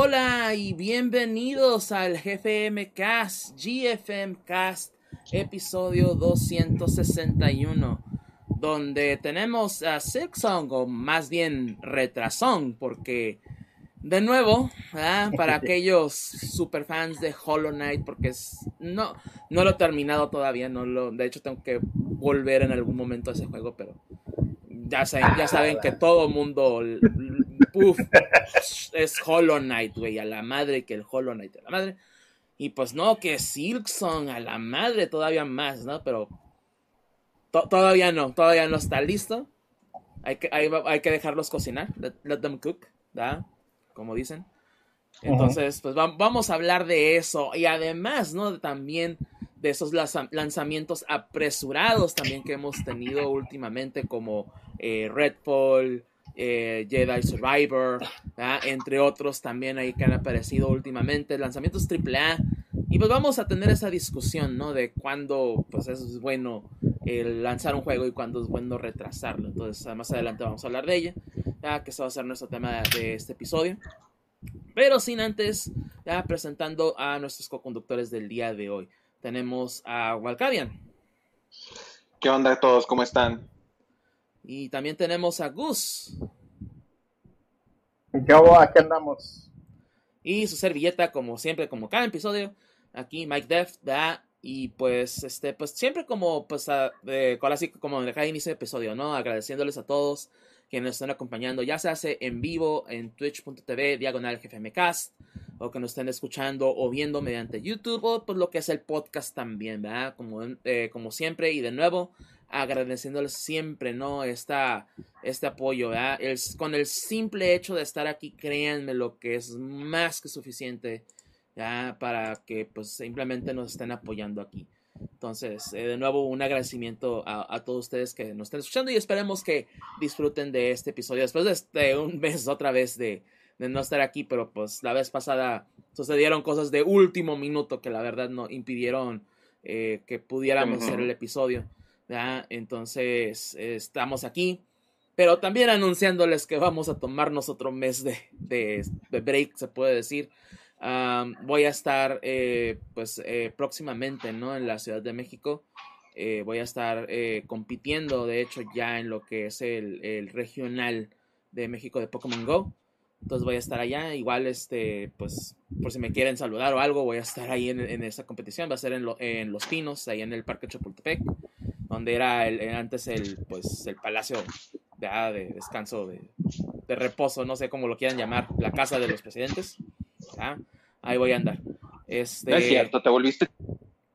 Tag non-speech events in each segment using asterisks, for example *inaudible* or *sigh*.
Hola y bienvenidos al GFM Cast, GFM Cast, episodio 261, donde tenemos a Silksong, o más bien retrasón, porque de nuevo, para *laughs* aquellos super fans de Hollow Knight, porque es, no, no lo he terminado todavía, no lo, de hecho tengo que volver en algún momento a ese juego, pero ya saben, ya saben que todo mundo uf, es Hollow Knight, güey, a la madre que el Hollow Knight, a la madre. Y pues no, que Silksong, a la madre todavía más, ¿no? Pero todavía no, todavía no está listo. Hay que, hay, hay que dejarlos cocinar, let, them cook, ¿verdad? Como dicen. Entonces, pues vamos a hablar de eso. Y además, ¿no? También de esos lanzamientos apresurados también que hemos tenido últimamente, como eh, Redfall, eh, Jedi Survivor, entre otros también ahí que han aparecido últimamente, lanzamientos AAA. Y pues vamos a tener esa discusión, ¿no? De cuándo pues es bueno lanzar un juego y cuándo es bueno retrasarlo. Entonces, más adelante vamos a hablar de ella, ya que eso va a ser nuestro tema de este episodio. Pero sin antes, presentando a nuestros co-conductores del día de hoy. Tenemos a Walcavian. ¿Qué onda todos? ¿Cómo están? Y también tenemos a Gus. ¿Qué hago? Aquí andamos. Y su servilleta, como siempre, como cada episodio. Aquí Mike Deft, da Y pues, este, pues siempre como, pues, así como en cada inicio de episodio, ¿no? Agradeciéndoles a todos quienes nos están acompañando, ya se hace en vivo en twitch.tv, diagonal GFMcast, o que nos estén escuchando o viendo mediante YouTube, o pues lo que es el podcast también, ¿verdad? Como, eh, como siempre, y de nuevo, agradeciéndoles siempre, ¿no? Esta, este apoyo, ¿verdad? con el simple hecho de estar aquí, créanme lo que es más que suficiente, ¿ya? Para que, pues, simplemente nos estén apoyando aquí. Entonces, eh, de nuevo, un agradecimiento a, todos ustedes que nos estén escuchando y esperemos que disfruten de este episodio. Después de este, un mes otra vez de, de, no estar aquí, pero pues la vez pasada sucedieron cosas de último minuto que la verdad no impidieron eh, que pudiéramos hacer el episodio. Entonces, estamos aquí. Pero también anunciándoles que vamos a tomarnos otro mes de, de, break, se puede decir. voy a estar, eh, pues, eh, próximamente, ¿no? En la Ciudad de México. Eh, voy a estar compitiendo, de hecho, ya en lo que es el, el, regional de México de Pokémon Go. Entonces voy a estar allá. Igual, este, pues, por si me quieren saludar o algo, voy a estar ahí en, en esa competición. Va a ser en, en Los Pinos, ahí en el Parque Chapultepec donde era el, antes el, pues, el palacio de, ah, de descanso, de, de, reposo, no sé cómo lo quieran llamar, la casa de los presidentes. Ahí voy a andar. Este... No es cierto, ¿te volviste?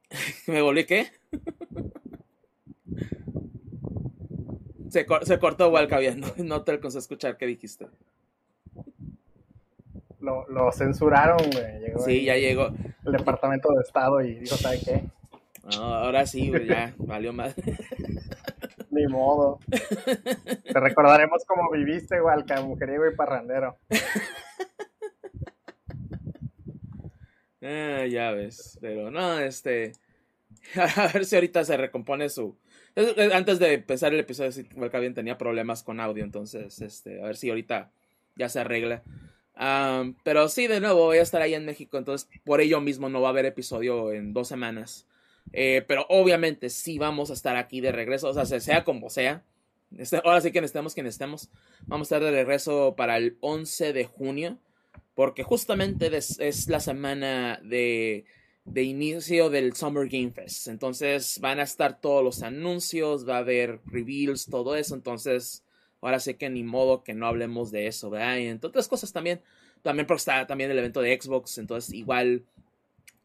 *laughs* ¿Me volví qué? se, se cortó Walcavia, no, *laughs* no te alcancé a escuchar qué dijiste. Lo, lo censuraron, güey. sí, ya llegó. El Departamento de Estado y dijo, ¿sabe qué? No, ahora sí, ya, *laughs* valió más. Ni modo. Te recordaremos cómo viviste, igual que mujeriego y parrandero. Ah, ya ves, pero no, este. *laughs* A ver si ahorita se recompone su. Antes de empezar el episodio, que bien tenía problemas con audio, entonces, este, a ver si ahorita ya se arregla. pero sí, de nuevo, voy a estar ahí en México, entonces por ello mismo no va a haber episodio en dos semanas. Eh, pero obviamente sí vamos a estar aquí de regreso, o sea, sea como sea. Este, ahora sí que estemos quien estemos. Vamos a estar de regreso para el 11 de junio, porque justamente es, la semana de, de, inicio del Summer Game Fest. Entonces van a estar todos los anuncios, va a haber reveals, todo eso. Entonces, ahora sí que ni modo que no hablemos de eso, ¿verdad? Y entre otras cosas también, también porque está también el evento de Xbox, entonces igual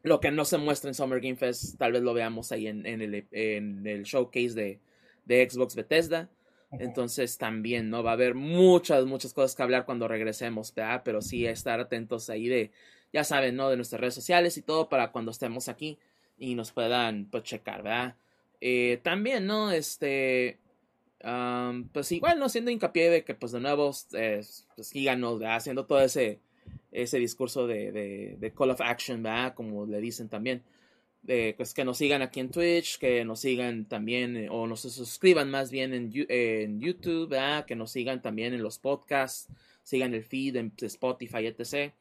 lo que no se muestra en Summer Game Fest, tal vez lo veamos ahí en, el, en el, showcase de, de, Xbox Bethesda. Entonces también, ¿no? Va a haber muchas, muchas cosas que hablar cuando regresemos, ¿verdad? Pero sí estar atentos ahí de, ya saben, ¿no? De nuestras redes sociales y todo para cuando estemos aquí y nos puedan, pues, checar, ¿verdad? Eh, también, ¿no? Este, pues igual, ¿no? Haciendo hincapié de que, pues, de nuevo, eh, pues, síganos, ¿verdad? Haciendo todo ese ese discurso de, de, call of action, ¿verdad? Como le dicen también. Pues que nos sigan aquí en Twitch, que nos sigan también, eh, o nos suscriban más bien en, en YouTube, ¿verdad? Que nos sigan también en los podcasts, sigan el feed en Spotify, etc.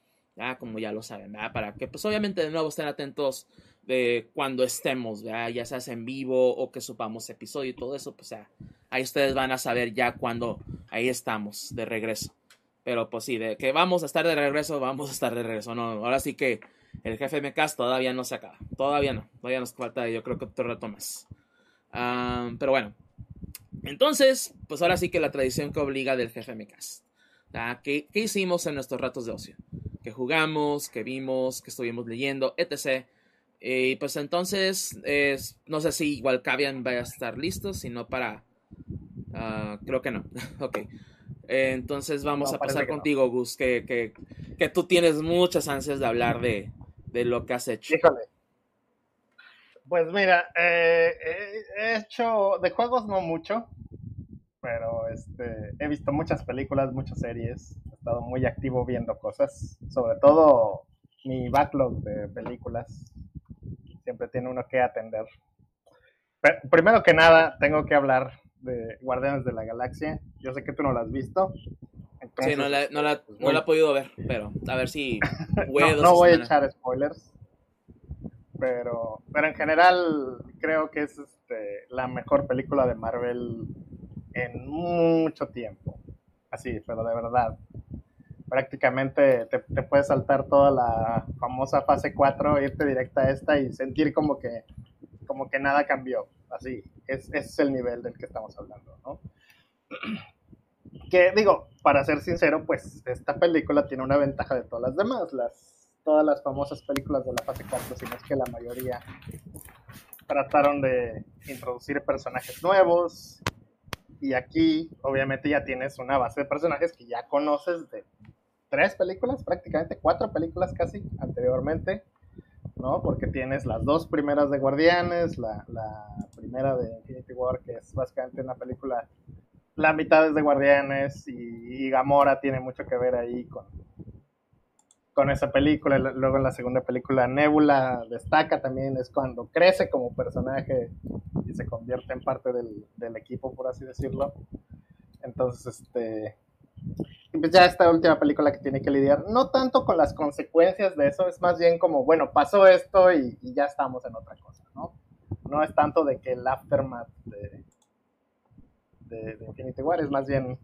como ya lo saben, para que pues obviamente de nuevo estén atentos de cuando estemos, ya sea en vivo o que supamos episodio y todo eso, pues ahí ustedes van a saber ya cuando ahí estamos de regreso. Pero pues sí, de que vamos a estar de regreso, vamos a estar de regreso. No, ahora sí que el jefe MKS todavía no se acaba. Todavía no. Todavía nos falta, yo creo que otro rato más. Ah, pero bueno. Entonces, pues ahora sí que la tradición que obliga del jefe MKS. ¿Qué, ¿Qué hicimos en nuestros ratos de ocio? ¿Qué jugamos? ¿Qué vimos? ¿Qué estuvimos leyendo? Etc. Y pues entonces, no sé si igual Cavian vaya a estar listo, sino para... Ah, creo que no. *laughs* ok. Entonces vamos a pasar contigo, Gus, que, que, que, tú tienes muchas ansias de hablar de, de lo que has hecho. Híjole. Pues mira, eh, he hecho de juegos no mucho, pero este, he visto muchas películas, muchas series, he estado muy activo viendo cosas, sobre todo mi backlog de películas, siempre tiene uno que atender. primero que nada, tengo que hablar de Guardianes de la Galaxia, yo sé que tú no la has visto. sí, no la, no, la, pues, no la he podido ver, pero a ver si *laughs* puedo. no, voy a echar spoilers pero, pero en general creo que es este, la mejor película de Marvel en mucho tiempo. Así, pero de verdad. Prácticamente te, puedes saltar toda la famosa fase 4, irte directa a esta y sentir como que, como que nada cambió. Así, es, es el nivel del que estamos hablando, ¿no? Que digo, para ser sincero, pues esta película tiene una ventaja de todas las demás. Las todas las famosas películas de la fase 4, sino es que la mayoría trataron de introducir personajes nuevos. Y aquí, obviamente, ya tienes una base de personajes que ya conoces de tres películas, prácticamente cuatro películas casi anteriormente, ¿no? Porque tienes las dos primeras de Guardianes, la, primera de Infinity War, que es básicamente una película, la mitad es de Guardianes, y Gamora tiene mucho que ver ahí con, con esa película. Luego en la segunda película Nebula destaca también, es cuando crece como personaje y se convierte en parte del, equipo, por así decirlo. Entonces, este... Pues ya esta última película que tiene que lidiar, no tanto con las consecuencias de eso, es más bien como, bueno, pasó esto y, ya estamos en otra cosa, ¿no? No es tanto de que el aftermath de, Infinity War, es más bien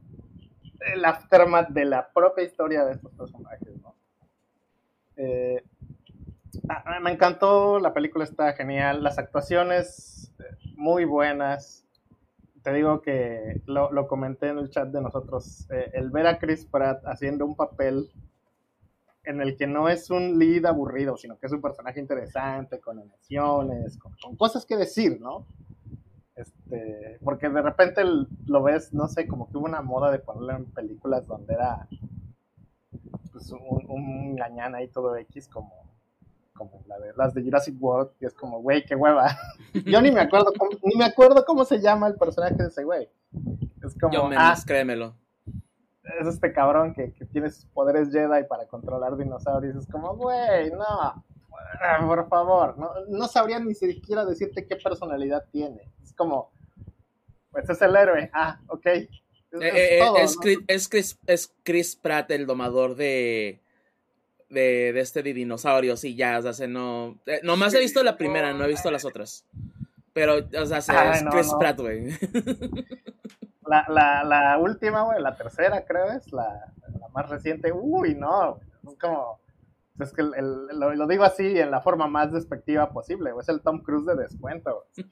el aftermath de la propia historia de estos personajes, ¿no? Eh, me encantó, la película está genial, las actuaciones eh, muy buenas. Te digo que lo, comenté en el chat de nosotros, eh, el ver a Chris Pratt haciendo un papel en el que no es un lead aburrido, sino que es un personaje interesante, con emociones, con, cosas que decir, ¿no? Este, porque de repente lo ves, no sé, como que hubo una moda de ponerlo en películas donde era pues, un, un gañán ahí todo X como, como la de, las de Jurassic World, que es como, güey, qué hueva. *laughs* Yo ni me acuerdo cómo, ni me acuerdo cómo se llama el personaje de ese güey. Es como, Yo menos, ah, créemelo. Es este cabrón que, que tiene sus poderes Jedi para controlar dinosaurios. Es como, güey, no, por favor. No, no sabría ni siquiera decirte qué personalidad tiene. Es como, pues es el héroe. Ah, ok. Eh, eh, es, Chris, es, Chris, Pratt, el domador de, de, este de dinosaurios y ya, o sea, no... Eh, nomás he visto la primera, no he visto las otras. Pero, o sea, es Chris Pratt, güey. *laughs* La, la, la, última, güey, la tercera, creo es, la, la, más reciente. Uy, no, es como... Es que el, lo, digo así en la forma más despectiva posible, güey. Es el Tom Cruise de descuento. Es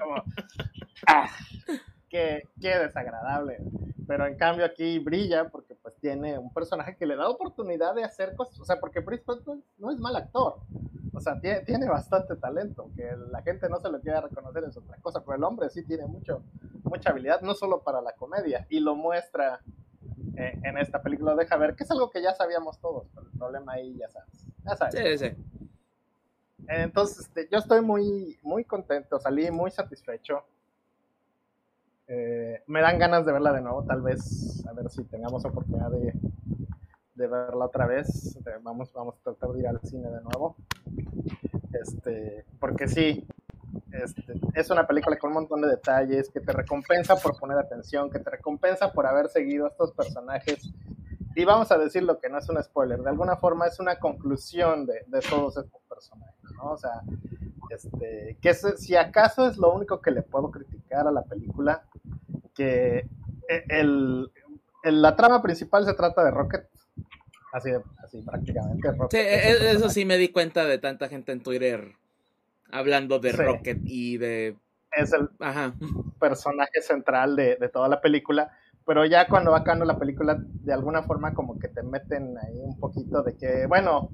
como... *laughs* Ah qué, desagradable. Pero en cambio aquí brilla porque pues tiene un personaje que le da oportunidad de hacer cosas, o sea, porque Chris no es mal actor, o sea, tiene, tiene, bastante talento, que la gente no se lo quiera reconocer es otra cosa, pero el hombre sí tiene mucho, mucha habilidad, no solo para la comedia, y lo muestra eh, en esta película, deja ver, que es algo que ya sabíamos todos, pero el problema ahí ya sabes, ya sabes. Sí, sí. Entonces, este, yo estoy muy, muy contento, salí muy satisfecho. Eh, me dan ganas de verla de nuevo, tal vez, a ver si tengamos oportunidad de, verla otra vez. Eh, vamos, vamos a tratar de ir al cine de nuevo. Este, porque sí, este, es una película con un montón de detalles que te recompensa por poner atención, que te recompensa por haber seguido estos personajes y vamos a decir lo que no es un spoiler, de alguna forma es una conclusión de, de todos estos personajes, ¿no? O sea, este, que si acaso es lo único que le puedo criticar a la película, que e, el, la trama principal se trata de Rocket, así, así prácticamente. sí, e, eso sí me di cuenta de tanta gente en Twitter hablando de Rocket y de... Es el personaje central de, de toda la película pero ya cuando va acabando la película, de alguna forma como que te meten ahí un poquito de que, bueno,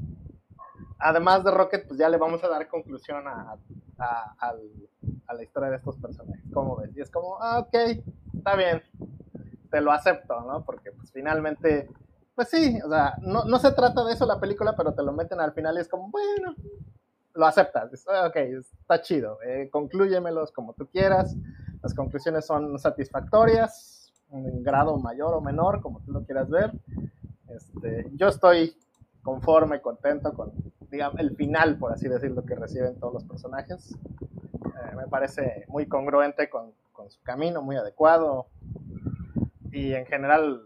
además de Rocket, pues ya le vamos a dar conclusión a, a, la historia de estos personajes, ¿cómo ves? Y es como, ah, ok, está bien, te lo acepto, ¿no? Porque pues finalmente, pues sí, o sea, no, no se trata de eso la película, pero te lo meten al final y es como, bueno, lo aceptas, ok, está chido, eh, conclúyemelos como tú quieras, las conclusiones son satisfactorias, un grado mayor o menor, como tú lo quieras ver. Este, yo estoy conforme, contento con digamos, el final, por así decirlo, que reciben todos los personajes. Eh, me parece muy congruente con, su camino, muy adecuado. Y en general,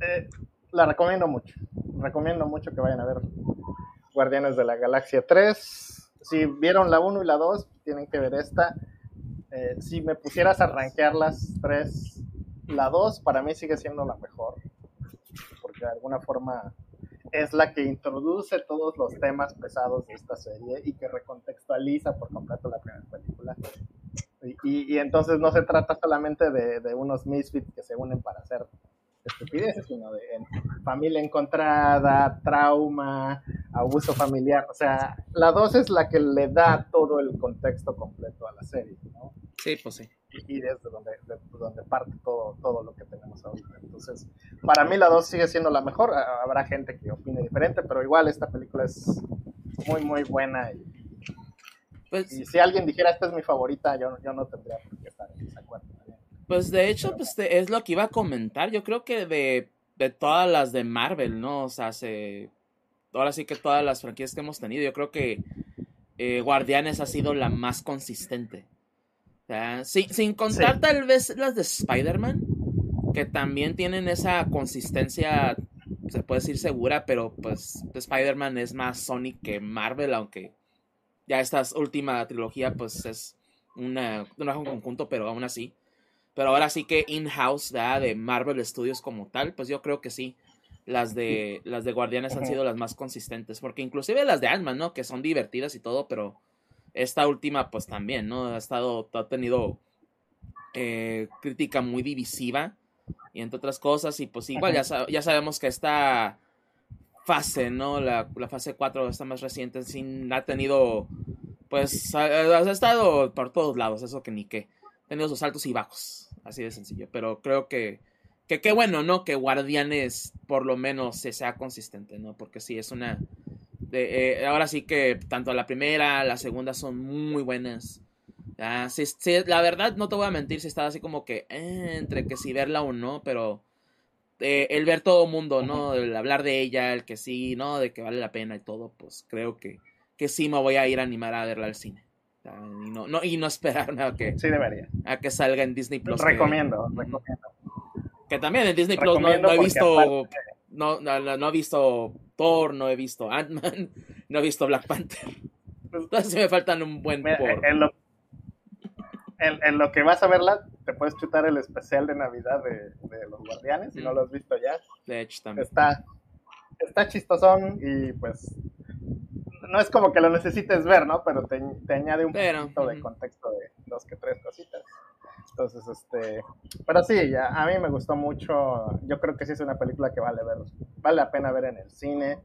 eh, la recomiendo mucho. Recomiendo mucho que vayan a ver Guardianes de la Galaxia 3. Si vieron la 1 y la 2, tienen que ver esta. Eh, si me pusieras a rankear las tres, la 2 para mí sigue siendo la mejor, porque de alguna forma es la que introduce todos los temas pesados de esta serie y que recontextualiza por completo la primera película. Y, y, entonces no se trata solamente de, de, unos misfits que se unen para hacer estupideces, sino de familia encontrada, trauma, abuso familiar. O sea, la 2 es la que le da todo el contexto completo a la serie, ¿no? Sí, pues sí. Y, desde donde, donde parte todo, todo lo que tenemos ahorita. Entonces, para mí la 2 sigue siendo la mejor. Habrá gente que opine diferente, pero igual esta película es muy, muy buena. Y, pues, y si alguien dijera esta es mi favorita, yo, yo no tendría por qué estar en desacuerdo. Pues de hecho, pues es lo que iba a comentar. Yo creo que de, de todas las de Marvel, ¿no? O sea, se, ahora sí que todas las franquicias que hemos tenido, yo creo que eh, Guardianes ha sido la más consistente. O sea, sin, contar tal vez las de Spider-Man, que también tienen esa consistencia, se puede decir segura, pero pues Spider-Man es más Sonic que Marvel, aunque ya esta última trilogía pues es una, un conjunto, pero aún así. Pero ahora sí que in-house de Marvel Studios como tal, pues yo creo que sí. Las de, las de Guardianes han sido las más consistentes. Porque inclusive las de Ant-Man, ¿no? Que son divertidas y todo, pero esta última pues también, ¿no? Ha estado, ha tenido eh, crítica muy divisiva. Y entre otras cosas, y pues igual ya, ya sabemos que esta fase, ¿no? La, fase 4, esta más reciente, sin, ha tenido, pues, ha, estado por todos lados, eso que ni qué. Ha tenido sus altos y bajos. Así de sencillo. Pero creo que, que qué bueno, ¿no? Que Guardianes por lo menos se sea consistente, ¿no? Porque sí, es una... Eh, ahora sí que tanto la primera, la segunda son muy buenas. Ah, la verdad, no te voy a mentir si estaba así como que eh, entre que si verla o no, pero eh, el ver todo mundo, ¿no? El hablar de ella, el que sí, ¿no? De que vale la pena y todo, pues creo que, que sí me voy a ir a animar a verla al cine. Y no, no, y no esperarme a que, sí debería. a que salga en Disney Plus. Recomiendo, que, recomiendo. Que también en Disney Plus no, he visto. No, no, no, he visto Thor, no he visto Ant-Man, *laughs* no he visto Black Panther. Entonces me faltan un buen por. En lo, en, lo, que vas a verla, te puedes chutar el especial de Navidad de, de los Guardianes, si no lo has visto ya. De hecho, también. Está, está chistosón y pues no es como que lo necesites ver, ¿no? Pero te, añade un poquito de contexto de dos que tres cositas. Entonces, este, pero sí, ya, a mí me gustó mucho. Yo creo que sí es una película que vale ver, vale la pena ver en el cine.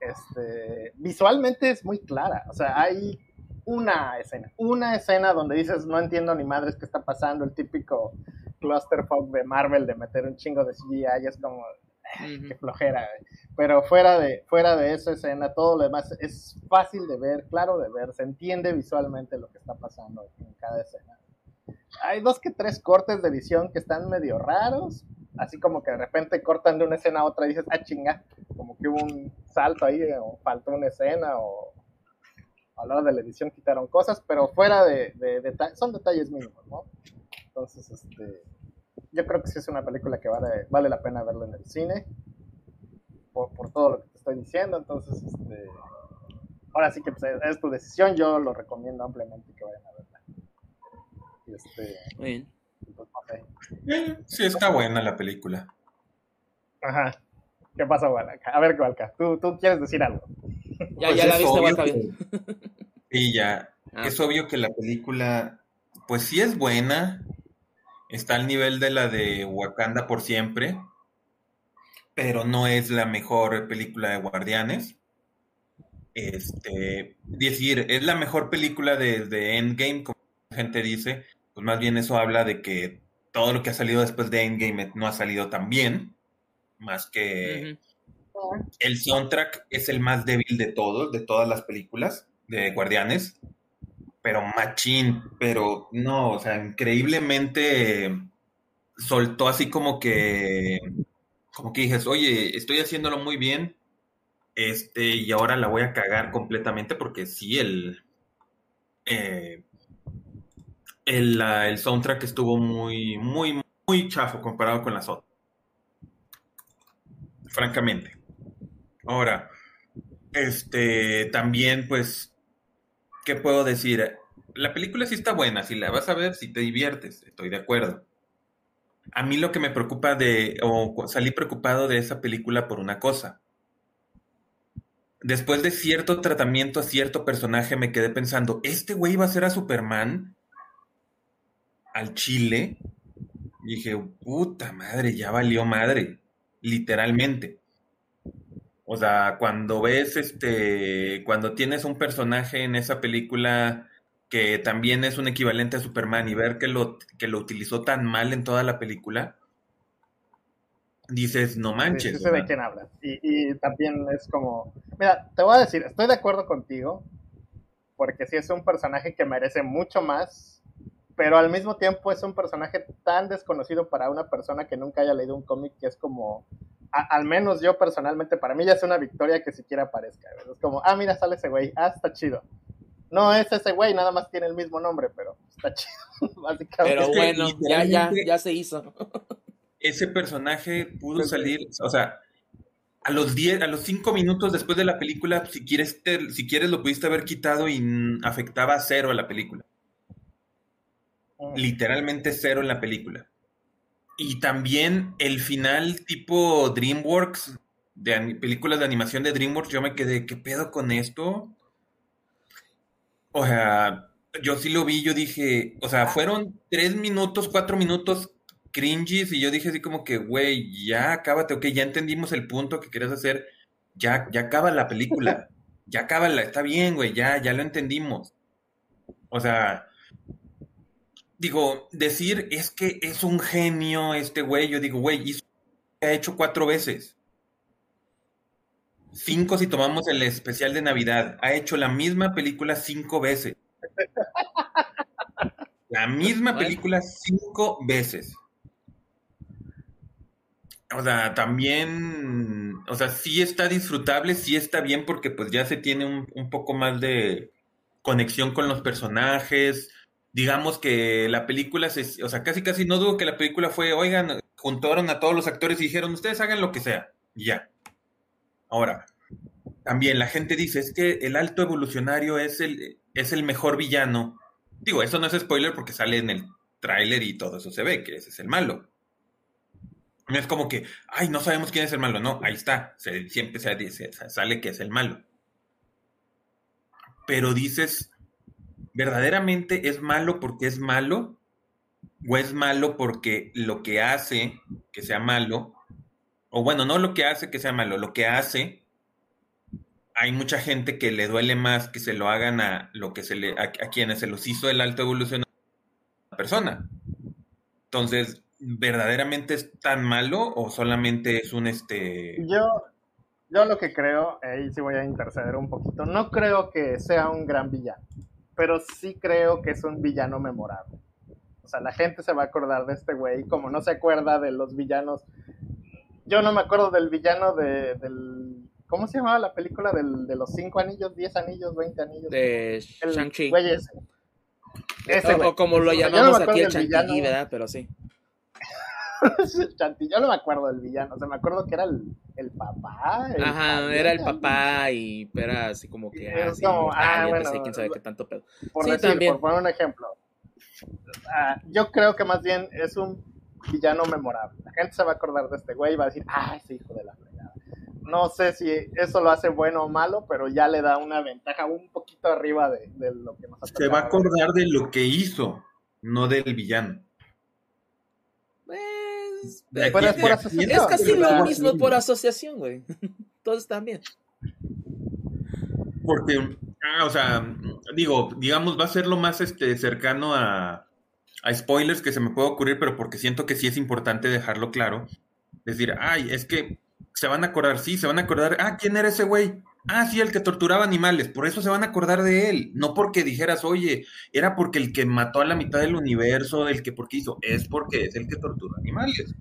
Este, visualmente es muy clara, o sea, hay una escena, una escena donde dices no entiendo ni madres qué está pasando, el típico clusterfuck de Marvel de meter un chingo de CGI, y es como, qué flojera. Pero fuera de, fuera de esa escena, todo lo demás es fácil de ver, claro de ver, se entiende visualmente lo que está pasando en cada escena. Hay dos que tres cortes de edición que están medio raros, así como que de repente cortan de una escena a otra y dices, ah, chinga, como que hubo un salto ahí, o faltó una escena, o a la hora de la edición quitaron cosas, pero fuera de, de, son detalles mínimos, ¿no? Entonces, este, yo creo que sí es una película que vale, vale la pena verla en el cine, por, por todo lo que te estoy diciendo, entonces, este, ahora sí que pues, es, es tu decisión, yo lo recomiendo ampliamente que vayan a verla. Y este, Muy bien. pues, sí, está buena la película. Ajá. ¿Qué pasa, Walca? A ver, Walca, tú, tú quieres decir algo. Ya, Pues ya la es viste, obvio Walca, que- bien. Y ya, Ah, es obvio que la película, pues sí es buena, está al nivel de la de Wakanda por siempre, pero no es la mejor película de Guardianes. Este, decir, es la mejor película de, de Endgame, como la gente dice, pues más bien eso habla de que todo lo que ha salido después de Endgame no ha salido tan bien, más que ujú. el soundtrack es el más débil de todos, de todas las películas de Guardianes, pero machín, pero no, o sea, increíblemente soltó así como que, como que dijes, oye, estoy haciéndolo muy bien, este, y ahora la voy a cagar completamente porque sí, el, eh, el, el soundtrack estuvo muy, muy, muy chafo comparado con las otras. Francamente. Ahora, este, también, pues, ¿qué puedo decir? La película sí está buena, si la vas a ver, si te diviertes, estoy de acuerdo. A mí lo que me preocupa de, o salí preocupado de esa película por una cosa. Después de cierto tratamiento a cierto personaje, me quedé pensando, ¿este güey va a ser a Superman? Al Chile. Dije, puta madre, ya valió madre, literalmente. O sea, cuando ves este, cuando tienes un personaje en esa película que también es un equivalente a Superman y ver que lo, que lo utilizó tan mal en toda la película, dices, no Sí, manches. sí sé de quién hablas. Y, y también es como. Mira, te voy a decir, estoy de acuerdo contigo. Porque sí es un personaje que merece mucho más. Pero al mismo tiempo es un personaje tan desconocido para una persona que nunca haya leído un cómic que es como. a- al menos yo personalmente, para mí ya es una victoria que siquiera aparezca. ¿ves? Es como, ah, mira, sale ese güey. Ah, está chido. No es ese güey, nada más tiene el mismo nombre, pero está chido, *laughs* básicamente. Pero Es que bueno, ya, ya, ya se hizo. ese personaje pudo salir, o sea, a los 10, a los 5 minutos después de la película, si quieres, te- si quieres lo pudiste haber quitado y mm, afectaba a cero a la película. Literalmente cero en la película. Y también el final tipo DreamWorks, de películas de animación de DreamWorks, yo me quedé, ¿qué pedo con esto? O sea, yo sí lo vi, yo dije, o sea, fueron tres minutos, cuatro minutos cringes y yo dije así como que, güey, ya acábate, ok, ya entendimos el punto que querías hacer, ya, ya acaba la película, *laughs* ya acábala, está bien, güey, ya, ya lo entendimos. O sea, digo, decir es que es un genio este güey, yo digo, güey, hizo ha hecho cuatro veces. Cinco si tomamos el especial de Navidad. Ha hecho la misma película cinco veces. La misma Bueno. película cinco veces. O sea, también, o sea, sí está disfrutable, sí está bien porque pues ya se tiene un, un poco más de conexión con los personajes. Digamos que la película, se, o sea, casi casi no dudo que la película fue, oigan, juntaron a todos los actores y dijeron, ustedes hagan lo que sea, y ya. Ahora, también la gente dice, es que el alto evolucionario es el, es el mejor villano. Digo, eso no es spoiler porque sale en el tráiler y todo eso se ve, que ese es el malo. No es como que, ay, no sabemos quién es el malo. No, ahí está. Siempre sale que es el malo. Pero dices, ¿verdaderamente es malo porque es malo? ¿O es malo porque lo que hace que sea malo? O bueno, no lo que hace que sea malo, lo que hace, hay mucha gente que le duele más que se lo hagan a lo que se le, a, quienes se los hizo el alto evolución a la persona. Entonces, ¿verdaderamente es tan malo o solamente es un este Yo, yo lo que creo, ahí sí voy a interceder un poquito, no creo que sea un gran villano, pero sí creo que es un villano memorable. O sea, la gente se va a acordar de este güey, como no se acuerda de los villanos. Yo no me acuerdo del villano de, del... ¿Cómo se llamaba la película del, de los cinco anillos, 10 anillos, 20 anillos? De Shang-Chi. güey ese. Ese O, güey. o como lo O sea, yo no llamamos aquí el villano. ¿verdad? Pero sí. *laughs* Chantilly, yo no me acuerdo del villano, o sea, me acuerdo que era el, el papá. el Ajá, padre, era el papá y era así como que Es así, como, ah, y bueno, no sé quién sabe qué tanto pedo. Por Sí, decir, también. por poner un ejemplo. Ah, yo creo que más bien es un villano memorable. La gente se va a acordar de este güey y va a decir, ah, ese hijo de la fregada. No sé si eso lo hace bueno o malo, pero ya le da una ventaja un poquito arriba de, de lo que nos ha Se va a acordar de lo que hizo, no del villano. Pues, De Pero es aquí- por de asociación. aquí- es casi lo mismo por asociación, güey. *laughs* Todos también. Porque, ah, o sea, digo, digamos, va a ser lo más este, cercano a, a spoilers que se me puede ocurrir, pero porque siento que sí es importante dejarlo claro. Decir, ay, es que se van a acordar, sí, se van a acordar, ah, ¿quién era ese güey? Ah, sí, el que torturaba animales, por eso se van a acordar de él, no porque dijeras, oye, era porque el que mató a la mitad del universo, el que porque hizo, es porque es el que tortura animales.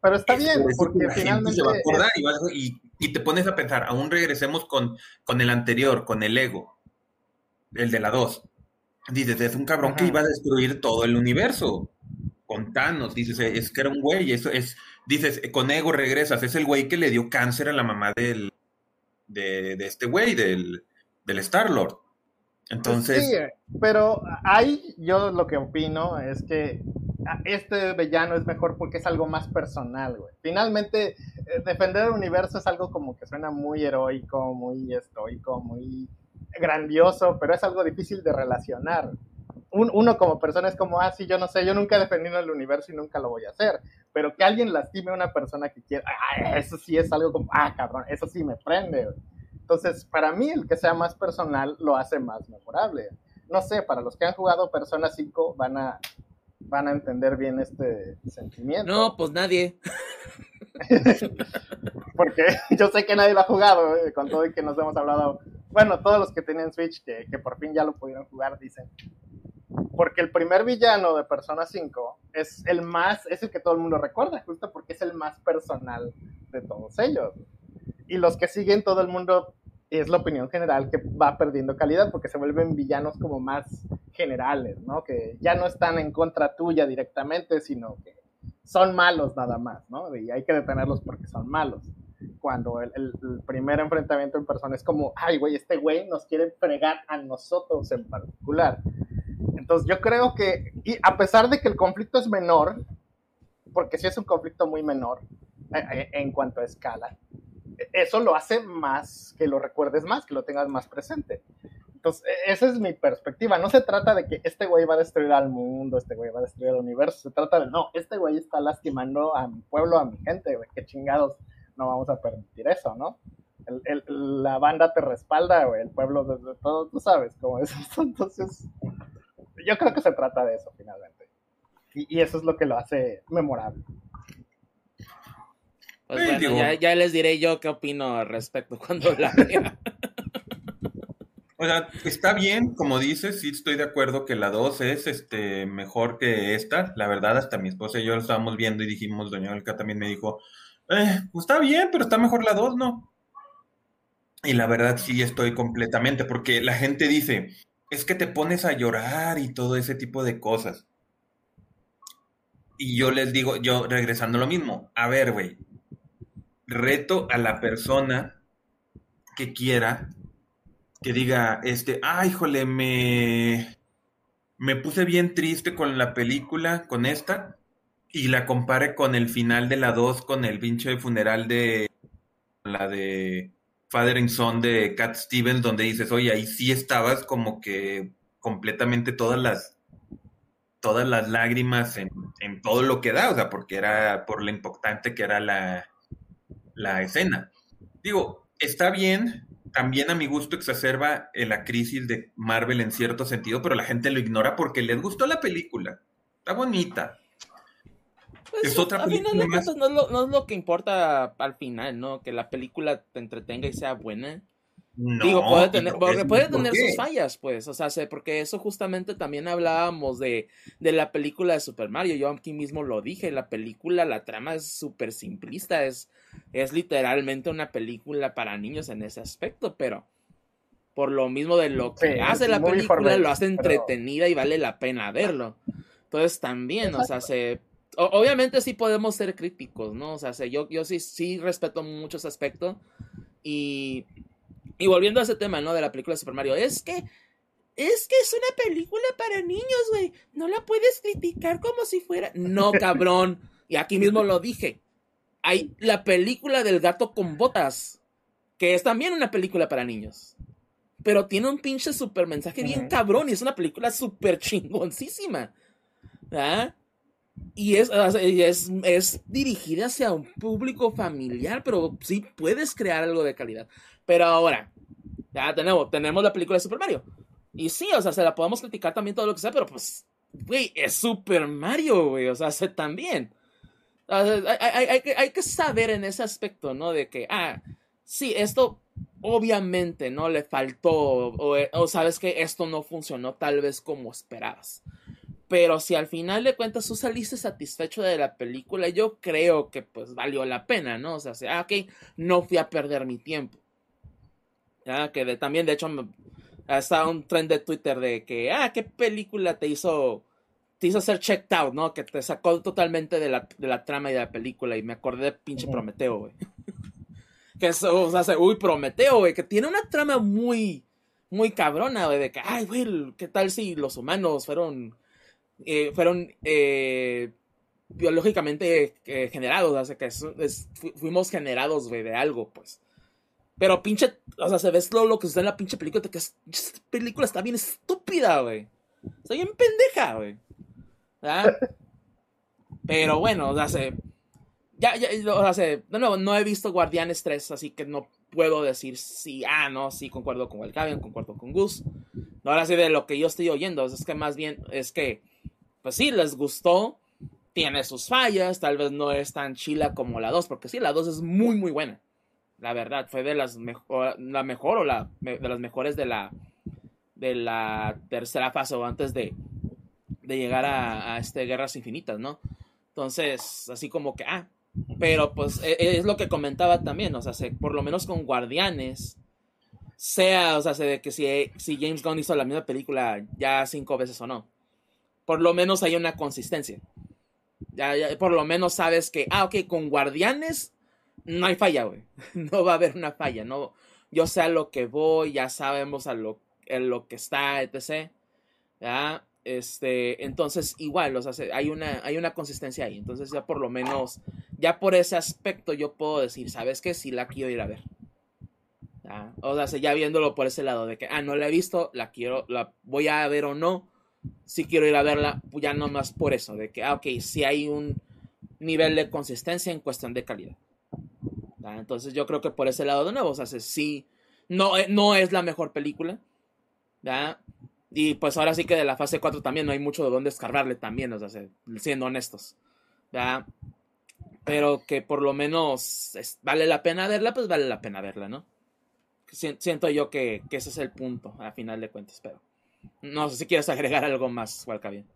Pero está Es bien, por porque finalmente se va a acordar es- y, vas- y- y te pones a pensar, aún regresemos con, con el anterior, con el ego, el de la 2. Dices, es un cabrón que iba a destruir todo el universo. Con Thanos, dices, es que era un güey, eso es, dices, con ego regresas, es el güey que le dio cáncer a la mamá del, de, de este güey, del, del Star-Lord. Entonces, Sí, pero ahí yo lo que opino es que este villano es mejor porque es algo más personal, güey. Finalmente, eh, defender el universo es algo como que suena muy heroico, muy estoico, muy grandioso, pero es algo difícil de relacionar. Un- uno como persona es como, ah, sí, yo no sé, yo nunca he defendido el universo y nunca lo voy a hacer. Pero que alguien lastime a una persona que quiera, ah, eso sí es algo como, ah, cabrón, eso sí me prende. Entonces, para mí, el que sea más personal lo hace más memorable. No sé, para los que han jugado Persona 5 van a, van a entender bien este sentimiento. No, pues nadie. *laughs* *laughs* Porque *laughs* yo sé que nadie lo ha jugado, eh, con todo y que nos hemos hablado. Bueno, todos los que tienen Switch, que, que por fin ya lo pudieron jugar, dicen. Porque el primer villano de Persona 5 es el más, es el que todo el mundo recuerda, justo porque es el más personal de todos ellos. Y los que siguen, todo el mundo, es la opinión general, que va perdiendo calidad porque se vuelven villanos como más generales, ¿no? Que ya no están en contra tuya directamente, sino que son malos nada más, ¿no? Y hay que detenerlos porque son malos. Cuando el, el- el primer enfrentamiento en persona es como, ay, güey, este güey nos quiere fregar a nosotros en particular. Entonces yo creo que, y a pesar de que el conflicto es menor, porque sí es un conflicto muy menor eh, eh, en cuanto a escala, eso lo hace más, que lo recuerdes más, que lo tengas más presente. Entonces, e- esa es mi perspectiva. No se trata de que este güey va a destruir al mundo, este güey va a destruir el universo. Se trata de, no, este güey está lastimando a mi pueblo, a mi gente, güey. Qué chingados, no vamos a permitir eso, ¿no? El- el- la banda te respalda, güey. El pueblo, desde todo, tú sabes cómo es. *laughs* Entonces, yo creo que se trata de eso, finalmente. Y, y eso es lo que lo hace memorable. Pues Sí, bueno, digo- ya, ya les diré yo qué opino al respecto cuando la vea. *laughs* O sea, está bien, como dices, sí estoy de acuerdo que la 2 es este mejor que esta. La verdad, hasta mi esposa y yo lo estábamos viendo y dijimos, doña Olga también me dijo, eh, pues está bien, pero está mejor la 2, ¿no? Y la verdad sí estoy completamente, porque la gente dice, es que te pones a llorar y todo ese tipo de cosas. Y yo les digo, yo regresando lo mismo, a ver, güey, reto a la persona que quiera que diga, este, ay, híjole, me, me puse bien triste con la película, con esta, y la compare con el final de la 2, con el pinche funeral de la de Father and Son de Cat Stevens, donde dices, oye, ahí sí estabas como que completamente todas las todas las lágrimas en, en todo lo que da, o sea, porque era por lo importante que era la, la escena. Digo, está bien, también a mi gusto exacerba eh, la crisis de Marvel en cierto sentido, pero la gente lo ignora porque les gustó la película. Está bonita. Pues, Es otra al final de cuentas no es, lo, no es lo que importa al final, ¿no? Que la película te entretenga y sea buena. No, Digo, puede tener, sus fallas, pues, o sea, porque eso justamente también hablábamos de, de la película de Super Mario, yo aquí mismo lo dije, la película, la trama es súper simplista, es, es literalmente una película para niños en ese aspecto, pero por lo mismo de lo que Sí, hace la película, lo hace pero- entretenida y vale la pena verlo. Entonces también, o sea, se, obviamente sí podemos ser críticos, ¿no? O sea, yo, yo sí, sí respeto mucho ese aspecto. Y, y volviendo a ese tema, ¿no? De la película de Super Mario, es que es que es una película para niños, güey. No la puedes criticar como si fuera. No, cabrón. Y aquí mismo lo dije. Hay la película del gato con botas, que es también una película para niños. Pero tiene un pinche super mensaje bien cabrón y es una película súper chingoncísima. ¿Ah? Y es, es, es, dirigida hacia un público familiar, pero sí puedes crear algo de calidad. Pero ahora, ya tenemos, tenemos la película de Super Mario. Y sí, o sea, se la podemos criticar también todo lo que sea, pero pues, güey, es Super Mario, güey, o sea, se también. Hay, hay, que saber en ese aspecto, ¿no? De que, ah, sí, esto obviamente no le faltó, o, o sabes que esto no funcionó tal vez como esperabas. Pero si al final de cuentas tú saliste satisfecho de la película, yo creo que pues valió la pena, ¿no? O sea, ah, ok, no fui a perder mi tiempo. Ya, que de, también, de hecho, está un trend de Twitter de que, ah, ¿qué película te hizo, te hizo ser checked out, ¿no? Que te sacó totalmente de la, de la trama y de la película y me acordé de pinche Prometeo, güey. *laughs* que eso, o sea, uy, Prometeo, güey, que tiene una trama muy, muy cabrona, güey, de que, ay, güey, ¿qué tal si los humanos fueron eh, fueron eh, biológicamente eh, generados, o sea, que fuimos generados, de algo, pues. Pero pinche, o sea, se ve lo, lo que sucede en la pinche película, que esta película está bien estúpida, güey. Está bien pendeja, güey. Pero bueno, o sea, se, ya, ya, o de nuevo, no he visto Guardianes 3, así que no puedo decir si, ah, no, sí, concuerdo con Valkavian, concuerdo con Gus. No, ahora sí, de lo que yo estoy oyendo, es que más bien, es que pues sí, les gustó, tiene sus fallas, tal vez no es tan chila como la 2, porque sí, la 2 es muy, muy buena. La verdad, fue de las mejor, la mejor o la, de las mejores de la, de la tercera fase o antes de, de llegar a, este Guerras Infinitas, ¿no? Entonces, así como que, ah, pero pues e, e, es, lo que comentaba también, o sea, por lo menos con Guardianes, sea, o sea, de que si, si James Gunn hizo la misma película ya cinco veces o no por lo menos hay una consistencia. Ya, por lo menos sabes que, ah, ok, con guardianes no hay falla, güey. *laughs* No va a haber una falla, no. Yo sé a lo que voy, ya sabemos a lo, lo que está, etc. ¿Ya? Este, entonces, igual, o sea, hay una, hay una consistencia ahí. Entonces, ya por lo menos, ya por ese aspecto, yo puedo decir, ¿sabes qué? Si la quiero ir a ver. O sea, ya viéndolo por ese lado, de que, ah, no la he visto, la quiero, la voy a ver o no si quiero ir a verla, pues ya no más por eso, de que, ah, ok, si hay un nivel de consistencia en cuestión de calidad. Entonces yo creo que por ese lado de nuevo, o sea, sí, no, eh, no es la mejor película, Y pues ahora sí que de la fase 4 también no hay mucho de dónde escarbarle también, o sea, siendo honestos, Pero que por lo menos vale la pena verla, pues vale la pena verla, ¿no? Siento yo que, que ese es el punto, a final de cuentas, pero... No sé si quieres agregar algo más, bien.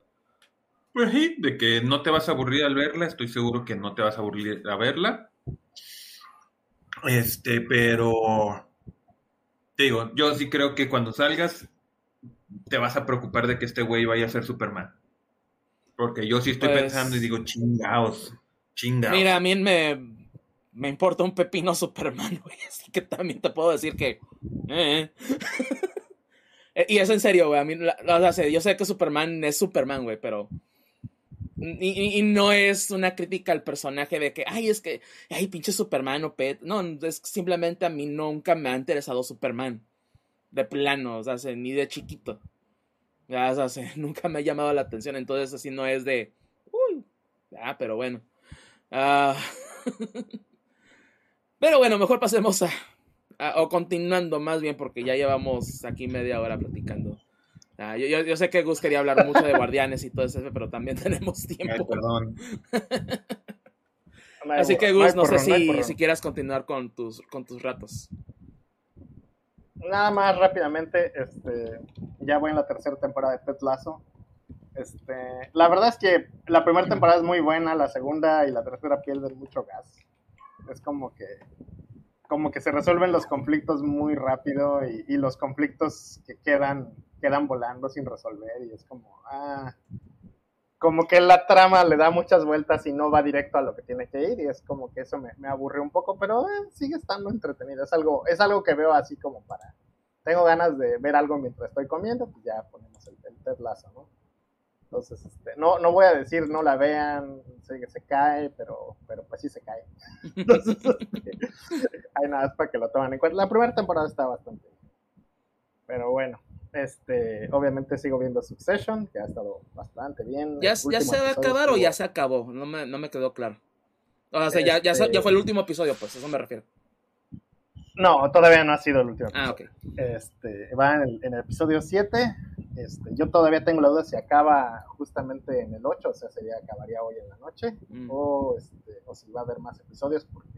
Pues sí, de que no te vas a aburrir al verla, estoy seguro que no te vas a aburrir a verla. Este, pero digo, yo sí creo que cuando salgas te vas a preocupar de que este güey vaya a ser Superman. Porque yo sí estoy pues pensando y digo, chingados, chingados. Mira, a mí me, me importa un pepino Superman, *laughs* güey, así que también te puedo decir que... Eh. *laughs* Y es en serio, güey. A mí, yo sé que Superman es Superman, güey, pero. Y, no es una crítica al personaje de que, ay, es que, ay, pinche Superman o Pet. No, es simplemente a mí nunca me ha interesado Superman. De plano, o sea, ni de chiquito. Ya, o sea, *laughs* nunca me ha llamado la atención. Entonces, así no es de. Uy, ya, pero bueno. Ah, *laughs* pero bueno, mejor pasemos a, Ah, o continuando más bien, porque ya llevamos aquí media hora platicando. Ah, yo, sé que Gus quería hablar mucho de guardianes y todo eso, pero también *laughs* tenemos tiempo. perdón. Así que Gus, no, sé si, si, quieras continuar con tus, con tus ratos. Nada más rápidamente, este, ya voy en la tercera temporada de Ted Lasso. Este, la verdad es que la primera temporada es muy buena, la segunda y la tercera pierden mucho gas. Es como que como que se resuelven los conflictos muy rápido y, los conflictos que quedan, quedan volando sin resolver y es como, ah, como que la trama le da muchas vueltas y no va directo a lo que tiene que ir y es como que eso me, me aburre un poco, pero eh, sigue estando entretenido. Es algo, es algo que veo así como para... Tengo ganas de ver algo mientras estoy comiendo, pues ya ponemos el, el Ted Lasso, ¿no? Entonces, este, no, no voy a decir no la vean, se, se cae, pero, pero pues sí se cae. *laughs* Entonces, este, hay nada más para que lo tomen en cuenta. La primera temporada está bastante bien. Pero bueno, este, obviamente sigo viendo Succession, que ha estado bastante bien. ¿Ya, se va a acabar o ya se acabó? No me, no me quedó claro. O sea, ya, ya, Este- ya fue el último episodio, pues, a eso me refiero. No, todavía no ha sido el último. Ah, episodio. ok. Este, va en el, en el episodio 7. Este, yo todavía tengo la duda si acaba justamente en el 8, o sea, sería acabaría hoy en la noche, Mm. o, este, o si va a haber más episodios, porque,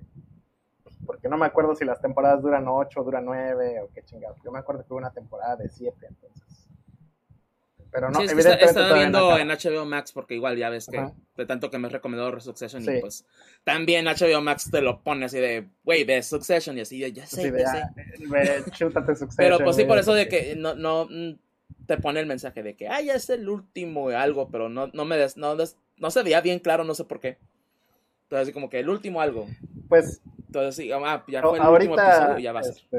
porque no me acuerdo si las temporadas duran 8, duran 9, o qué chingados. Yo me acuerdo que hubo una temporada de 7, entonces. Pero no, sí, es evidentemente estaba viendo en HBO Max porque igual ya ves que Ajá. de tanto que me has recomendado Succession y Sí. pues también HBO Max te lo pone así de, wey, ves Succession y así, de, ya sé, Sí, ya sé. ah, ve, chútate *laughs* Succession, Pero pues sí, güey, por eso de que no, no mm, te pone el mensaje de que, ah, ya es el último algo, pero no, no me des, no, des- no se veía bien claro, no sé por qué. Entonces así como que el último algo. Pues Entonces sí, ah, ya fue el último ahorita, episodio, ya va a ser. este,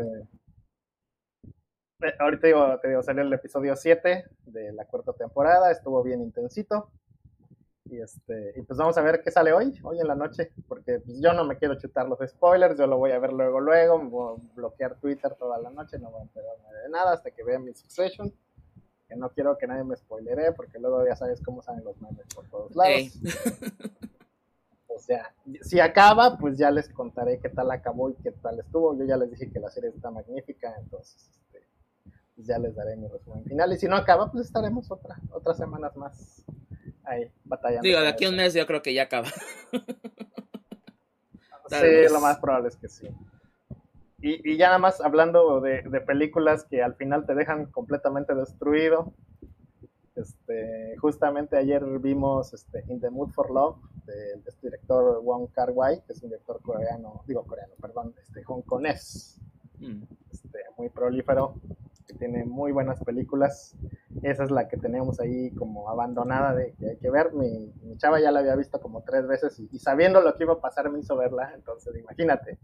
eh, ahorita digo, te digo, salió el episodio 7 de la cuarta temporada, estuvo bien intensito. Y este, y pues vamos a ver qué sale hoy, hoy en la noche, porque pues yo no me quiero chutar los spoilers, yo lo voy a ver luego, luego, me voy a bloquear Twitter toda la noche, no voy a enterarme de nada hasta que vea mi Succession, que no quiero que nadie me spoilere, porque luego ya sabes cómo salen los memes por todos lados. Ey. *laughs* O sea, si acaba, pues ya les contaré qué tal acabó y qué tal estuvo. Yo ya les dije que la serie está magnífica, entonces este, pues ya les daré mi resumen final. Y si no acaba, pues estaremos otra, otras semanas más ahí batallando. Digo, de aquí a un mes yo creo que ya acaba. *laughs* Sí, lo más probable es que sí. Y, y ya nada más hablando de, de películas que al final te dejan completamente destruido. Este, justamente ayer vimos este, In the Mood for Love de, este director Wong Kar Wai, que es un director coreano, digo coreano, perdón, este, hongkonés, Mm. este, muy prolífero, que tiene muy buenas películas. Esa es la que tenemos ahí como abandonada de que hay que ver. Mi, mi chava ya la había visto como tres veces y, y sabiendo lo que iba a pasar me hizo verla. Entonces, imagínate.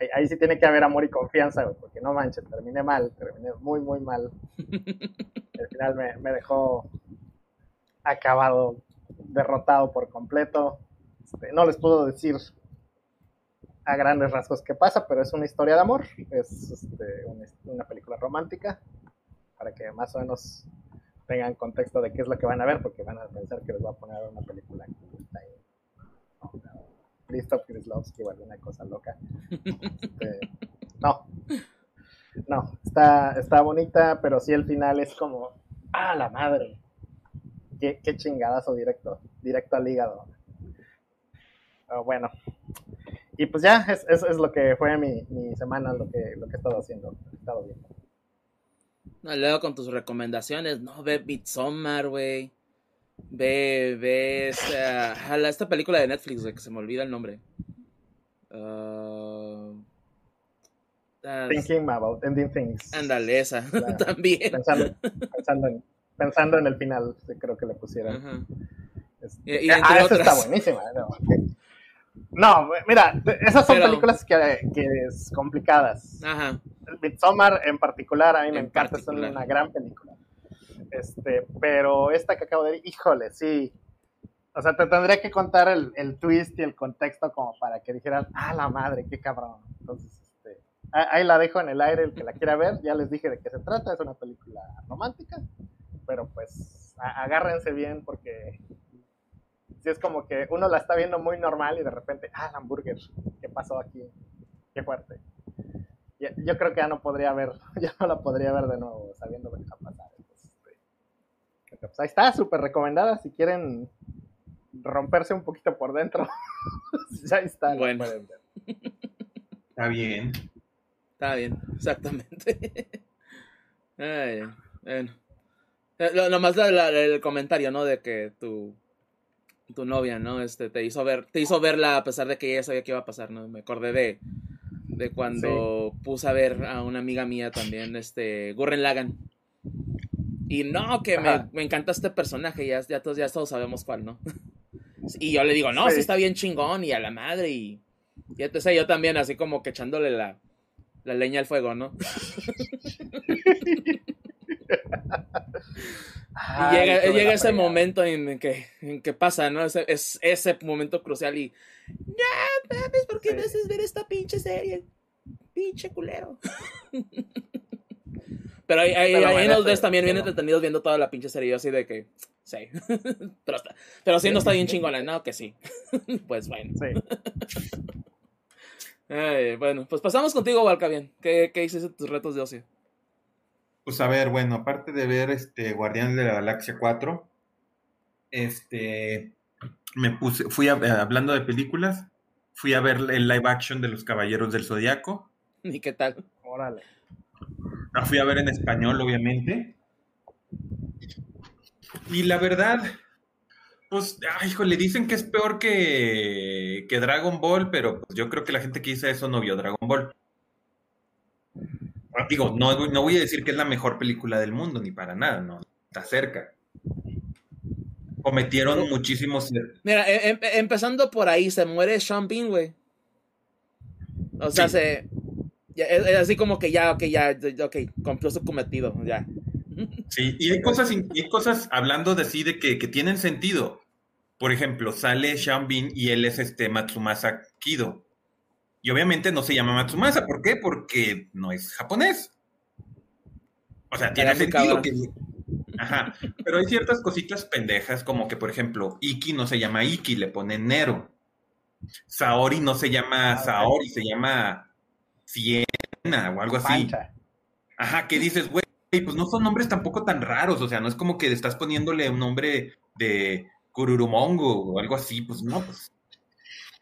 Ahí, ahí sí tiene que haber amor y confianza, güey, porque no manches, terminé mal, terminé muy, muy mal. *laughs* Al final me, me dejó acabado, derrotado por completo. Este, no les puedo decir a grandes rasgos qué pasa, pero es una historia de amor, es este, una, una película romántica, para que más o menos tengan contexto de qué es lo que van a ver, porque van a pensar que les va a poner una película que está ahí. No, no, Christoph Kieslowski o alguna cosa loca. Este, no, no, está, está bonita, pero sí el final es como, ¡ah, la madre! Qué, qué chingadazo directo, directo al hígado. Bueno, y pues ya, es, es, es lo que fue mi, mi, semana, lo que, lo que he estado haciendo, he estado viendo. No, luego con tus recomendaciones, no, ve Midsommar, güey. Ve, ve esta, esta película de Netflix, güey, que se me olvida el nombre. Uh, uh, Thinking about ending things. Ándale, esa, *laughs* también. Pensando, pensando, en, pensando en el final, creo que le pusieron. Ajá. Este, Y- y ah, esa está buenísima. No, No, mira, esas son Pero- películas que, que es complicadas. Ajá. Midsommar en particular, a mí me En encanta, es una gran película. Este, pero esta que acabo de ver, híjole, sí. O sea, te tendría que contar el, el twist y el contexto como para que dijeran, ah, la madre, qué cabrón. Entonces, este, ah- ahí la dejo en el aire, el que la quiera ver, ya les dije de qué se trata, es una película romántica, pero pues agárrense bien porque si es como que uno la está viendo muy normal y de repente, ah, el hamburger, ¿qué pasó aquí? Qué fuerte. Yo creo que ya no podría ver, *laughs* ya no la podría ver de nuevo sabiendo lo que va a pasar. Entonces, este, pero, pues ahí está, súper recomendada. Si quieren romperse un poquito por dentro, ya *laughs* ahí está. Bueno. pueden ver. Está bien. Está bien, exactamente. *laughs* Ay, bueno. Eh, lo- Nomás la- la- el comentario, ¿no? De que tu, tu novia, ¿no? Este, te hizo ver, te hizo verla a pesar de que ella sabía que iba a pasar, ¿no? Me acordé de, de cuando puse a ver a una amiga mía también, este, Gurren Lagan. Y no, que me, me, encanta este personaje, ya, ya, todos, ya todos sabemos cuál, ¿no? *laughs* Y yo le digo, no, sí. está bien chingón y a la madre y... Y entonces yo también así como que echándole la, la leña al fuego, ¿no? *laughs* y llega, llega ese momento en que, en que pasa, ¿no? Ese, es ese momento crucial y... Ya, mames, ¿por qué sí. me haces ver esta pinche serie? Pinche culero. *laughs* Pero ahí, ahí, pero ves también bien entretenidos viendo toda la pinche serie. Yo así de que, sí. *laughs* pero, está, pero sí no está bien chingona, ¿no? Que sí. *laughs* pues bueno. Sí. *laughs* Ay, bueno, pues pasamos contigo, Valka, bien. ¿Qué, qué hiciste tus retos de ocio? Pues a ver, bueno, aparte de ver este Guardianes de la Galaxia 4, este me puse, fui a, hablando de películas, fui a ver el live action de los Caballeros del Zodiaco. ¿Y qué tal? Órale. La fui a ver en español, obviamente. Y la verdad, pues, ay, híjole, dicen que es peor que, que Dragon Ball, pero pues, yo creo que la gente que dice eso no vio Dragon Ball. Digo, no, no voy a decir que es la mejor película del mundo, ni para nada, no, está cerca. Cometieron muchísimos... Mira, em, empezando por ahí, se muere Sean Bean, güey. O sea, sí. se... Ya, es, así como que ya, ok, ya, ok, cumplió su cometido, ya. *laughs* Sí, y hay cosas, y hay cosas hablando de sí de que, que tienen sentido. Por ejemplo, sale Sean Bean y él es este Matsumasa Kido. Y obviamente no se llama Matsumasa. ¿Por qué? Porque no es japonés. O sea, tiene sentido que... Ajá. Pero hay ciertas cositas pendejas, como que, por ejemplo, Iki no se llama Iki, le ponen Nero. Saori no se llama Saori, se llama Siena o algo así. Pancha. Ajá, que dices, güey, pues no son nombres tampoco tan raros, o sea, no es como que estás poniéndole un nombre de Kururumongo o algo así, pues no, pues.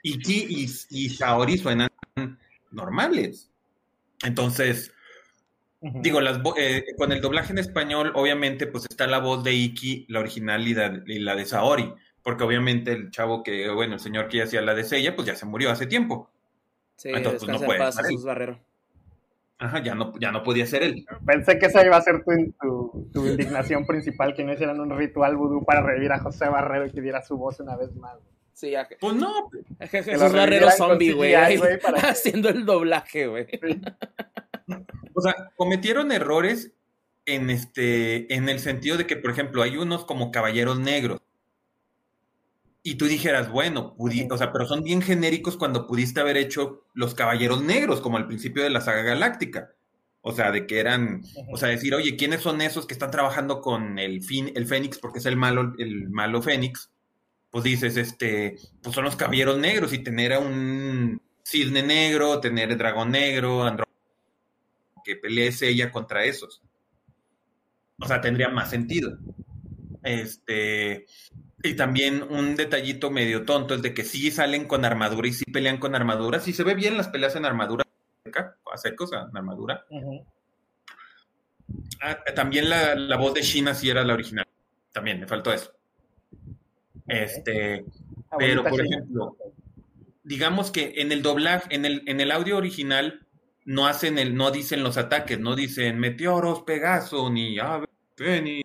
Iki y, y Shaori suenan normales. Entonces, uh -huh. digo, las, eh, con el doblaje en español, obviamente, pues está la voz de Iki, la original y la, y la de Saori, porque obviamente el chavo que, bueno, el señor que hacía la de Seiya, pues ya se murió hace tiempo. Sí, Entonces, pues, no puede paz, sus barreros. Ajá, ya no, ya no podía ser él. Pensé que esa iba a ser tu, tu, tu indignación principal, que no hicieran un ritual vudú para revivir a José Barrero y que diera su voz una vez más. Sí, ya. Pues no. Jesús Barrero zombie, güey. Para... *laughs* Haciendo el doblaje, güey. Sí. *laughs* O sea, cometieron errores en este, en el sentido de que, por ejemplo, hay unos como caballeros negros. Y tú dijeras, bueno, pudi o sea, pero son bien genéricos cuando pudiste haber hecho los caballeros negros, como al principio de la saga galáctica. O sea, de que eran, o sea, decir, oye, ¿quiénes son esos que están trabajando con el, fin, el Fénix? Porque es el malo, el malo Fénix. Pues dices, este, pues son los caballeros negros y tener a un cisne negro, tener el dragón negro, Andro que peleese ella contra esos. O sea, tendría más sentido. Este, y también un detallito medio tonto es de que sí salen con armadura y sí pelean con armadura. Sí se ve bien las peleas en armadura a secos, en armadura. Uh -huh. ah, también la, la, voz de Shina sí era la original. También me faltó eso. Este, ah, pero por ejemplo, digamos que en el doblaje, en el, en el audio original, no hacen el, no dicen los ataques, no dicen meteoros, Pegaso, ni ave, ni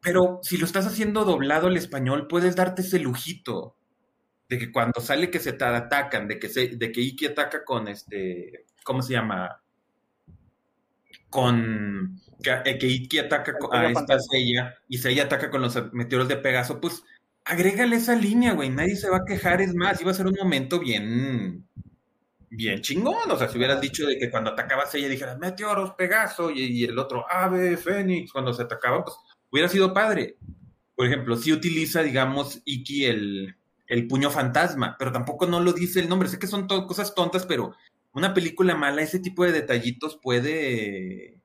pero si lo estás haciendo doblado al español, puedes darte ese lujito de que cuando sale que se te atacan, de que, se, de que Iki ataca con este, ¿cómo se llama? Con que, eh, que Iki ataca a esta Seiya y Seiya ataca con los meteoros de Pegaso, pues agrégale esa línea, güey, nadie se va a quejar, es más, iba a ser un momento bien, bien chingón, o sea, si hubieras dicho de que cuando atacaba Seiya dijeras meteoros, Pegaso y, y el otro ave, Fénix, cuando se atacaba, pues hubiera sido padre. Por ejemplo, si utiliza, digamos, Iki el, el puño fantasma, pero tampoco no lo dice el nombre. Sé que son to cosas tontas, pero una película mala, ese tipo de detallitos puede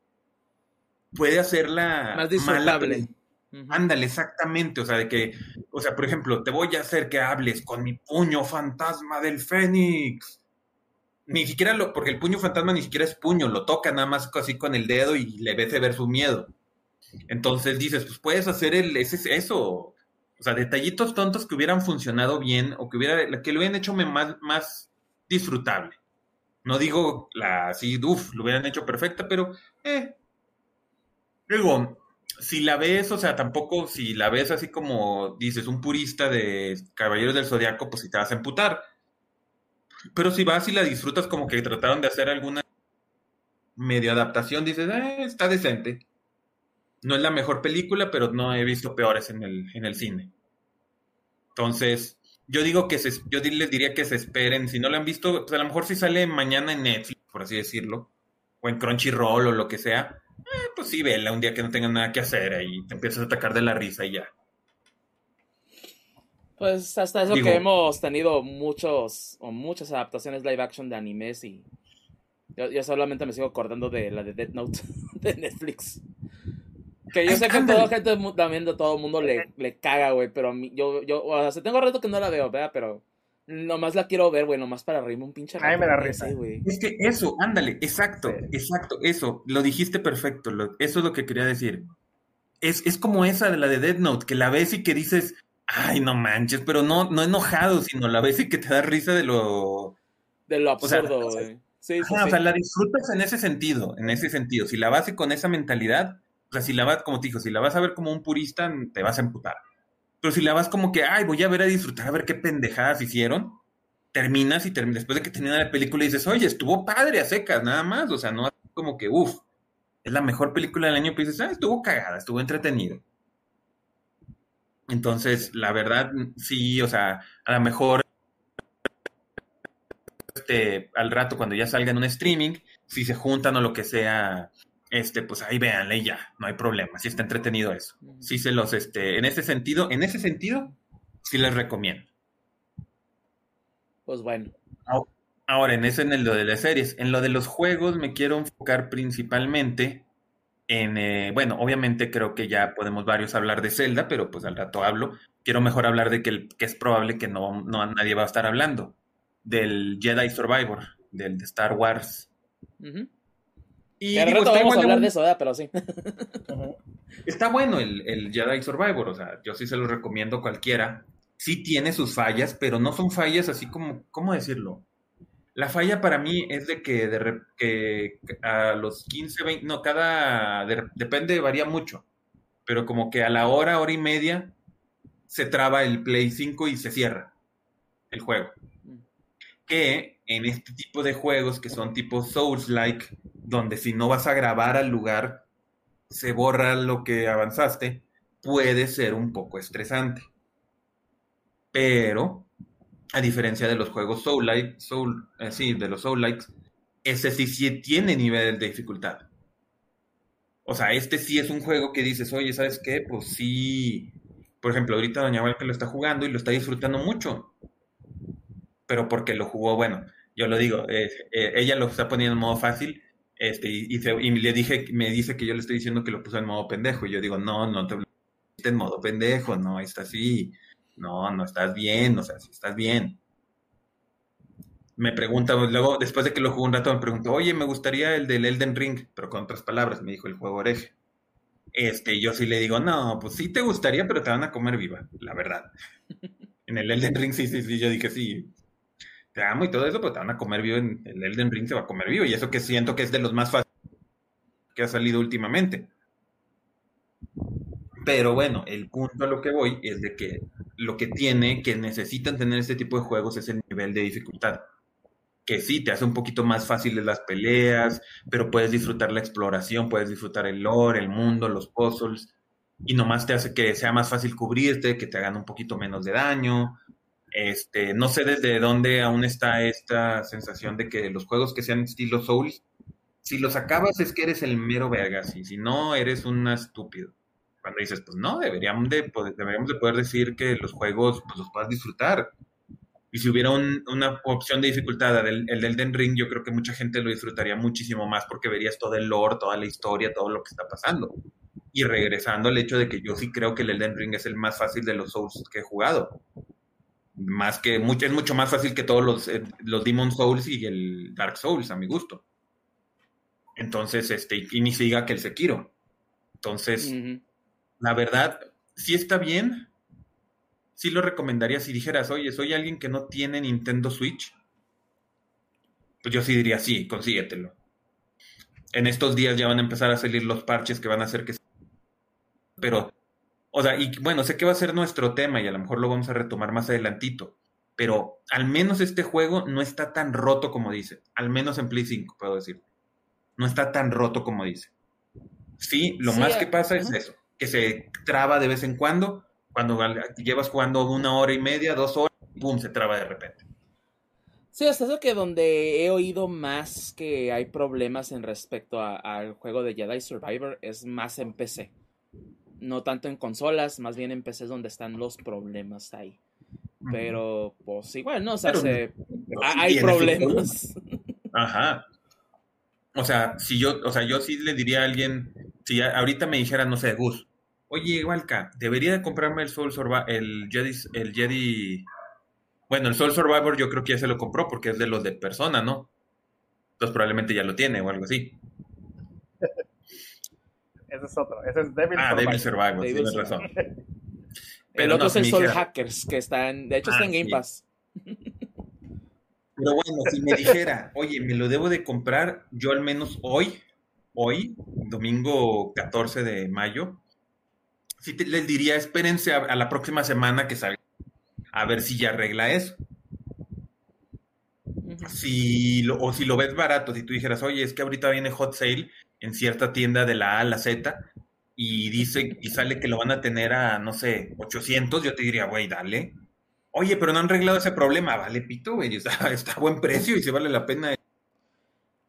puede hacerla más disfrutable. Uh -huh. Ándale, exactamente. O sea, de que, o sea, por ejemplo, te voy a hacer que hables con mi puño fantasma del Fénix. Ni siquiera lo, porque el puño fantasma ni siquiera es puño, lo toca nada más así con el dedo y le ves ver su miedo. Entonces dices, pues puedes hacer el, ese, eso. O sea, detallitos tontos que hubieran funcionado bien o que, hubiera, que lo hubieran hecho más, más disfrutable. No digo la así, uff, lo hubieran hecho perfecta, pero eh. Luego, si la ves, o sea, tampoco, si la ves así como dices, un purista de Caballeros del Zodiaco, pues si te vas a emputar. Pero si vas y la disfrutas como que trataron de hacer alguna medio adaptación, dices, eh, está decente. No es la mejor película, pero no he visto peores en el, en el cine. Entonces, yo digo que se, yo les diría que se esperen. Si no la han visto, pues a lo mejor si sale mañana en Netflix, por así decirlo, o en Crunchyroll o lo que sea, eh, pues sí, vela un día que no tengan nada que hacer y te empiezas a atacar de la risa y ya. Pues hasta eso que hemos tenido muchos o muchas adaptaciones live action de animes y yo, solamente me sigo acordando de la de Death Note *laughs* de Netflix. Que yo sé que toda gente también de todo el mundo le, le caga, güey, pero a mí, yo, yo, o sea, tengo rato que no la veo, ¿verdad? Pero nomás la quiero ver, güey, nomás para reírme un pinche Ay, me risa. güey. Es que eso, ándale, exacto, exacto, eso, lo dijiste perfecto, eso es lo que quería decir. Es, es como esa de la de Dead Note, que la ves y que dices, ay, no manches, pero no, no enojado, sino la ves y que te da risa de lo... De lo absurdo, güey. sí, sí, o sea, la disfrutas en ese sentido, en ese sentido. Si la vas con esa mentalidad, o sea, si la vas, como te dijo, si la vas a ver como un purista, te vas a emputar. Pero si la vas como que, ay, voy a ver a disfrutar, a ver qué pendejadas hicieron, terminas y después de que termina la película dices, oye, estuvo padre a secas, nada más. O sea, no como que, uff, es la mejor película del año, pero dices, ah, estuvo cagada, estuvo entretenido. Entonces, la verdad, sí, o sea, a lo mejor este, al rato cuando ya salga en un streaming, si se juntan o lo que sea, este, pues ahí véanle ya, no hay problema, si está entretenido eso. Sí se los, este, en ese sentido, en ese sentido, sí les recomiendo. Pues bueno. Ahora, en eso, en lo de las series, en lo de los juegos me quiero enfocar principalmente en, eh, bueno, obviamente creo que ya podemos varios hablar de Zelda, pero pues al rato hablo. Quiero mejor hablar de que, que es probable que no, no nadie va a estar hablando, del Jedi Survivor, del de Star Wars. Y vamos a hablar de eso, pero sí. Está bueno el, el, Jedi Survivor, o sea, yo sí se lo recomiendo a cualquiera. Sí tiene sus fallas, pero no son fallas así como, ¿cómo decirlo? La falla para mí es de que, de, que a los 15, 20, no, cada, depende, varía mucho, pero como que a la hora, hora y media, se traba el Play 5 y se cierra el juego. Mm. Que en este tipo de juegos que son tipo Souls-like, donde si no vas a grabar al lugar, se borra lo que avanzaste, puede ser un poco estresante. Pero, a diferencia de los juegos Soul-like, Soul, eh, sí, de los Soul-likes, ese sí, tiene nivel de dificultad. O sea, este sí es un juego que dices, oye, ¿sabes qué? Pues sí. Por ejemplo, ahorita Doña que lo está jugando y lo está disfrutando mucho. Pero porque lo jugó, bueno, yo lo digo, eh, ella lo está poniendo en modo fácil este, y, y, le dije, me dice que yo le estoy diciendo que lo puso en modo pendejo. Y yo digo, no, no te en modo pendejo, no, está así. No, no estás bien, o sea, si estás bien. Me pregunta, luego, después de que lo jugó un rato, me preguntó, oye, me gustaría el del Elden Ring, pero con otras palabras, me dijo el juego oreje. Este, yo sí le digo, no, pues sí te gustaría, pero te van a comer viva, la verdad. *laughs* en el Elden Ring, sí, sí, sí, yo dije, sí, te amo y todo eso, pero te van a comer vivo en el Elden Ring, se va a comer vivo. Y eso que siento que es de los más fáciles que ha salido últimamente. Pero bueno, el punto a lo que voy es de que lo que tiene, que necesitan tener este tipo de juegos es el nivel de dificultad. Que sí, te hace un poquito más fáciles las peleas, pero puedes disfrutar la exploración, puedes disfrutar el lore, el mundo, los puzzles, y nomás te hace que sea más fácil cubrirte, que te hagan un poquito menos de daño, este, no sé desde dónde aún está esta sensación de que los juegos que sean estilo Souls, si los acabas es que eres el mero vergas y si no eres un estúpido. Cuando dices, pues no, deberíamos de, poder, deberíamos de poder decir que los juegos pues, los puedas disfrutar. Y si hubiera una opción de dificultad del el Elden Ring, yo creo que mucha gente lo disfrutaría muchísimo más porque verías todo el lore, toda la historia, todo lo que está pasando. Y regresando al hecho de que yo sí creo que el Elden Ring es el más fácil de los Souls que he jugado más que mucho, es mucho más fácil que todos los, eh, los Demon Souls y el Dark Souls, a mi gusto. Entonces, este, y ni siga que el Sekiro. Entonces, la verdad, si está bien. Sí lo recomendaría si dijeras, oye, soy alguien que no tiene Nintendo Switch. Pues yo sí diría, sí, consíguetelo. En estos días ya van a empezar a salir los parches que van a hacer que pero, o sea, y bueno, sé que va a ser nuestro tema y a lo mejor lo vamos a retomar más adelantito, pero al menos este juego no está tan roto como dice, al menos en Play 5, puedo decir. No está tan roto como dice. Sí, lo Sí, más que pasa es eso, que se traba de vez en cuando, cuando llevas jugando una hora y media, dos horas, ¡pum! se traba de repente. Sí, hasta eso que donde he oído más que hay problemas en respecto al juego de Jedi Survivor es más en PC. No tanto en consolas, más bien en PC es donde están los problemas ahí. Pero, pues igual, ¿no? O sea, Pero- se- hay problemas. Ajá. O sea, si yo, o sea, yo sí le diría a alguien, si ahorita me dijera, no sé, Gus, oye, Walca, debería de comprarme el Soul Survivor, el Jedi, el Jedi, bueno, el Soul Survivor yo creo que ya se lo compró porque es de los de persona, ¿no? Entonces probablemente ya lo tiene o algo así. Ese es otro. Ese es Devil Ah, Survivor. Devil Survivor, Devil tienes Survivor. razón. *laughs* El Pero otro no, es el si me Soul dijera- Hackers, que está en, de hecho está Ah, en Game sí. Pass. Pero bueno, si me dijera, oye, me lo debo de comprar, yo al menos hoy, hoy, domingo 14 de mayo, sí te- les diría, espérense a, a la próxima semana que salga, a ver si ya arregla eso. Si lo, o si lo ves barato, si tú dijeras, oye, es que ahorita viene hot sale en cierta tienda de la A a la Z y dice y sale que lo van a tener a, no sé, 800, yo te diría, güey, dale. Oye, pero no han arreglado ese problema, vale, pito, güey, *laughs* está, a buen precio y se vale la pena.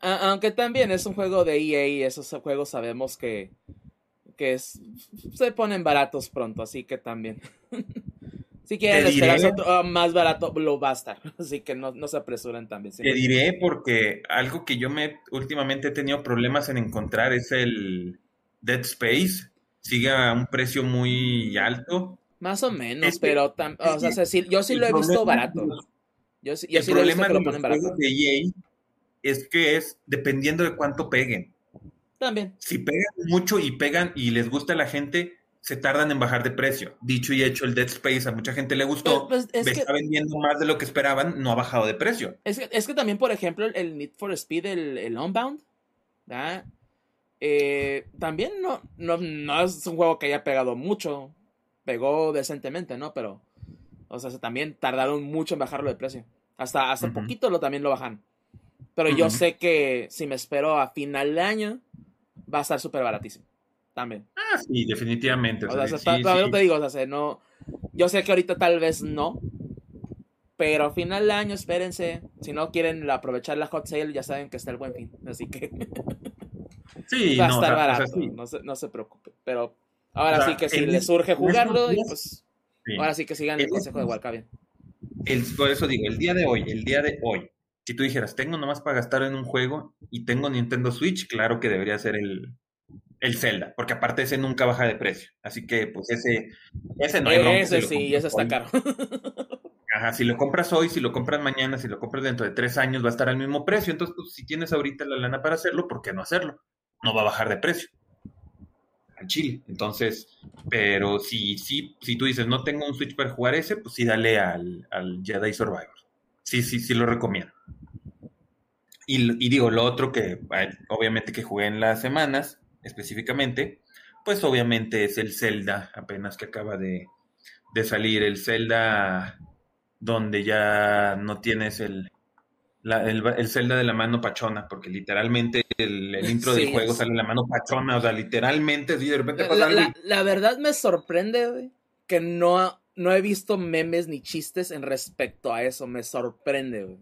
Aunque también es un juego de EA esos juegos sabemos que, que se ponen baratos pronto, así que también. *laughs* si quieren Te diré- esperarse otro- ah, más barato, lo va a estar. *laughs* Así que no, no se apresuren también. Te diré porque algo que yo me últimamente he tenido problemas en encontrar es el Dead Space. Sigue a un precio muy alto. Más o menos, Es que- pero tam- o sea, sí, yo sí lo he visto problema barato. Yo, el sí lo he visto problema que de lo los ponen barato. juegos de EA es que es dependiendo de cuánto peguen. También. Si pegan mucho y pegan y les gusta a la gente, se tardan en bajar de precio. Dicho y hecho, el Dead Space a mucha gente le gustó, Pues- pues, es que- está vendiendo más de lo que esperaban, no ha bajado de precio. Es que, es que también, por ejemplo, el- Need for Speed, el, el Unbound. Eh, también no, no, no es un juego que haya pegado mucho. Pegó decentemente, ¿no? Pero, o sea, se- también tardaron mucho en bajarlo de precio. Hasta, hasta poquito lo también lo bajan. Pero yo sé que si me espero a final de año, va a estar súper baratísimo. También. Ah, sí, definitivamente. o O sea, sea, sí, sí. te digo, o sea, se- no. Yo sé que ahorita tal vez no. Pero a final de año, espérense. Si no quieren aprovechar la hot sale, ya saben que está el buen fin. Así que *laughs* Sí, *laughs* va a no, estar o sea, barato. sí. no, se, no se preocupe. Pero ahora sí que si les es- surge jugarlo, y pues ahora sí que sigan el En consejo de Walcavian. El- por eso digo, el día de hoy, el día de hoy, si tú dijeras, tengo nomás para gastar en un juego y tengo Nintendo Switch, claro que debería ser el, el Zelda, porque aparte ese nunca baja de precio. Así que, pues ese, ese no hay Ese si sí, ese está caro. *laughs* Ajá, si lo compras hoy, si lo compras mañana, si lo compras dentro de tres años, va a estar al mismo precio. Entonces, pues, si tienes ahorita la lana para hacerlo, ¿por qué no hacerlo? No va a bajar de precio. Al chile. Entonces, pero si, si, si tú dices, no tengo un Switch para jugar ese, pues sí, dale al, al Jedi Survivor. Sí, sí, sí lo recomiendo. Y, y digo, lo otro que, obviamente, que jugué en las semanas, específicamente, pues obviamente es el Zelda, apenas que acaba de, de salir, el Zelda donde ya no tienes el, la- el, el Zelda de la mano pachona, porque literalmente el, el intro del Sí, juego sale la mano pachona, o sea, literalmente, así de repente La, la- la verdad me sorprende, güey, que no, no he visto memes ni chistes en respecto a eso. Me sorprende, güey.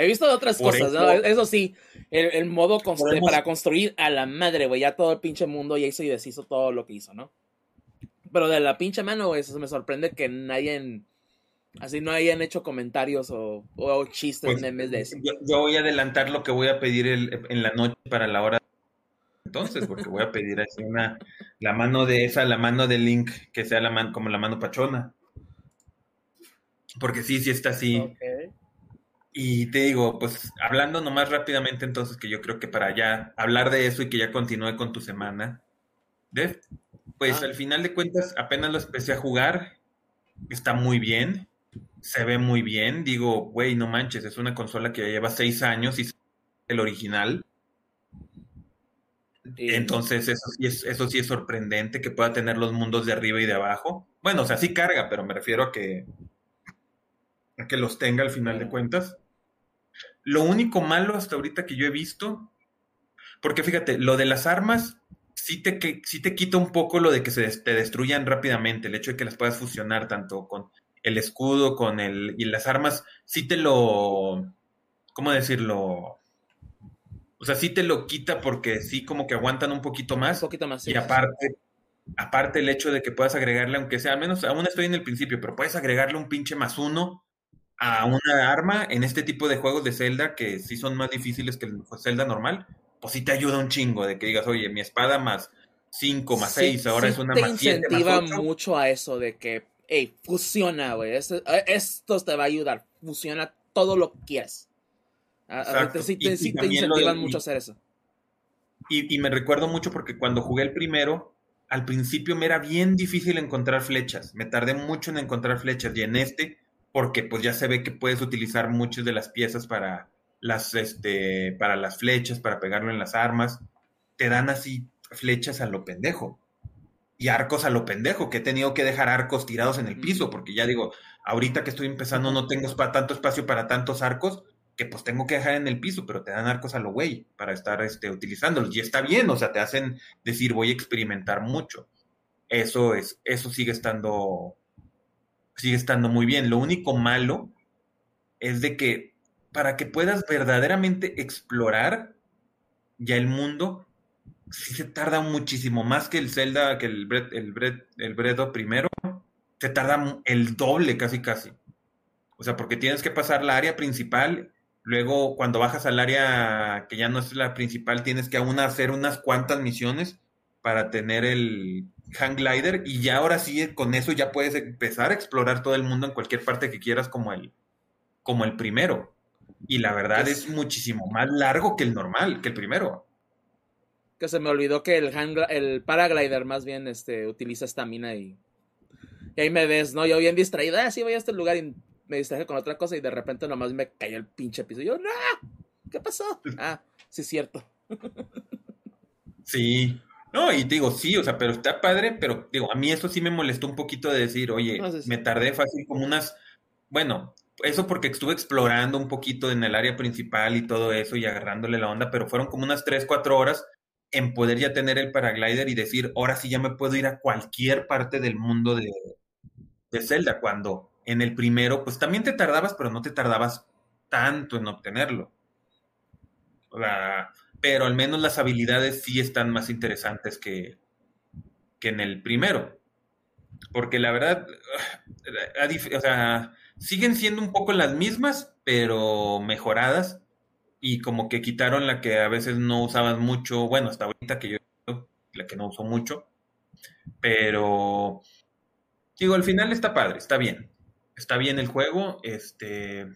He visto otras Por cosas, eso- ¿no? Eso sí, el, el modo constru- Podemos- para construir a la madre, güey. Ya todo el pinche mundo ya hizo y deshizo todo lo que hizo, ¿no? Pero de la pinche mano, güey, eso me sorprende que nadie así no hayan hecho comentarios o, o chistes, Pues, memes de eso. Yo, yo voy a adelantar lo que voy a pedir el- en la noche para la hora. Entonces, porque voy a pedir así una, la mano de esa, la mano de Link, que sea la mano, como la mano pachona. Porque sí, sí está así. Ok. Y te digo, pues hablando nomás rápidamente, entonces que yo creo que para ya hablar de eso y que ya continúe con tu semana, Dev, pues Ah. al final de cuentas apenas lo empecé a jugar, está muy bien, se ve muy bien, digo, güey, no manches, es una consola que ya lleva seis años y es el original. Entonces, eso sí, es, eso sí es sorprendente que pueda tener los mundos de arriba y de abajo. Bueno, o sea, sí carga, pero me refiero a que, a que los tenga al final de cuentas. Lo único malo hasta ahorita que yo he visto, porque fíjate, lo de las armas sí te, que, sí te quita un poco lo de que se des- te destruyan rápidamente, el hecho de que las puedas fusionar tanto con el escudo, con el... y las armas, sí te lo... ¿Cómo decirlo? O sea, sí te lo quita porque sí como que aguantan un poquito un más. poquito más. sí, Y sí. aparte, aparte el hecho de que puedas agregarle, aunque sea, al menos aún estoy en el principio, pero puedes agregarle un pinche más uno a una arma en este tipo de juegos de Zelda que sí son más difíciles que el Zelda normal, pues sí te ayuda un chingo de que digas, oye, mi espada más 5 más Sí, 6, ahora sí es una te más 7 más incentiva 8. mucho a eso de que, hey, fusiona, güey. Esto, eh, esto te va a ayudar. Fusiona todo lo que quieras. A-. Sí, te, y sí te incentivan de- mucho y- a hacer eso. Y me recuerdo mucho porque cuando jugué el primero, al principio me era bien difícil encontrar flechas. Me tardé mucho en encontrar flechas. Y en este, porque pues ya se ve que puedes utilizar muchas de las piezas para las, este, para las flechas, para pegarlo en las armas. Te dan así flechas a lo pendejo. Y arcos a lo pendejo, que he tenido que dejar arcos tirados en el piso, porque ya digo, ahorita que estoy empezando no tengo tanto espacio para tantos arcos, que pues tengo que dejar en el piso, pero te dan arcos a lo güey para estar este, utilizándolos. Y está bien, o sea, te hacen decir voy a experimentar mucho. Eso es, eso sigue estando, sigue estando muy bien. Lo único malo es de que para que puedas verdaderamente explorar ya el mundo, sí se tarda muchísimo más que el Zelda, que el Breath, el el Breath primero, se tarda el doble casi casi. O sea, porque tienes que pasar la área principal, luego cuando bajas al área que ya no es la principal, tienes que aún hacer unas cuantas misiones para tener el hang glider y ya ahora sí con eso ya puedes empezar a explorar todo el mundo en cualquier parte que quieras como el como el primero. Y la verdad es es- muchísimo más largo que el normal, que el primero. Que se me olvidó que el, hang- el paraglider más bien este, utiliza estamina y, y ahí me ves, ¿no? Yo bien distraída, ah, sí, voy a este lugar y me distraje con otra cosa y de repente nomás me cayó el pinche piso. Y yo, ¡no! ¿Qué pasó? *laughs* Ah, sí es cierto. Sí. No, y digo, sí, o sea, pero está padre, pero digo, a mí eso sí me molestó un poquito de decir, oye, No, me tardé fácil como unas, bueno, eso porque estuve explorando un poquito en el área principal y todo eso y agarrándole la onda, pero fueron como unas 3, 4 horas en poder ya tener el paraglider y decir, ahora sí ya me puedo ir a cualquier parte del mundo de, de Zelda, cuando en el primero, pues también te tardabas, pero no te tardabas tanto en obtenerlo. O sea, pero al menos las habilidades sí están más interesantes que, que en el primero. Porque la verdad, a dif- o sea, siguen siendo un poco las mismas, pero mejoradas. Y como que quitaron la que a veces no usabas mucho, bueno, hasta ahorita que yo, la que no uso mucho. Pero, digo, al final está padre, está bien. Está bien el juego, este,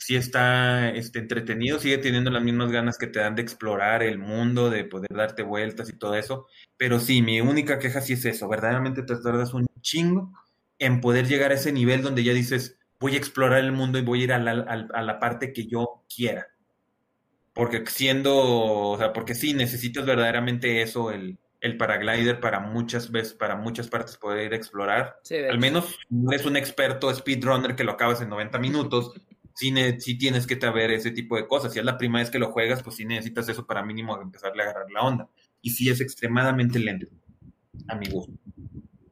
sí está este, entretenido, sigue teniendo las mismas ganas que te dan de explorar el mundo, de poder darte vueltas y todo eso. Pero sí, mi única queja sí es eso, verdaderamente te tardas un chingo en poder llegar a ese nivel donde ya dices, voy a explorar el mundo y voy a ir a la, a- a la parte que yo quiera. Porque siendo, o sea, porque sí, necesitas verdaderamente eso, el, el paraglider para muchas veces, para muchas partes poder ir a explorar. Sí, Al menos no eres un experto speedrunner que lo acabas en 90 minutos, sí, sí tienes que saber ese tipo de cosas. Si es la primera vez que lo juegas, pues sí necesitas eso para mínimo empezarle a agarrar la onda. Y sí es extremadamente lento, a mi gusto.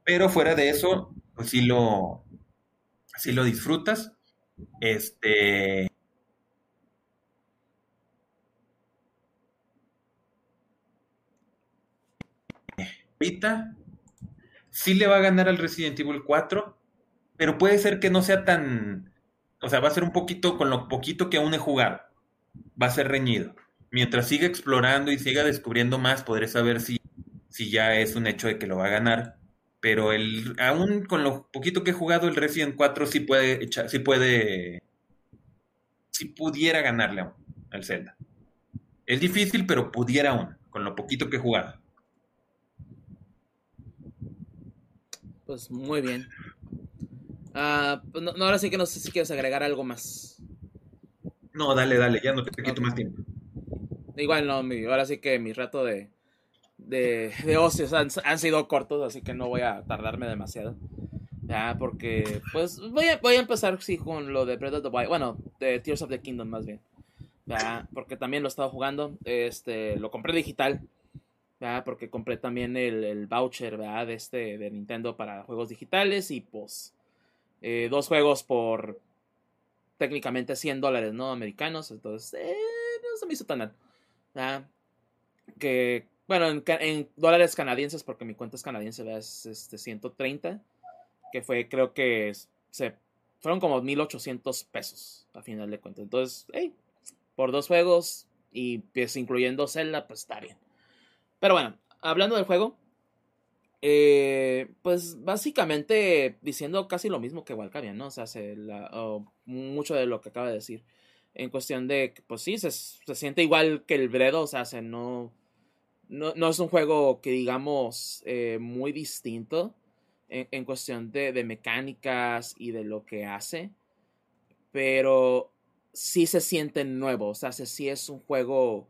Pero fuera de eso, pues sí lo, sí lo disfrutas. Este. Ahorita sí le va a ganar al Resident Evil 4, pero puede ser que no sea tan. O sea, va a ser un poquito, con lo poquito que aún he jugado, va a ser reñido. Mientras siga explorando y siga descubriendo más, podré saber si, si ya es un hecho de que lo va a ganar. Pero el, aún con lo poquito que he jugado, el Resident 4 sí puede echar, sí puede. Sí pudiera ganarle aún al Zelda. Es difícil, pero pudiera aún, con lo poquito que he jugado. Pues muy bien. Ah, pues no, no, ahora sí que no sé si quieres agregar algo más. No, dale, dale, ya no te quito más tiempo. Igual no, mi- ahora sí que mi rato de, de, de ocios han, han sido cortos, así que no voy a tardarme demasiado. Ya, porque, pues, voy a, voy a empezar, sí, con lo de Breath of the Wild. Bueno, de Tears of the Kingdom, más bien. Ya, porque también lo he estado jugando. Este, lo compré digital. Ya, porque compré también el, el voucher, ¿verdad? De este, de Nintendo para juegos digitales. Y, pues, eh, dos juegos por técnicamente 100 dólares, ¿no? Americanos. Entonces, eh, no se me hizo tan. ¿ya? Que, bueno, en, dólares canadienses, porque mi cuenta es canadiense, ¿verdad? Es este, 130 que fue, creo que se fueron como 1800 pesos a final de cuentas. Entonces, por dos juegos y pues incluyendo Zelda, pues está bien. Pero bueno, hablando del juego, eh, pues básicamente diciendo casi lo mismo que Walcavian, ¿no? O sea, se la- mucho de lo que acaba de decir. En cuestión de, pues sí, se, se siente igual que el Bredo, o sea, se no, no, no es un juego que digamos eh, muy distinto en, en cuestión de, de mecánicas y de lo que hace, pero sí se siente nuevo, o sea, se- sí es un juego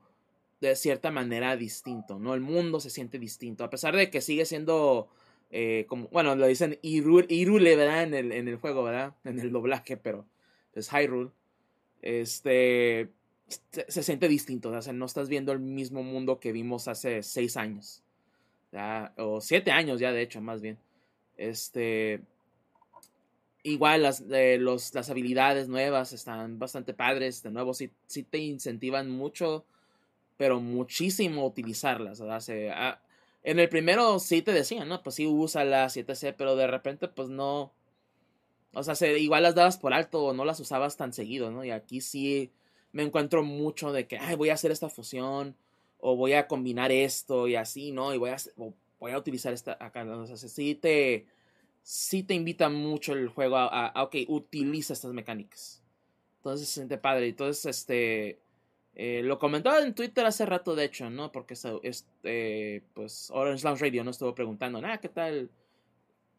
de cierta manera distinto, ¿no? El mundo se siente distinto, a pesar de que sigue siendo, eh, como, bueno, lo dicen Hyrule, ¿verdad? En el, en el juego, ¿verdad? En el doblaje, pero es Hyrule. Este, se, siente distinto, o sea, no estás viendo el mismo mundo que vimos hace seis años, o siete años ya, de hecho, más bien. Este, igual las, eh, las habilidades nuevas están bastante padres, de nuevo, sí, sí te incentivan mucho, pero muchísimo utilizarlas, ah, en el primero sí te decían, ¿no? Pues sí, úsalas, y etc., pero de repente, pues no. O sea, se, igual las dabas por alto o no las usabas tan seguido, ¿no? Y aquí sí me encuentro mucho de que, ay, voy a hacer esta fusión, o voy a combinar esto y así, ¿no? Y voy a, voy a utilizar esta acá, ¿no? O sea, sí te, sí te invita mucho el juego a, a- a, ok, utiliza estas mecánicas. Entonces se siente padre. Entonces, este, eh, lo comentaba en Twitter hace rato, de hecho, ¿no? Porque este, pues Orange Lounge Radio no estuvo preguntando, ah, ¿qué tal?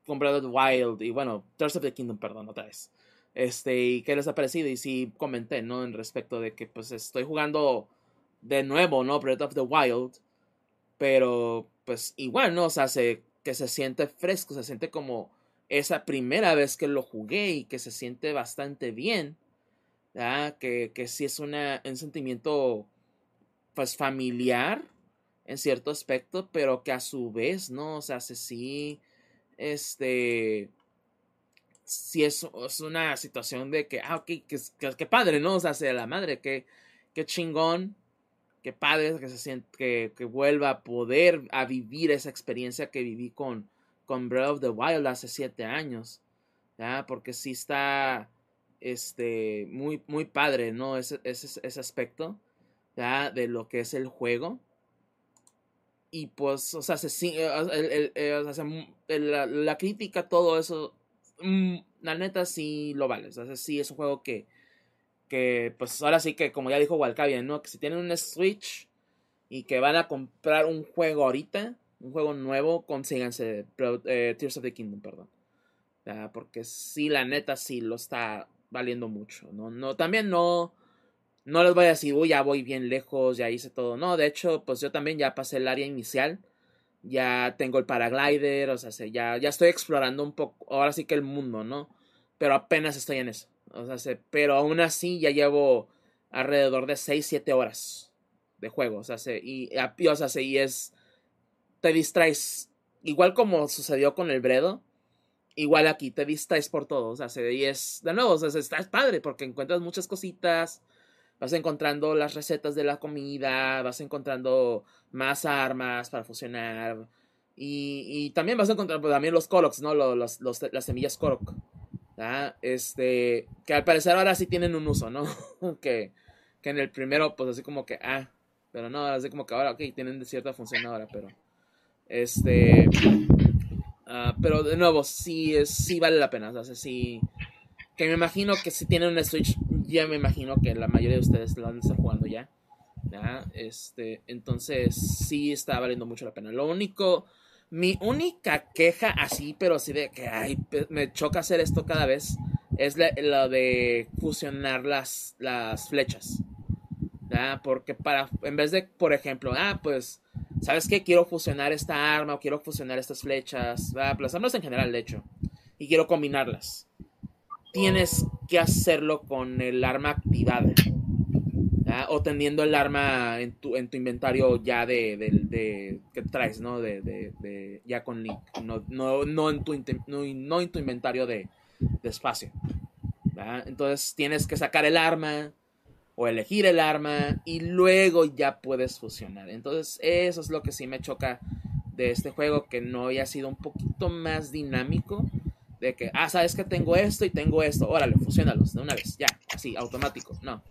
con Breath of the Wild y bueno, Tears of the Kingdom, perdón, otra vez. Este, y qué les ha parecido y sí comenté, ¿no? En respecto de que pues estoy jugando de nuevo, ¿no? Breath of the Wild, pero pues igual, ¿no? O sea, se, que se siente fresco, se siente como esa primera vez que lo jugué y que se siente bastante bien, Que, que sí es un sentimiento pues familiar en cierto aspecto, pero que a su vez, ¿no? O sea, se sí, este, sí es, es una situación de que, ah, ok, que, padre, ¿no? O sea, sea la madre, que, que chingón, que padre que se que, que vuelva a poder a vivir esa experiencia que viví con, con Breath of the Wild hace siete años, ¿ya? Porque sí está, este, muy, muy padre, ¿no? Ese, ese, ese aspecto. De lo que es el juego. Y pues, o sea, la, la, crítica, todo eso, mmm, la neta sí lo vale. O sí es un juego que, que, pues ahora sí que, como ya dijo Walcavian, ¿no? Que si tienen un Switch y que van a comprar un juego ahorita, un juego nuevo, consíganse eh, Tears of the Kingdom, perdón. Porque sí, la neta sí lo está valiendo mucho, ¿no? no también no no les voy a decir, uy, ya voy bien lejos, ya hice todo. No, de hecho, pues yo también ya pasé el área inicial. Ya tengo el paraglider, o sea, ya, ya estoy explorando un poco, ahora sí que el mundo, ¿no? Pero apenas estoy en eso. O sea, se, pero aún así ya llevo alrededor de 6, 7 horas de juego. O sea, se, y, y, o sea, se, y es. Te distraes. Igual como sucedió con el Bredo. Igual aquí te distraes por todo. O sea, se, y es. De nuevo, o sea, está padre porque encuentras muchas cositas vas encontrando las recetas de la comida, vas encontrando más armas para fusionar. Y, y también vas a encontrar pues, también los Koroks, ¿no? Los, los, los, las semillas Korok. Este, que al parecer ahora sí tienen un uso, ¿no? *laughs* que, que en el primero, pues así como que, ah, pero no, así como que ahora, ok, tienen cierta función ahora, pero. Este. Uh, pero de nuevo, sí, es, sí vale la pena. Sí. Que me imagino que si tienen una Switch, ya me imagino que la mayoría de ustedes lo han de estar jugando ya. Este, entonces sí está valiendo mucho la pena. Lo único, mi única queja así, pero así de que ay, me choca hacer esto cada vez, es la, la de fusionar las, las flechas. Porque para, en vez de, por ejemplo, ah, pues ¿sabes qué? Quiero fusionar esta arma o quiero fusionar estas flechas, las armas en general, de hecho, y quiero combinarlas. Tienes que hacerlo con el arma activada. O teniendo el arma en tu, en tu inventario ya de, de, que traes, ¿no? De, ya con link, no, no, no, en, tu, no, no en tu inventario de, espacio. Entonces tienes que sacar el arma, o elegir el arma y luego ya puedes fusionar. Entonces eso es lo que sí me choca de este juego, que no haya sido un poquito más dinámico. De que, ah, sabes que tengo esto y tengo esto, órale, fusionalos de una vez, ya, así, automático, no.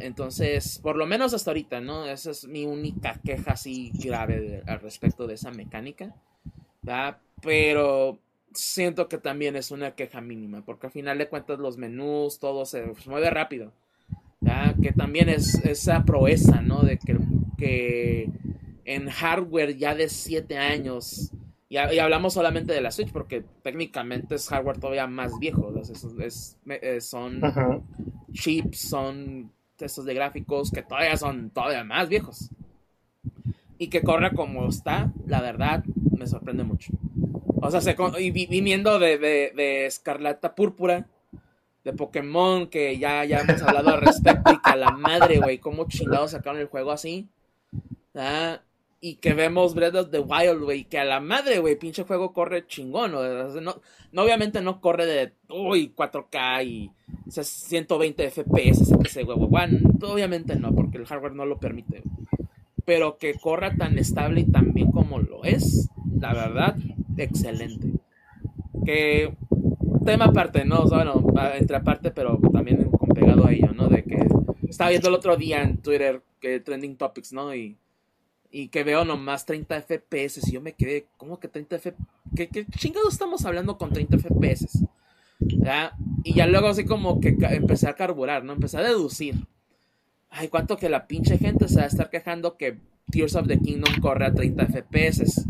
Entonces, por lo menos hasta ahorita, ¿no? Esa es mi única queja así grave al respecto de esa mecánica. Pero siento que también es una queja mínima, porque al final de cuentas los menús, todo se mueve rápido que también es esa proeza, ¿no? De que, que en hardware ya de 7 años, y, hablamos solamente de la Switch porque técnicamente es hardware todavía más viejo, es, eh, son chips, son textos de gráficos que todavía son todavía más viejos. Y que corra como está, la verdad, me sorprende mucho. O sea, se, y viniendo de, de, de Escarlata Púrpura, de Pokémon, que ya, ya hemos hablado al respecto, y que a la madre, güey, cómo chingados sacaron el juego así. Y que vemos Breath of the Wild, güey, que a la madre, güey, pinche juego corre chingón. ¿no? No, obviamente no corre de, uy, 4K y 120 FPS, ese güey, Obviamente no, porque el hardware no lo permite. Pero que corra tan estable y tan bien como lo es, la verdad, excelente. Que tema aparte, ¿no? bueno, entre aparte, pero también con pegado a ello, ¿no? De que estaba viendo el otro día en Twitter que trending topics, ¿no? Y, y que veo nomás 30 FPS y yo me quedé, ¿cómo que 30 FPS? ¿Qué, ¿Qué, chingados estamos hablando con 30 FPS? ¿Ya? Y ya luego así como que empecé a carburar, ¿no? Empecé a deducir. Ay, cuánto que la pinche gente se va a estar quejando que Tears of the Kingdom corre a 30 FPS.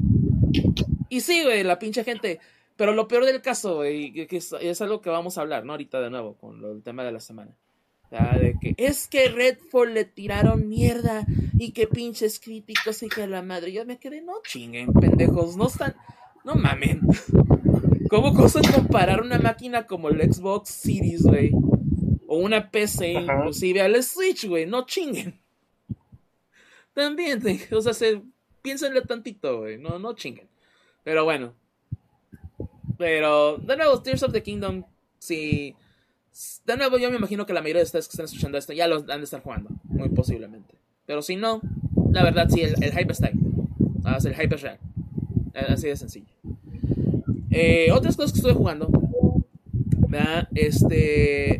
Y sí, güey, la pinche gente, pero lo peor del caso, y que es, algo que vamos a hablar, ¿no? Ahorita de nuevo, con el tema de la semana. de que es que Redfall le tiraron mierda y que pinches críticos y que la madre. Yo me quedé, no chinguen, pendejos, no están. No mamen. *laughs* ¿Cómo cosa comparar una máquina como el Xbox Series, güey? O una PC, inclusive al Switch, güey, no chinguen. También, o sea, se, piénsenle tantito, güey, no, no chinguen. Pero bueno, pero, de nuevo, Tears of the Kingdom, si... De nuevo, yo me imagino que la mayoría de ustedes que están escuchando esto ya lo han de estar jugando, muy posiblemente. Pero si no, la verdad, sí, el, hype está ahí. Ah, el hype es real. Eh, así de sencillo. Eh, otras cosas que estuve jugando. Este.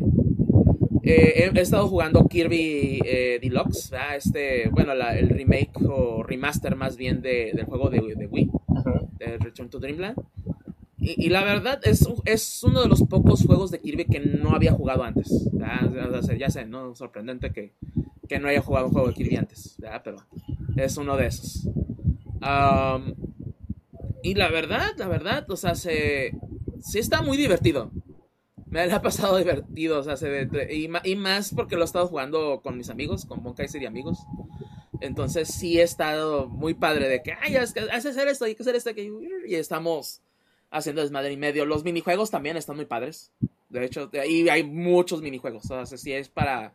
Eh, he, estado jugando Kirby Deluxe, Este, bueno, el remake o remaster más bien de, del juego de, de Wii, de Return to Dreamland. Y, la verdad es, es uno de los pocos juegos de Kirby que no había jugado antes. ya sé, ¿no? Sorprendente que, no haya jugado un juego de Kirby antes. Pero es uno de esos. y la verdad, la verdad, o sea, se, sí está muy divertido. Me ha pasado divertido, o sea, se, y, y, más porque lo he estado jugando con mis amigos, con Bonkaiser y amigos. Entonces sí he estado muy padre de que, ay, hay que hacer esto, hay que hacer esto, y estamos haciendo desmadre y medio. Los minijuegos también están muy padres. De hecho, hay muchos minijuegos. O sea, si es para,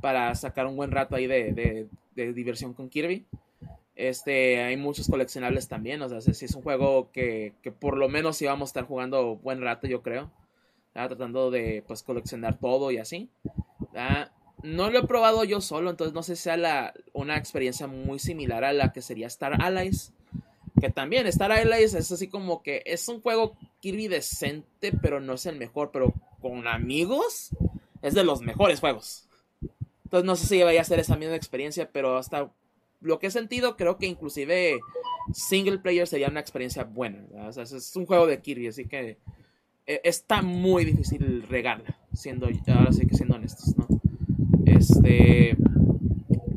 para sacar un buen rato ahí de, diversión con Kirby. Este, hay muchos coleccionables también. O sea, si es un juego que, por lo menos íbamos a estar jugando buen rato, yo creo. Tratando de pues coleccionar todo y así. No lo he probado yo solo, entonces no sé si sea la, una experiencia muy similar a la que sería Star Allies. Que también Star Allies es así como que es un juego Kirby decente, pero no es el mejor. Pero con amigos es de los mejores juegos. Entonces no sé si vaya a ser esa misma experiencia, pero hasta lo que he sentido, creo que inclusive single player sería una experiencia buena. Es un juego de Kirby, así que eh, está muy difícil regarla, siendo, ahora sí que siendo honestos, ¿no? Este,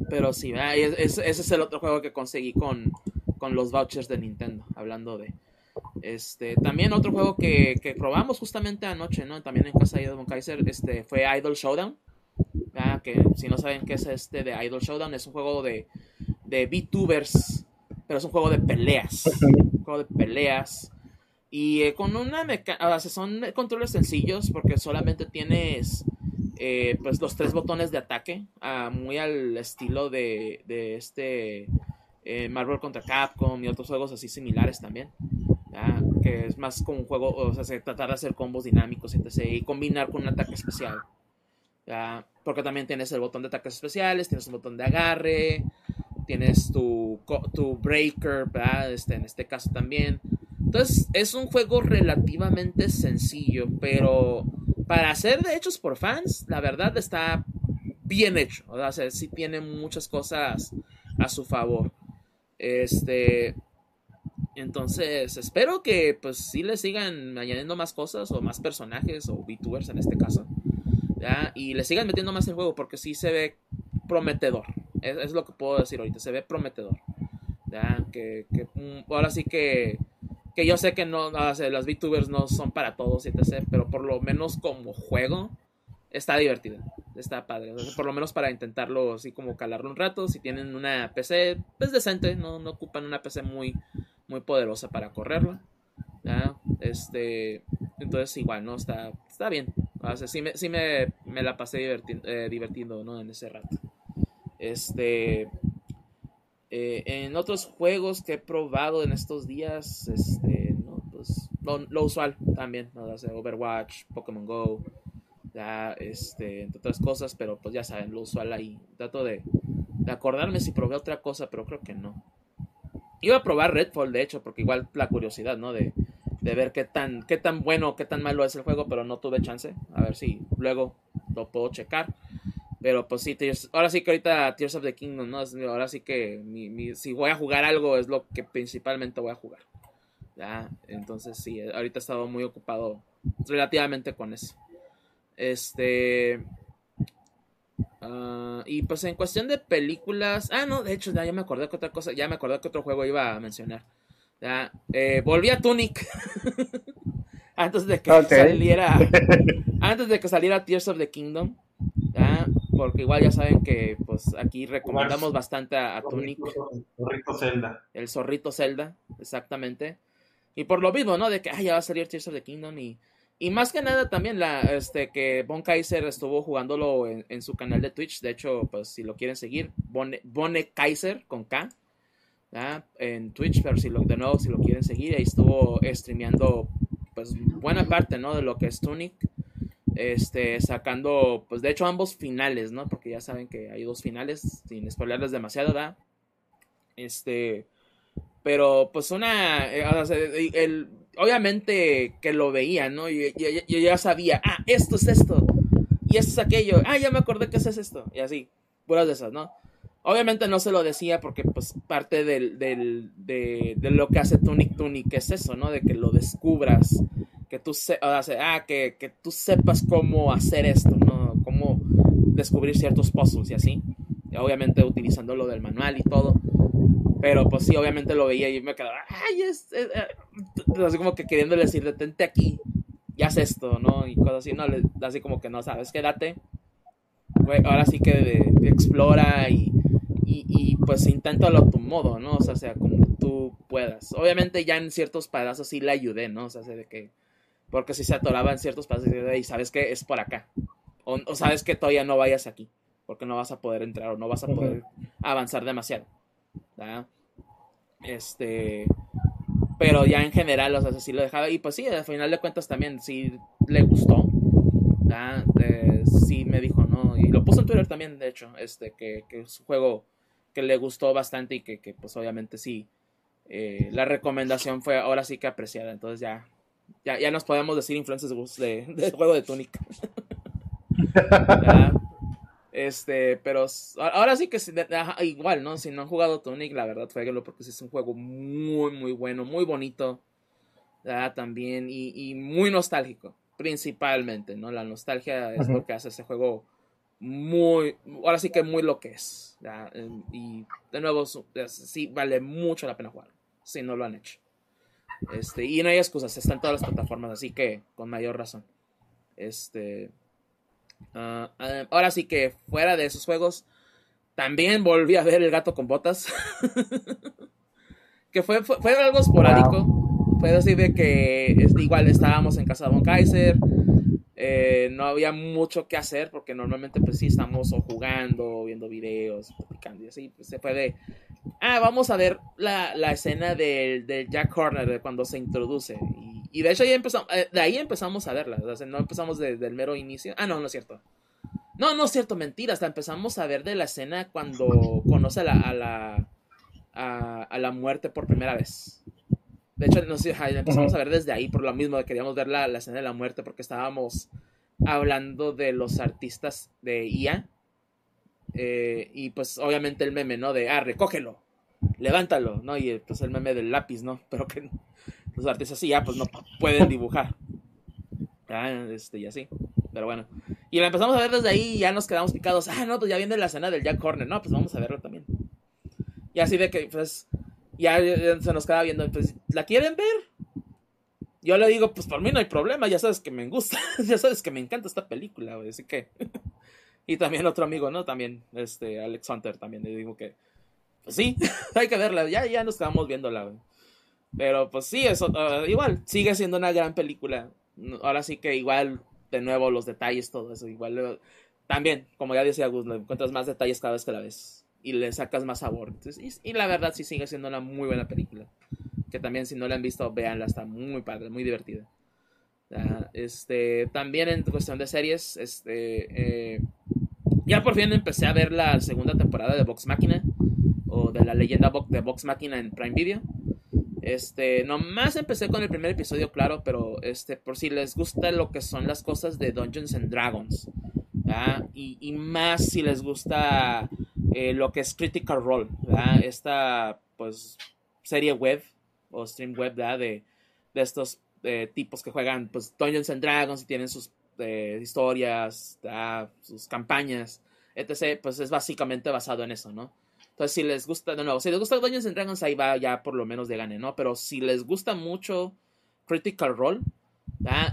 pero sí, ese es el otro juego que conseguí con, con los vouchers de Nintendo, hablando de... Este, también otro juego que, que probamos justamente anoche, ¿no? También en casa de Don Kaiser, este, fue Idol Showdown. que si no saben qué es este de Idol Showdown, es un juego de, de VTubers, pero es un juego de peleas. Un juego de peleas. Y eh, con una mecánica, son controles sencillos porque solamente tienes eh, pues los tres botones de ataque, ah, muy al estilo de, de este eh, Marvel contra Capcom y otros juegos así similares también. Que es más como un juego, o sea, se tratar de hacer combos dinámicos y combinar con un ataque especial. Porque también tienes el botón de ataques especiales, tienes un botón de agarre, tienes tu, tu breaker, Este, en este caso también. Entonces, es un juego relativamente sencillo, pero para ser de hechos por fans, la verdad está bien hecho. O sea, sí tiene muchas cosas a su favor. Este. Entonces, espero que pues sí le sigan añadiendo más cosas o más personajes o VTubers en este caso. Y le sigan metiendo más el juego porque sí se ve prometedor. Es, lo que puedo decir ahorita, se ve prometedor. Que, mm, ahora sí que que yo sé que no, las VTubers no son para todos, etc, pero por lo menos como juego está divertido, está padre, por lo menos para intentarlo así como calarlo un rato, si tienen una PC, pues decente, no, no ocupan una PC muy, muy poderosa para correrlo, este, entonces igual, ¿no? Está, está bien, o sí me, me, me la pasé eh, divirtiendo, ¿no? En ese rato. Este, eh, en otros juegos que he probado en estos días, este, no, pues, lo, usual también, ¿no? Overwatch, Pokémon Go, ya, este, entre otras cosas, pero pues ya saben, lo usual ahí. Trato de, acordarme si probé otra cosa, pero creo que no. Iba a probar Redfall, de hecho, porque igual la curiosidad, ¿no? De, de ver qué tan, qué tan bueno, qué tan malo es el juego, pero no tuve chance. A ver si luego lo puedo checar. Pero pues sí, ahora sí que ahorita Tears of the Kingdom, ¿no? Ahora sí que si voy a jugar algo es lo que principalmente voy a jugar. ¿ya? Entonces sí, ahorita he estado muy ocupado relativamente con eso. Este... Ah, y pues en cuestión de películas... Ah, no, de hecho ya, me acordé que otra cosa, ya me acordé que otro juego iba a mencionar. Ya, eh, volví a Tunic. *laughs* antes de que saliera... *laughs* antes de que saliera Tears of the Kingdom porque igual ya saben que pues aquí recomendamos bastante a, Tunic. El zorrito Zelda. El zorrito Zelda, exactamente. Y por lo mismo, ¿no? De que ya va a salir Tears of the Kingdom y, y más que nada también la, este, que Bon Kaiser estuvo jugándolo en, su canal de Twitch. De hecho, pues si lo quieren seguir, Bone, Kaiser con K. En Twitch, pero si lo, de nuevo, si lo quieren seguir, ahí estuvo streameando pues buena parte, ¿no? De lo que es Tunic este, sacando, pues de hecho ambos finales, ¿no? Porque ya saben que hay dos finales, sin spoilerles demasiado, ¿verdad? Este, pero pues una, eh, el, obviamente que lo veía, ¿no? Y yo ya sabía, ah, esto es esto, y esto es aquello, ah, ya me acordé que es esto, y así, puras de esas, ¿no? Obviamente no se lo decía porque pues parte del, del, de, de, lo que hace Tunic Tunic es eso, ¿no? De que lo descubras que tú, ah, que, que, tú sepas cómo hacer esto, ¿no? Cómo descubrir ciertos puzzles y así. obviamente utilizando lo del manual y todo. Pero pues sí, obviamente lo veía y me quedaba, ay, es, *laughs* así como que queriéndole decir, detente aquí, y haz esto, ¿no? Y cosas así, ¿no? Así como que no sabes, quédate. Ahora sí que explora y, y, y, pues inténtalo a tu modo, ¿no? O sea, sea, como tú puedas. Obviamente ya en ciertos pedazos sí le ayudé, ¿no? O sea, de que porque si se atoraba en ciertos pasos y sabes que es por acá. O, sabes que todavía no vayas aquí. Porque no vas a poder entrar o no vas a poder avanzar demasiado. Este. Pero ya en general, o sea, sí lo dejaba. Y pues sí, al final de cuentas también sí le gustó. sí me dijo, ¿no? Y lo puso en Twitter también, de hecho. Este, que, que es un juego que le gustó bastante y que, que pues obviamente sí. Eh, la recomendación fue ahora sí que apreciada. Entonces ya ya, ya nos podemos decir influencers de, de juego de Tunic. *laughs* este, pero ahora sí que igual, ¿no? Si no han jugado Tunic, la verdad, jueguenlo porque es un juego muy, muy bueno, muy bonito. También, y, y, muy nostálgico, principalmente, ¿no? La nostalgia es lo que hace ese juego muy, ahora sí que muy lo que es. Y de nuevo, sí vale mucho la pena jugar, si no lo han hecho. Este, y no hay excusas, están todas las plataformas, así que con mayor razón. Este, ah, ahora sí que fuera de esos juegos, también volví a ver El gato con botas. *laughs* que fue, fue, algo esporádico. Fue así de que igual estábamos en casa de Von Kaiser. Eh, no había mucho que hacer porque normalmente pues sí estamos o jugando, viendo videos, platicando y así. Pues, se fue de, ah, vamos a ver la, la escena del, del, Jack Horner de cuando se introduce. Y, de hecho ahí empezamos, eh, de ahí empezamos a verla. O sea, no empezamos desde el mero inicio. Ah, no, no es cierto. No, no es cierto, mentira. Hasta empezamos a ver de la escena cuando conoce a la, a la, a, la muerte por primera vez. De hecho, empezamos a ver desde ahí por lo mismo, queríamos ver la, la, escena de la muerte porque estábamos hablando de los artistas de IA. Eh, y pues obviamente el meme, ¿no? De, ah, recógelo, levántalo, ¿no? Y pues el meme del lápiz, ¿no? *laughs* Pero que los artistas ya pues no pueden dibujar. Ah, este, y así. Pero bueno. Y la empezamos a ver desde ahí y ya nos quedamos picados. Ah, no, pues ya viene la escena del Jack Horner. No, pues vamos a verlo también. Y así de que, pues, ya, se nos queda viendo. Pues, ¿la quieren ver? Yo le digo, pues por mí no hay problema. Ya sabes que me gusta. *laughs* ya sabes que me encanta esta película, güey. Así que. *laughs* y también otro amigo, ¿no? También, este, Alex Hunter también. Le digo que, pues sí, *laughs* hay que verla. Ya, ya nos quedamos viéndola, güey. Pero pues sí, eso, uh, igual, sigue siendo una gran película. Ahora sí que igual de nuevo los detalles, todo eso. Igual también, como ya decía Gus, encuentras más detalles cada vez que la ves y le sacas más sabor. y, la verdad sí sigue siendo una muy buena película. Que también si no la han visto, véanla, está muy padre, muy divertida. este, también en cuestión de series, este, eh, ya por fin empecé a ver la segunda temporada de Vox Machina o de la leyenda de Vox Machina en Prime Video. Este, nomás empecé con el primer episodio, claro, pero este, por si les gusta lo que son las cosas de Dungeons and Dragons, y, más si les gusta eh, lo que es Critical Role, esta pues serie web o stream web de, de estos eh, tipos que juegan pues Dungeons and Dragons y tienen sus eh, historias, sus campañas, etc. Pues es básicamente basado en eso, ¿no? Entonces, si les gusta, de nuevo, si les gusta Dungeons and Dragons, ahí va ya por lo menos de gane, ¿no? Pero si les gusta mucho Critical Role,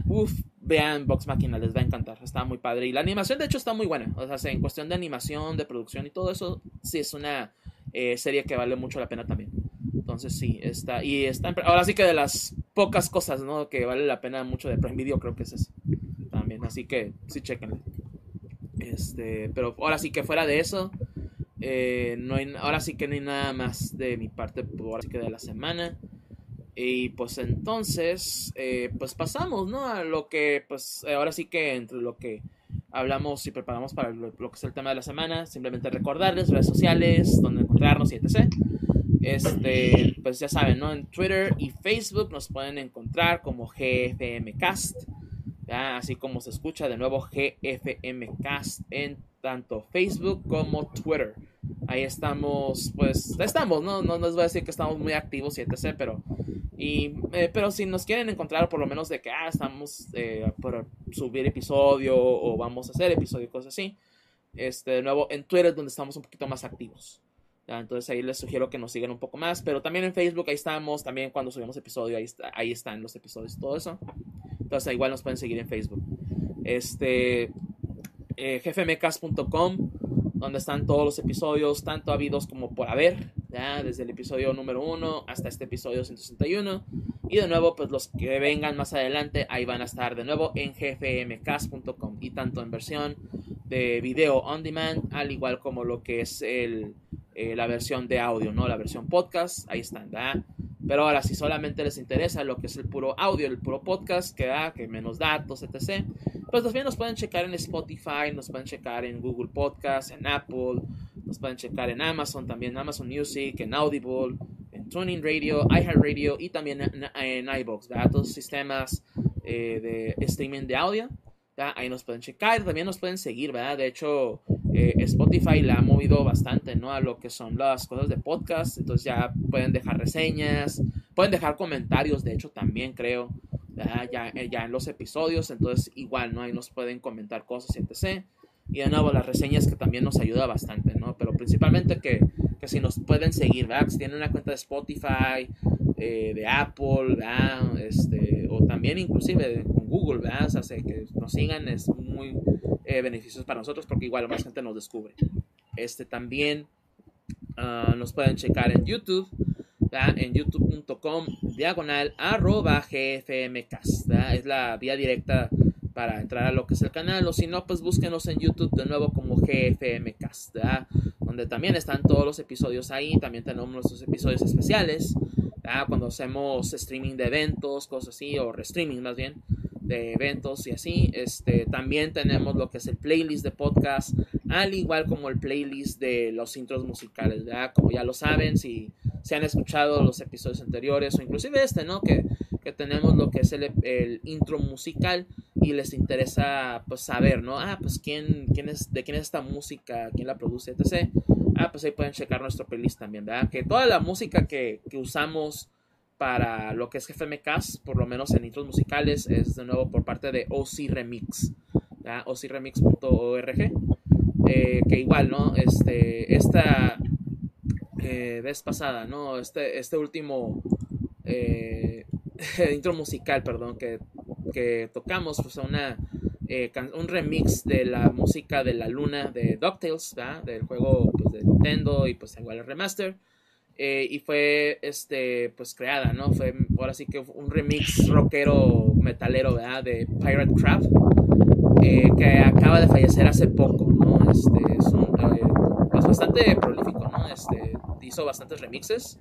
uff, vean Box Machina, les va a encantar, está muy padre. Y la animación, de hecho, está muy buena. O sea, en cuestión de animación, de producción y todo eso, sí es una eh, serie que vale mucho la pena también. Entonces, sí, está. Y está. Ahora sí que de las pocas cosas, ¿no? Que vale la pena mucho de Prime Video, creo que es eso. También, así que sí, chequenlo. Este, pero ahora sí que fuera de eso, eh, no hay, ahora sí que no hay nada más de mi parte, ahora sí que de la semana. Y pues entonces, eh, pues pasamos, ¿no? A lo que, pues ahora sí que entre lo que hablamos y preparamos para lo, que es el tema de la semana, simplemente recordarles redes sociales, donde encontrarnos y etc. Este, pues ya saben, ¿no? En Twitter y Facebook nos pueden encontrar como GFMcast, así como se escucha de nuevo GFMcast en tanto Facebook como Twitter. Ahí estamos, pues, estamos, ¿no? No les voy a decir que estamos muy activos y etc., pero, y, eh, pero si nos quieren encontrar por lo menos de que, ah, estamos eh, por subir episodio o vamos a hacer episodio cosas así, este, de nuevo, en Twitter es donde estamos un poquito más activos. Entonces ahí les sugiero que nos sigan un poco más, pero también en Facebook ahí estamos, también cuando subimos episodio, ahí, está, ahí están los episodios y todo eso. Entonces igual nos pueden seguir en Facebook. Este, eh, jefemecas.com, donde están todos los episodios, tanto habidos como por haber, desde el episodio número 1 hasta este episodio 161. Y de nuevo, pues los que vengan más adelante, ahí van a estar de nuevo en gfmcast.com y tanto en versión de video on demand, al igual como lo que es el, eh, la versión de audio, ¿no? La versión podcast, ahí están, ¿verdad? Pero ahora, si solamente les interesa lo que es el puro audio, el puro podcast, que da, que menos datos, etc., pues también nos pueden checar en Spotify, nos pueden checar en Google Podcast, en Apple, nos pueden checar en Amazon, también Amazon Music, en Audible, en Tuning Radio, iHeartRadio y también en, en iBox, ¿verdad? Todos los sistemas eh, de streaming de audio. Ahí nos pueden checar, también nos pueden seguir, ¿verdad? De hecho, eh, Spotify la ha movido bastante, ¿no? A lo que son las cosas de podcast. Entonces ya pueden dejar reseñas, pueden dejar comentarios, de hecho, también creo, ya, eh, ya en los episodios. Entonces, igual, ¿no? Ahí nos pueden comentar cosas, etc. Y de nuevo, las reseñas que también nos ayuda bastante, ¿no? Pero principalmente que, que si nos pueden seguir, ¿verdad? Si tienen una cuenta de Spotify, eh, de Apple, ¿verdad? Este, o también inclusive con Google, ¿verdad? O que nos sigan es muy eh, beneficioso para nosotros porque igual más gente nos descubre. este también ah, nos pueden checar en YouTube, en youtube.com diagonal arroba gfmcast, es la vía directa para entrar a lo que es el canal o si no pues búsquenos en YouTube de nuevo como gfmcast, donde también están todos los episodios ahí, también tenemos nuestros episodios especiales, cuando hacemos streaming de eventos, cosas así, o restreaming más bien, de eventos y así. Este, también tenemos lo que es el playlist de podcast, al igual como el playlist de los intros musicales. Como ya lo saben, si se han escuchado los episodios anteriores o inclusive este, ¿no? Que, que tenemos lo que es el, intro musical y les interesa pues saber, ¿no? Ah, pues quién, quién es, de quién es esta música, quién la produce, etc. Ah, pues ahí pueden checar nuestro playlist también, ¿verdad? Que toda la música que, usamos para lo que es GFMcast, por lo menos en intros musicales, es de nuevo por parte de OC Remix, ocremix.org, eh, que igual, ¿no? Este, esta eh, vez pasada, ¿no? Este, este último eh, *laughs* intro musical, perdón, que, que tocamos, pues una, eh, un remix de la música de la luna de DuckTales, ¿verdad? Del juego pues, de Nintendo y pues igual el remaster. Eh, y fue este pues creada, ¿no? Fue ahora sí que un remix rockero metalero, ¿verdad? De Pirate Crab, que acaba de fallecer hace poco, ¿no? Este pues bastante prolífico, ¿no? Este hizo bastantes remixes,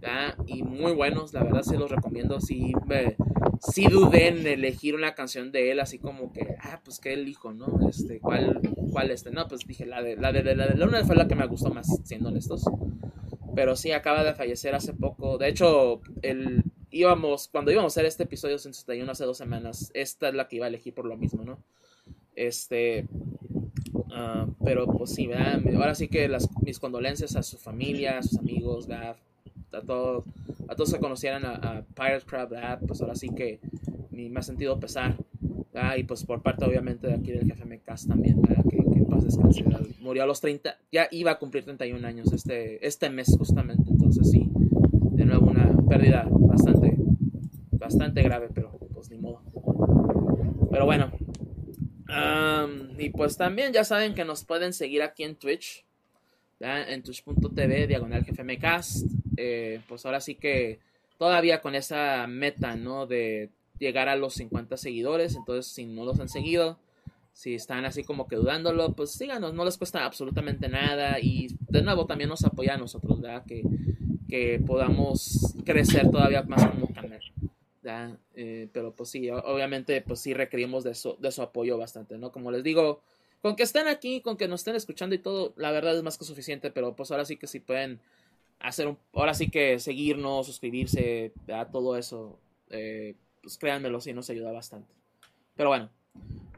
¿verdad? Y muy buenos, la verdad sí los recomiendo, sí me, sí dudé en elegir una canción de él así como que, ah, pues qué elijo, ¿no? Este, ¿cuál, cuál este? No, pues dije la de la de, la de la luna fue la que me gustó más, siendo honestos pero sí acaba de fallecer hace poco. De hecho, el, íbamos, cuando íbamos a hacer este episodio 161 hace dos semanas, esta es la que iba a elegir por lo mismo, ¿no? Este, uh, pero pues sí, ¿verdad? ahora sí que las, mis condolencias a su familia, a sus amigos, ¿verdad? A, todos, a todos que conocieran a, a Pirate Crab, ¿verdad? Pues ahora sí que me ha sentido pesar. ¿verdad? Y pues por parte obviamente de aquí del jefe MCAS también, ¿verdad? Que, Murió a los 30, ya iba a cumplir 31 años este, este mes justamente. Entonces sí, de nuevo una pérdida bastante, bastante grave, pero pues ni modo. Pero bueno. Y pues también ya saben que nos pueden seguir aquí en Twitch. En twitch.tv, diagonal gfmcast. Eh, pues ahora sí que todavía con esa meta, ¿no? De llegar a los 50 seguidores. Entonces, si no los han seguido, si están así como que dudándolo, pues síganos, no les cuesta absolutamente nada y de nuevo también nos apoya a nosotros, ¿verdad? Que, que podamos crecer todavía más como canal. Eh, pero pues sí, obviamente pues sí requerimos de su, de su apoyo bastante, ¿no? Como les digo, con que estén aquí, con que nos estén escuchando y todo, la verdad es más que suficiente, pero pues ahora sí que sí pueden hacer un, ahora sí que seguirnos, suscribirse, a todo eso, eh, pues créanmelo, sí nos ayuda bastante. Pero bueno,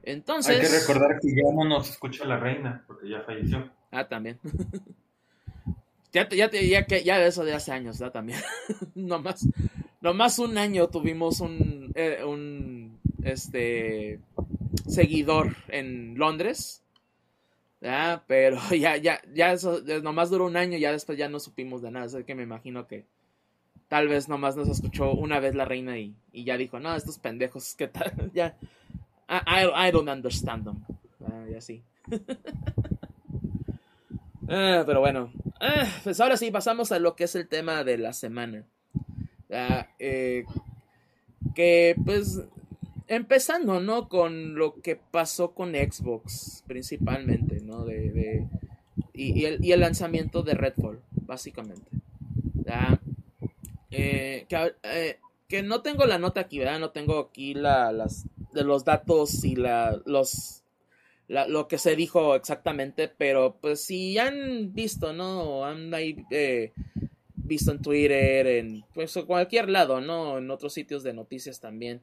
entonces. Hay que recordar que ya no nos escucha la reina, porque ya falleció. Ah, también. *laughs* ya, ya, ya, ya, eso de hace años, ¿verdad? También. *laughs* nomás, nomás un año tuvimos un, eh, un este, seguidor en Londres. ¿verdad? Pero *laughs* ya, ya, ya eso, nomás duró un año, ya después ya no supimos de nada. Así que me imagino que tal vez nomás nos escuchó una vez la reina y, y ya dijo, no, estos pendejos, ¿qué tal? *laughs* ya, I, I don't understand them. Ah, y así. *laughs* Ah, pero bueno. Ah, pues ahora sí, pasamos a lo que es el tema de la semana. Eh, que pues empezando, ¿no? Con lo que pasó con Xbox, principalmente, ¿no? De, y, el, y, el, lanzamiento de Redfall, básicamente. Eh, que, eh, que, no tengo la nota aquí, ¿verdad? No tengo aquí la, las, de los datos y la, los, lo que se dijo exactamente, pero pues si han visto, ¿no? Han ahí, eh, visto en Twitter, en pues, cualquier lado, ¿no? En otros sitios de noticias también.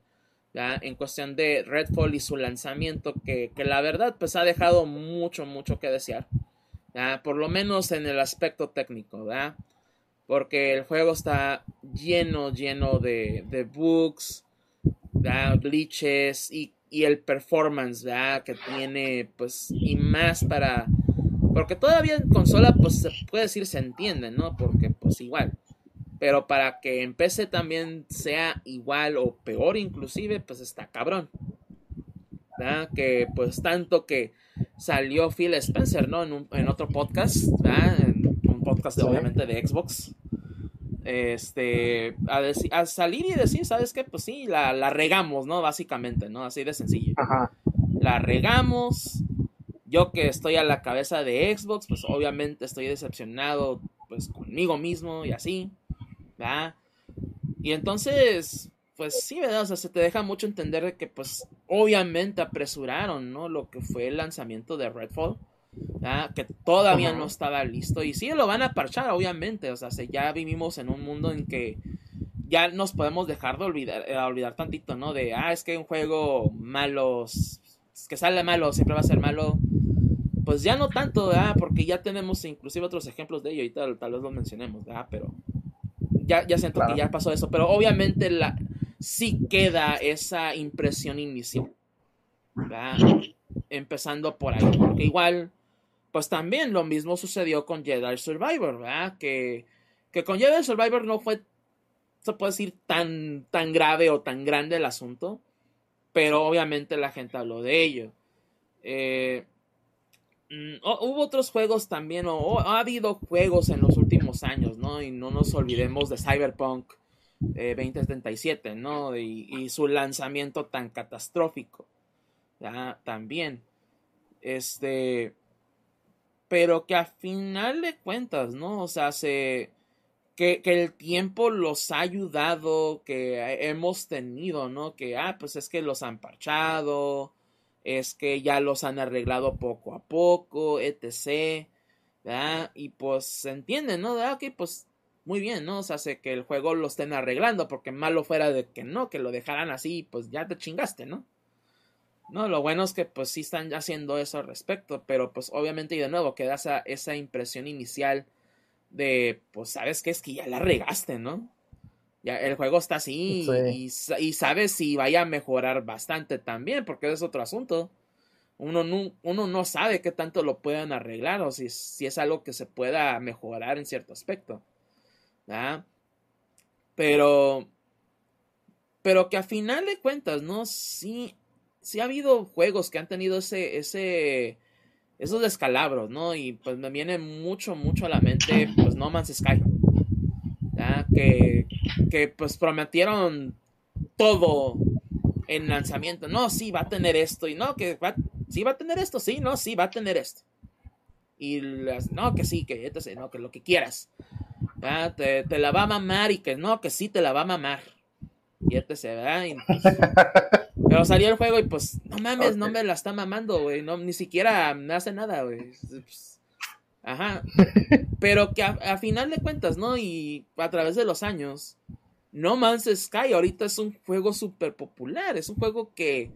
¿ya? En cuestión de Redfall y su lanzamiento, que, que la verdad pues ha dejado mucho, mucho que desear. ¿ya? Por lo menos en el aspecto técnico, ¿verdad? Porque el juego está lleno, lleno de, de bugs, glitches y, y, el performance que tiene, pues, y más para... Porque todavía en consola, pues, se puede decir se entiende, ¿no? Porque, pues, igual. Pero para que en PC también sea igual o peor inclusive, pues está cabrón. Que pues tanto que salió Phil Spencer, ¿no? En, un, en otro podcast, En un podcast de, obviamente de Xbox. Este, a, a, salir y decir, ¿sabes qué? Pues sí, la, la, regamos, ¿no? Básicamente, ¿no? Así de sencillo. Ajá. La regamos. Yo que estoy a la cabeza de Xbox, pues obviamente estoy decepcionado, pues conmigo mismo y así, ¿verdad? Y entonces, pues sí, ¿verdad? O sea, se te deja mucho entender que, pues, obviamente apresuraron, ¿no? Lo que fue el lanzamiento de Redfall, ¿verdad? que todavía no estaba listo. Y sí, lo van a parchar, obviamente. O sea, ya vivimos en un mundo en que ya nos podemos dejar de olvidar, eh, olvidar tantito, ¿no? De, ah, es que un juego malo, que sale malo, siempre va a ser malo. Pues ya no tanto, ¿verdad? Porque ya tenemos inclusive otros ejemplos de ello y tal, tal vez lo mencionemos, ¿verdad? Pero ya, ya siento que ya pasó eso. Pero obviamente la, sí queda esa impresión inicial. Empezando por ahí. Porque igual, pues también lo mismo sucedió con Jedi Survivor, ¿verdad? Que, que con Jedi Survivor no fue, se puede decir, tan, tan grave o tan grande el asunto. Pero obviamente la gente habló de ello. Eh, mm, hubo otros juegos también, o, ha habido juegos en los últimos años, ¿no? Y no nos olvidemos de Cyberpunk 2077, ¿no? Y, su lanzamiento tan catastrófico. También. Este, pero que a final de cuentas, ¿no? O sea, se, que, que, el tiempo los ha ayudado, que hemos tenido, ¿no? Que, ah, pues es que los han parchado, es que ya los han arreglado poco a poco, etc. ¿verdad? Y pues se entiende, ¿no? De, ok, pues muy bien, ¿no? O sea, hace que el juego lo estén arreglando, porque malo fuera de que no, que lo dejaran así, pues ya te chingaste, ¿no? No, lo bueno es que pues sí están haciendo eso al respecto, pero pues obviamente y de nuevo queda esa, esa impresión inicial de, pues sabes que es que ya la regaste, ¿no? Ya el juego está así y, y, sabes si vaya a mejorar bastante también, porque es otro asunto. Uno no, uno no sabe qué tanto lo puedan arreglar o si, si es algo que se pueda mejorar en cierto aspecto. Pero, pero que a final de cuentas, ¿no? Sí, sí ha habido juegos que han tenido ese, ese, esos descalabros, ¿no? Y pues me viene mucho, mucho a la mente, pues No Man's Sky, Que, que pues prometieron todo en lanzamiento. No, sí, va a tener esto. Y no, que va, sí va a tener esto. Sí, no, sí, va a tener esto. Y las, no, que sí, que sé, no, que lo que quieras. Ah, te, la va a mamar y que no, que sí te la va a mamar. Y este se ¿verdad? pero salió el juego y pues, no mames, no me la está mamando, güey. No, ni siquiera me hace nada, güey. Ajá. *laughs* Pero que a, final de cuentas, ¿no? Y a través de los años, No Man's Sky ahorita es un juego súper popular. Es un juego que,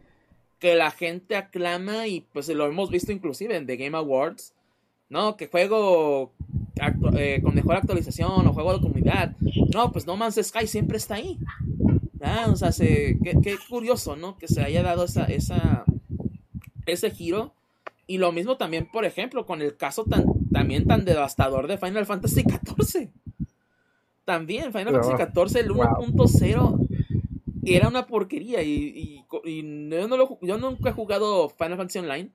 que la gente aclama y pues lo hemos visto inclusive en The Game Awards. ¿No? Que juego eh, con mejor actualización o juego de comunidad. No, pues No Man's Sky siempre está ahí. Ah, o sea, qué, curioso, ¿no? Que se haya dado esa, esa, ese giro. Y lo mismo también, por ejemplo, con el caso tan, también tan devastador de Final Fantasy XIV. También, Final Fantasy XIV, el 1.0 era una porquería. Y, yo, no yo nunca he jugado Final Fantasy Online.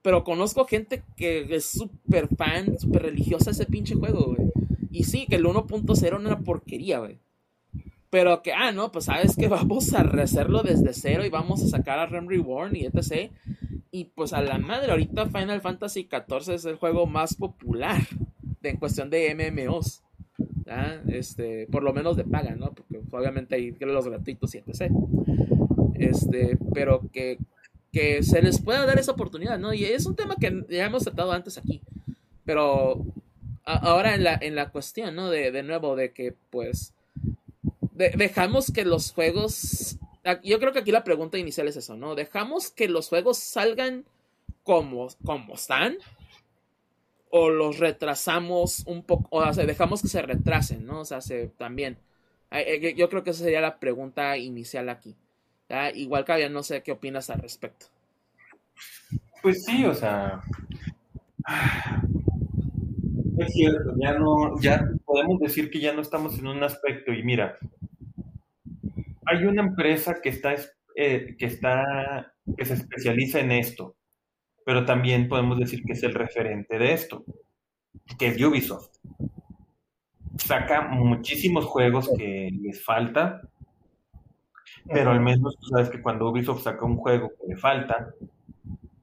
Pero conozco gente que es súper fan, súper religiosa ese pinche juego, güey. Y sí, que el 1.0 era una porquería, güey. Pero que, ah, no, pues sabes que *laughs* vamos a rehacerlo desde cero y vamos a sacar a Rem Reborn y etc. Y pues a la madre, ahorita Final Fantasy XIV es el juego más popular en cuestión de MMOs. Este, por lo menos de paga, ¿no? Porque obviamente hay los gratuitos y etc. Este, pero que que se les pueda dar esa oportunidad, ¿no? Y es un tema que ya hemos tratado antes aquí, pero ahora en la, en la cuestión, ¿no? De, de nuevo, de que pues dejamos que los juegos, yo creo que aquí la pregunta inicial es eso, ¿no? Dejamos que los juegos salgan como, como están o los retrasamos un poco, o sea, dejamos que se retrasen, ¿no? O sea, se, también. Eh, yo creo que esa sería la pregunta inicial aquí. Igual que no sé qué opinas al respecto. Pues sí, o sea. Es cierto, ya no, ya podemos decir que ya no estamos en un aspecto. Y mira, hay una empresa que está, eh, que está, que se especializa en esto. pero también podemos decir que es el referente de esto, que es Ubisoft. Saca muchísimos juegos que les falta, pero al menos tú sabes que cuando Ubisoft saca un juego que le falta,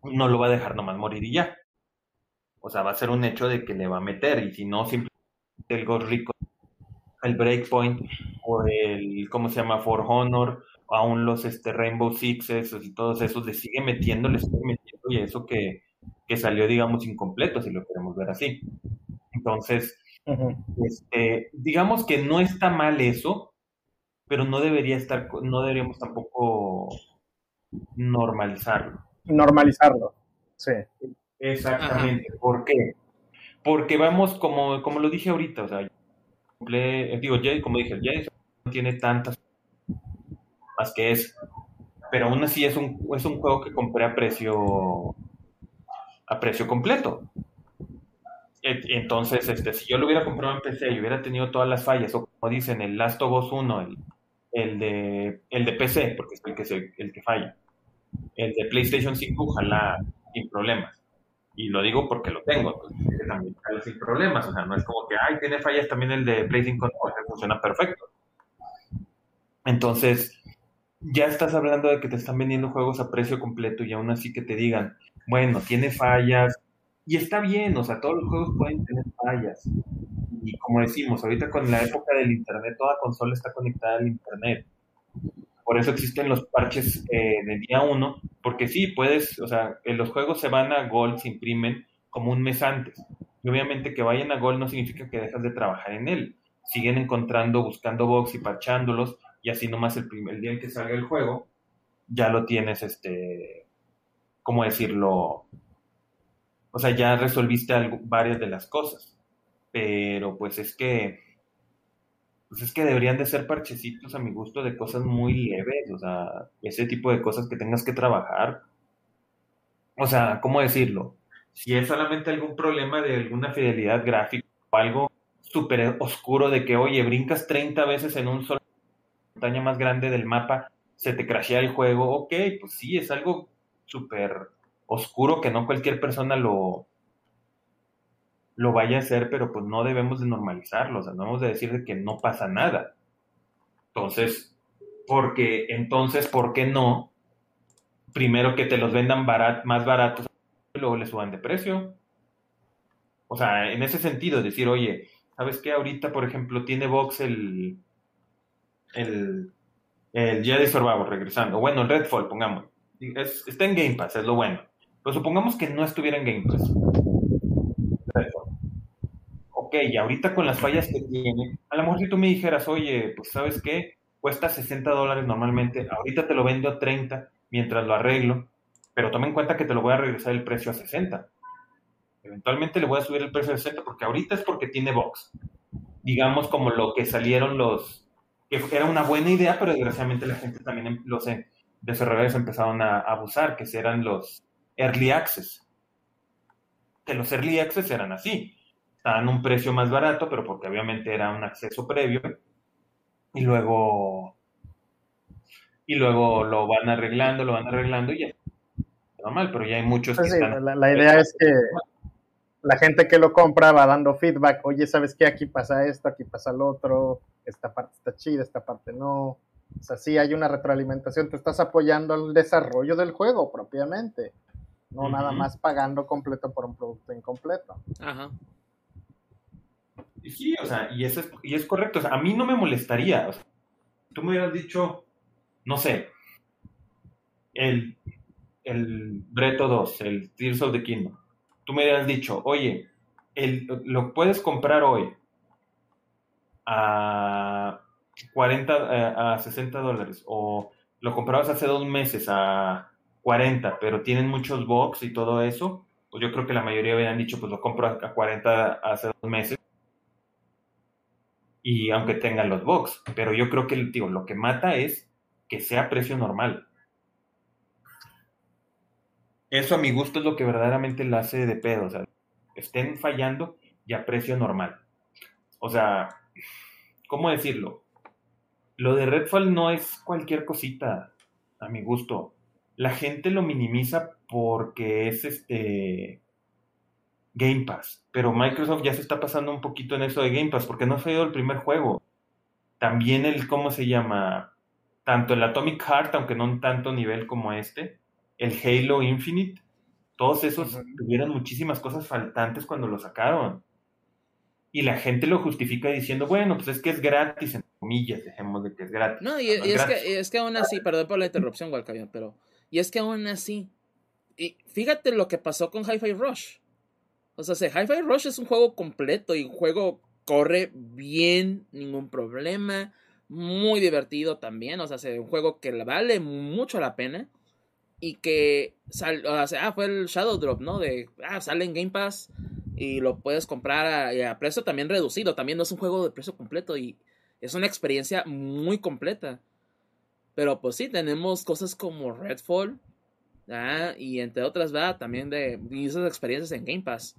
no lo va a dejar nomás morir y ya. O sea, va a ser un hecho de que le va a meter, y si no, simplemente el Ghost Rico, el Breakpoint, o el, ¿cómo se llama? For Honor, aún los este, Rainbow Sixes y todos esos, le sigue metiendo, le sigue metiendo, y eso que, que salió, digamos, incompleto, si lo queremos ver así. Entonces, este, digamos que no está mal eso, pero no debería estar, no deberíamos tampoco normalizarlo. Normalizarlo, sí. Exactamente. ¿Por qué? Porque vamos, como, como lo dije ahorita, o sea, digo, ya, como dije, ya no tiene tantas más que eso. Pero aún así es un, es un juego que compré a precio a precio completo. Entonces, este, si yo lo hubiera comprado en PC y hubiera tenido todas las fallas, o como dicen, el Last of Us 1, el, el, de, el de PC, porque es el que, el que falla, el de PlayStation 5, ojalá sin problemas. Y lo digo porque lo tengo, entonces también falla sin problemas. O sea, no es como que, ay, tiene fallas también el de PlayStation 5, funciona perfecto. Entonces, ya estás hablando de que te están vendiendo juegos a precio completo y aún así que te digan, bueno, tiene fallas, y está bien, o sea, todos los juegos pueden tener fallas. Y como decimos, ahorita con la época del Internet, toda consola está conectada al Internet. Por eso existen los parches eh, de día uno, porque sí, puedes, o sea, los juegos se van a Gold, se imprimen como un mes antes. Y obviamente que vayan a Gold no significa que dejas de trabajar en él. Siguen encontrando, buscando box y parchándolos, y así nomás el, primer, día en que salga el juego, ya lo tienes, este, ¿cómo decirlo? O sea, ya resolviste varias de las cosas. Pero pues es que, pues es que deberían de ser parchecitos a mi gusto de cosas muy leves, o sea, ese tipo de cosas que tengas que trabajar. O sea, ¿cómo decirlo? Si es solamente algún problema de alguna fidelidad gráfica o algo súper oscuro de que, oye, brincas 30 veces en un solo montaña más grande del mapa, se te crashea el juego, ok, pues sí, es algo súper oscuro que no cualquier persona lo, lo vaya a hacer, pero pues no debemos de normalizarlo, o sea, no debemos de decir de que no pasa nada. Entonces, porque entonces, ¿por qué no? Primero que te los vendan más baratos y luego le suban de precio. O sea, en ese sentido, decir, oye, ¿sabes qué? Ahorita, por ejemplo, tiene Vox el, el, el Jedi Survivor regresando. Bueno, el Redfall, pongamos. está en Game Pass, es lo bueno. Pero supongamos que no estuviera en Game Pass. Y ahorita con las fallas que tiene, a lo mejor si tú me dijeras, oye, pues sabes qué, cuesta 60 dólares normalmente, ahorita te lo vendo a 30 mientras lo arreglo, pero toma en cuenta que te lo voy a regresar el precio a 60. Eventualmente le voy a subir el precio a 60 porque ahorita es porque tiene box. Digamos como lo que salieron los, que era una buena idea, pero desgraciadamente la gente también, em, los eh, desarrolladores empezaron a abusar, que eran los early access. Que los early access eran así. Estaban un precio más barato, pero porque obviamente era un acceso previo. Y luego. Y luego lo van arreglando, lo van arreglando y ya. Normal, pero ya hay muchos que están. la idea es que la gente que lo compra va dando feedback, oye, ¿sabes qué? Aquí pasa esto, aquí pasa lo otro, esta parte está chida, esta parte no. O sea, sí hay una retroalimentación, te estás apoyando al desarrollo del juego propiamente, no nada más pagando completo por un producto incompleto. Ajá. Sí, o sea, y, eso es, y es correcto, o sea, a mí no me molestaría, o tú me hubieras dicho, no sé, el, el Breto 2, el Tears of the Kingdom, tú me hubieras dicho, oye, el, lo puedes comprar hoy a 40, eh, a 60 dólares, o lo comprabas hace dos meses a 40, pero tienen muchos box y todo eso, pues yo creo que la mayoría habían dicho, pues lo compro a 40 hace dos meses. Y aunque tengan los box, pero yo creo que digo, lo que mata es que sea precio normal. Eso a mi gusto es lo que verdaderamente la hace de pedo. O sea, estén fallando y a precio normal. O sea, ¿cómo decirlo? Lo de Redfall no es cualquier cosita, a mi gusto. la gente lo minimiza porque es este Game Pass, pero Microsoft ya se está pasando un poquito en eso de Game Pass porque no fue el primer juego. También el, ¿cómo se llama? Tanto el Atomic Heart, aunque no en tanto nivel como este, el Halo Infinite, todos esos tuvieron muchísimas cosas faltantes cuando lo sacaron. Y la gente lo justifica diciendo, bueno, pues es que es gratis, en comillas, dejemos de que es gratis. No, y, es, que, es que aún así, perdón por la interrupción, Walcavian, pero. Y es que aún así. Y fíjate lo que pasó con Hi-Fi Rush. O sea, Hi-Fi Rush es un juego completo y un juego corre bien, ningún problema. Muy divertido también. O sea, es un juego que vale mucho la pena y que sal, o sea, ah, fue el Shadow Drop, ¿no? De, ah, sale en Game Pass y lo puedes comprar a, precio también reducido, también no es un juego de precio completo y es una experiencia muy completa. Pero pues sí, tenemos cosas como Redfall, ¿ah? y entre otras, ¿verdad? También de esas experiencias en Game Pass.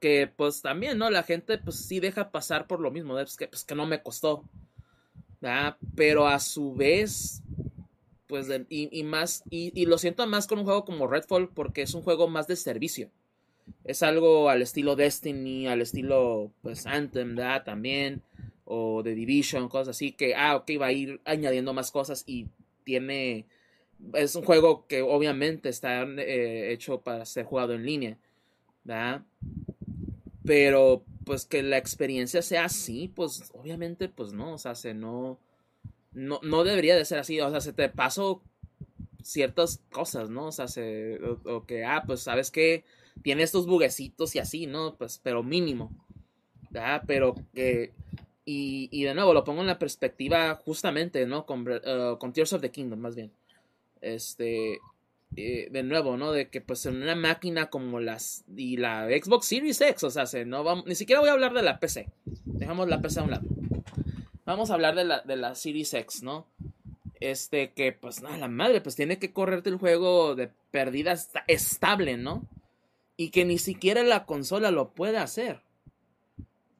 Que pues también, ¿no? La gente pues sí deja pasar por lo mismo, pues, que, pues, que no me costó. ¿ah? Pero a su vez, pues, y, más, y, lo siento más con un juego como Redfall porque es un juego más de servicio. Es algo al estilo Destiny, al estilo, pues, Anthem, ¿verdad? También, o The Division, cosas así, que, ah, ok, va a ir añadiendo más cosas y tiene, es un juego que obviamente está eh, hecho para ser jugado en línea, ¿verdad? Pero, pues, que la experiencia sea así, pues, obviamente, pues, no, o sea, se no no, no debería de ser así, o sea, se te pasó ciertas cosas, ¿no? O sea, se, o, que, ah, pues, ¿sabes qué? Tiene estos buguecitos y así, ¿no? Pues, pero mínimo, ¿verdad? Pero que, y, y de nuevo, lo pongo en la perspectiva justamente, ¿no? Con, con Tears of the Kingdom, más bien. Este, eh, de nuevo, ¿no? De que pues en una máquina como las y la Xbox Series X, o sea, se, no ni siquiera voy a hablar de la PC. Dejamos la PC a un lado. Vamos a hablar de la, de la Series X, ¿no? Este, que pues nada, la madre, pues tiene que correrte el juego de perdida estable, ¿no? Y que ni siquiera la consola lo puede hacer.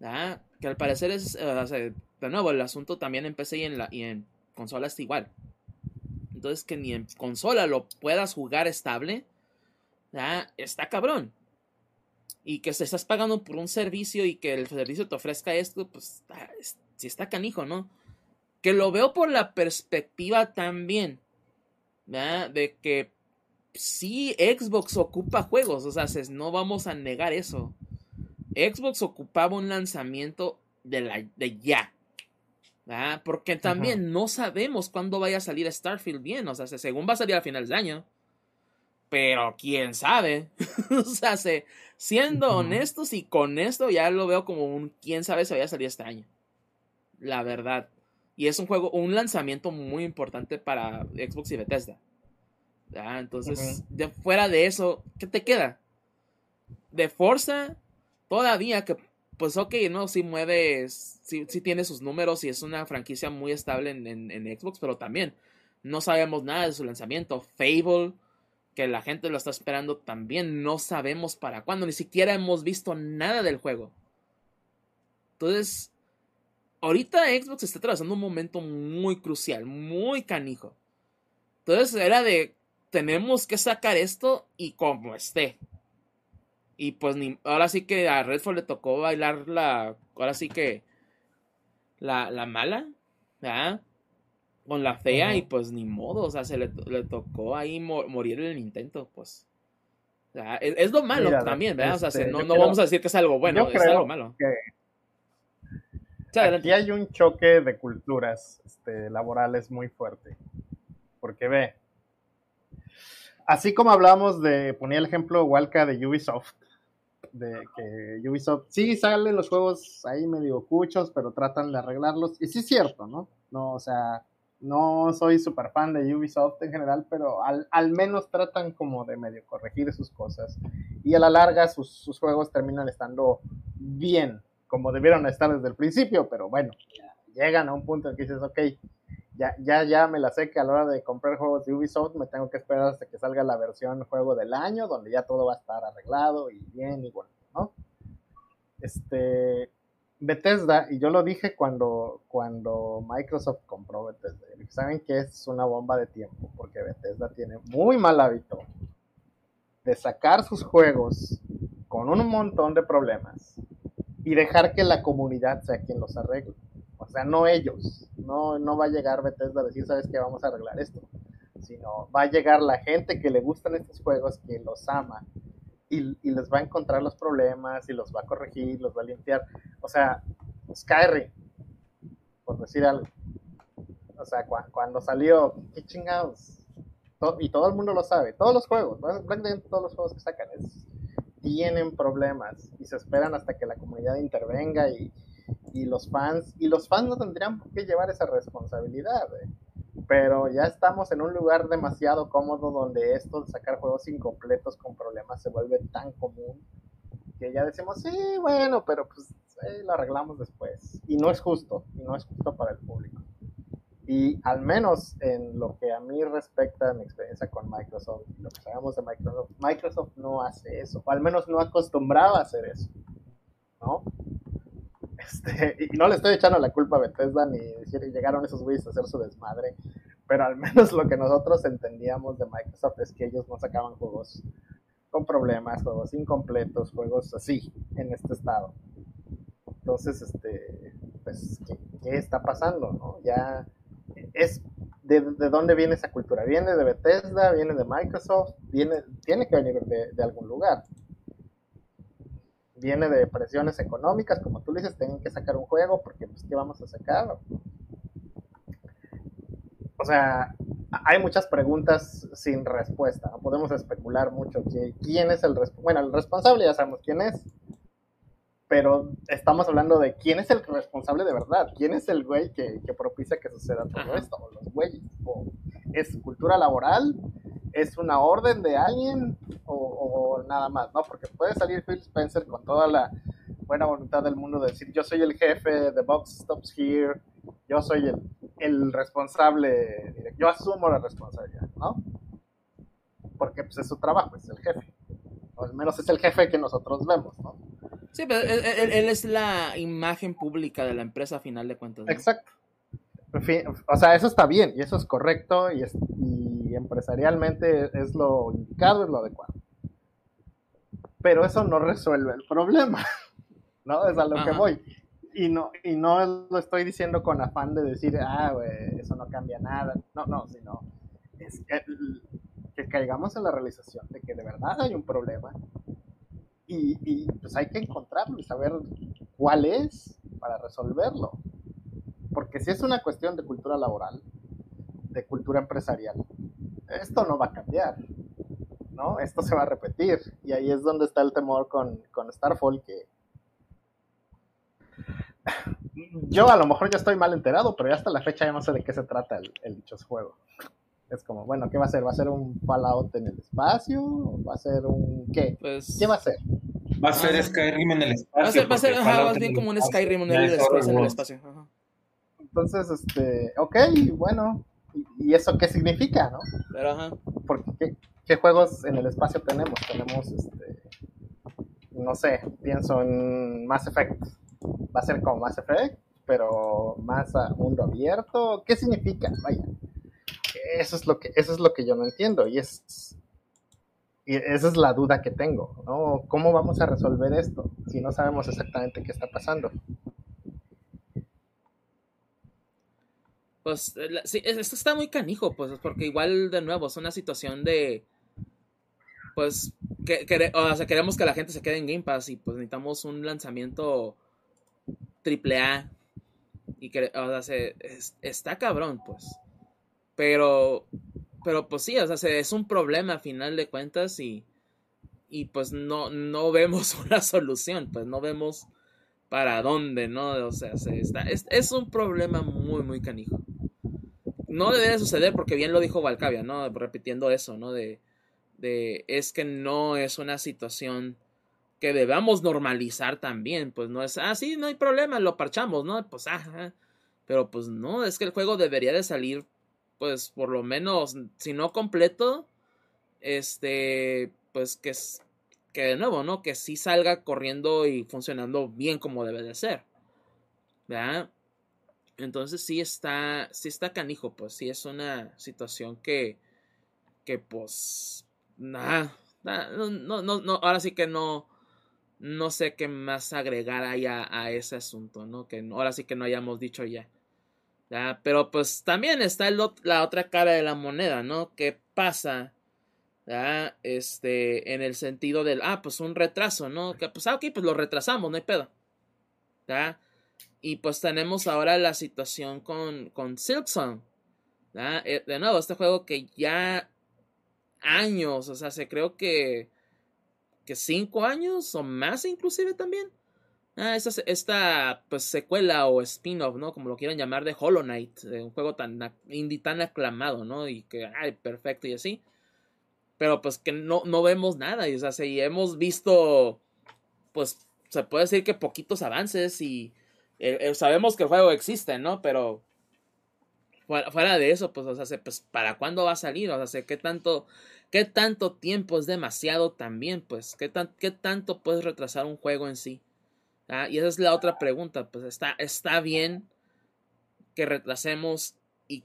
¿Ah? Que al parecer es, eh, de nuevo, el asunto también en PC y en, la, y en consola está igual. Entonces que ni en consola lo puedas jugar estable, está cabrón. Y que se estás pagando por un servicio y que el servicio te ofrezca esto, pues está, si está canijo, ¿no? Que lo veo por la perspectiva también, ¿verdad? De que sí, Xbox ocupa juegos, o sea, no vamos a negar eso. Xbox ocupaba un lanzamiento de, la, de ya, ¿verdad? Porque también no sabemos cuándo vaya a salir Starfield bien, o sea, según va a salir a finales de año. Pero quién sabe. *laughs* o sea, siendo honestos y con esto ya lo veo como un quién sabe si vaya a salir este año la verdad. Y es un juego, un lanzamiento muy importante para Xbox y Bethesda. Entonces, de fuera de eso, ¿qué te queda? De Forza, todavía que, pues ok, ¿no? Si mueves, si, tiene sus números y es una franquicia muy estable en, en, Xbox, pero también no sabemos nada de su lanzamiento. Fable, que la gente lo está esperando también, no sabemos para cuándo, ni siquiera hemos visto nada del juego. Entonces, ahorita Xbox está atravesando un momento muy crucial, muy canijo. Entonces era de, tenemos que sacar esto y como esté. Y pues ni, ahora sí que a Redfall le tocó bailar la, ahora sí que la, la mala, ¿verdad? Con la fea y pues ni modo, o sea, se le, tocó ahí morir en el intento, pues. O sea, es, lo malo también, ¿verdad? o sea, este, no, no vamos a decir que es algo bueno, es algo malo. Aquí hay un choque de culturas este, laborales muy fuerte. Porque ve, así como hablamos de, ponía el ejemplo Walca de Ubisoft, de que Ubisoft sí salen los juegos ahí medio cuchos, pero tratan de arreglarlos. Y sí es cierto, ¿no? No, o sea, no soy súper fan de Ubisoft en general, pero al, al, menos tratan como de medio corregir sus cosas. Y a la larga sus, sus juegos terminan estando bien, como debieron estar desde el principio, pero bueno, llegan a un punto en que dices, ok, ya, ya, ya me la sé que a la hora de comprar juegos de Ubisoft me tengo que esperar hasta que salga la versión juego del año, donde ya todo va a estar arreglado y bien y bueno, ¿no? Este, Bethesda, y yo lo dije cuando, cuando Microsoft compró Bethesda, saben que es una bomba de tiempo, porque Bethesda tiene muy mal hábito de sacar sus juegos con un montón de problemas y dejar que la comunidad sea quien los arregle. O sea, no ellos. No, no va a llegar Bethesda a decir, sabes que vamos a arreglar esto. Sino va a llegar la gente que le gustan estos juegos, que los ama, y, les va a encontrar los problemas y los va a corregir, los va a limpiar. O sea, Skyrim, por decir algo. O sea, cuando salió, qué chingados. y todo el mundo lo sabe. Todos los juegos, todos los juegos que sacan tienen problemas y se esperan hasta que la comunidad intervenga y, y los fans, y los fans no tendrían por qué llevar esa responsabilidad. ¿eh? pero ya estamos en un lugar demasiado cómodo donde esto de sacar juegos incompletos con problemas se vuelve tan común que ya decimos, sí, bueno, pero pues lo arreglamos después. Y no es justo, y no es justo para el público. Y al menos en lo que a mí respecta a mi experiencia con Microsoft, lo que sabemos de Microsoft, Microsoft no hace eso, o al menos no acostumbraba a hacer eso, ¿no? Este, y no le estoy echando la culpa a Bethesda ni decir que llegaron esos güeyes a hacer su desmadre, pero al menos lo que nosotros entendíamos de Microsoft es que ellos no sacaban juegos con problemas, juegos incompletos, juegos así, en este estado. Entonces, este, pues, ¿qué, está pasando? No? Ya es de, dónde viene esa cultura. ¿Viene de Bethesda? ¿Viene de Microsoft? Viene, tiene que venir de algún lugar viene de presiones económicas, como tú dices, tienen que sacar un juego porque pues ¿qué vamos a sacar? O sea, hay muchas preguntas sin respuesta, no podemos especular mucho quién es el responsable, bueno, el responsable ya sabemos quién es, pero estamos hablando de quién es el responsable de verdad, quién es el güey que, que propicia que suceda todo esto, o los güeyes, o es cultura laboral, es una orden de alguien o, nada más, ¿no? Porque puede salir Phil Spencer con toda la buena voluntad del mundo de decir, yo soy el jefe, the box stops here, yo soy el, el responsable, yo asumo la responsabilidad, ¿no? Porque pues es su trabajo, es el jefe. O al menos es el jefe que nosotros vemos, ¿no? Sí, pero él, es la imagen pública de la empresa a final de cuentas. Exacto. O sea, eso está bien y eso es correcto y, es, y empresarialmente es lo indicado, es lo adecuado. Pero eso no resuelve el problema, *laughs* ¿no? Es a lo que voy. Y no, y no lo estoy diciendo con afán de decir, ah, güey, eso no cambia nada. No, no, sino es que, que, caigamos en la realización de que de verdad hay un problema y, y pues hay que encontrarlo y saber cuál es para resolverlo. Porque si es una cuestión de cultura laboral, de cultura empresarial, esto no va a cambiar, ¿no? Esto se va a repetir. Y ahí es donde está el temor con, con Starfall, que *laughs* yo a lo mejor ya estoy mal enterado, pero ya hasta la fecha ya no sé de qué se trata el, el dichoso juego. Es como, bueno, ¿qué va a ser? ¿Va a ser un Fallout en el espacio? ¿Va a ser un qué? Pues ¿Qué va a ser? Va a ser Skyrim en el espacio. Va a ser, va a ser bien como un Skyrim en el, en el espacio. Entonces, este, ok, bueno, ¿y, eso qué significa, no? Pero, ajá. Porque, ¿qué, juegos en el espacio tenemos? Tenemos, este, no sé, pienso en Mass Effect. Va a ser como Mass Effect, pero más a mundo abierto. ¿Qué significa? Vaya. Eso es lo que, eso es lo que yo no entiendo y es, y esa es la duda que tengo, ¿no? ¿Cómo vamos a resolver esto si no sabemos exactamente qué está pasando? Pues sí, esto está muy canijo, pues, porque igual de nuevo es una situación de. Pues, que, o sea, queremos que la gente se quede en Game Pass y pues necesitamos un lanzamiento triple A. Y que, o sea, está cabrón, pues. Pero, pero pues sí, o sea, es un problema a final de cuentas y, y pues no, no *laughs* vemos una solución, pues no vemos para dónde, ¿no? O sea, se está, es, es un problema muy, muy canijo no debe suceder porque bien lo dijo Valcavia, ¿no? Repitiendo eso, ¿no? De, de es que no es una situación que debamos normalizar también, pues no es, ah, sí, no hay problema, lo parchamos, ¿no? Pues, ah, pero pues no, es que el juego debería de salir, pues por lo menos, si no completo, este, pues que, que de nuevo, ¿no? Que sí salga corriendo y funcionando bien como debe de ser. ¿verdad? Entonces sí está, sí está canijo, pues sí es una situación que, que pues, nada, no, no, no, ahora sí que no, no sé qué más agregar ahí a, ese asunto, ¿no? Que ahora sí que no hayamos dicho ya. ¿ya? Pero pues también está la otra cara de la moneda, ¿no? ¿Qué pasa? ¿ya? Este, en el sentido del, ah, pues un retraso, ¿no? Que pues, ah, ok, pues lo retrasamos, no hay pedo. ¿ya? Y pues tenemos ahora la situación con, con Silksong. Eh, de nuevo, este juego que ya años, o sea, se creo que, que cinco años o más inclusive también. Ah, esta, pues secuela o spin-off, ¿no? Como lo quieran llamar de Hollow Knight, un juego tan indie tan aclamado, ¿no? Y que, ay, perfecto y así. Pero pues que no, no vemos nada, y o sea, si hemos visto, pues se puede decir que poquitos avances y eh, eh, sabemos que el juego existe, ¿no? Pero fuera, de eso, pues, o sea, pues, ¿para cuándo va a salir? O sea, ¿qué tanto, qué tanto tiempo es demasiado también? Pues, ¿qué, tan, qué tanto puedes retrasar un juego en sí? ¿Ah? Y esa es la otra pregunta, pues, ¿está, está bien que retrasemos y,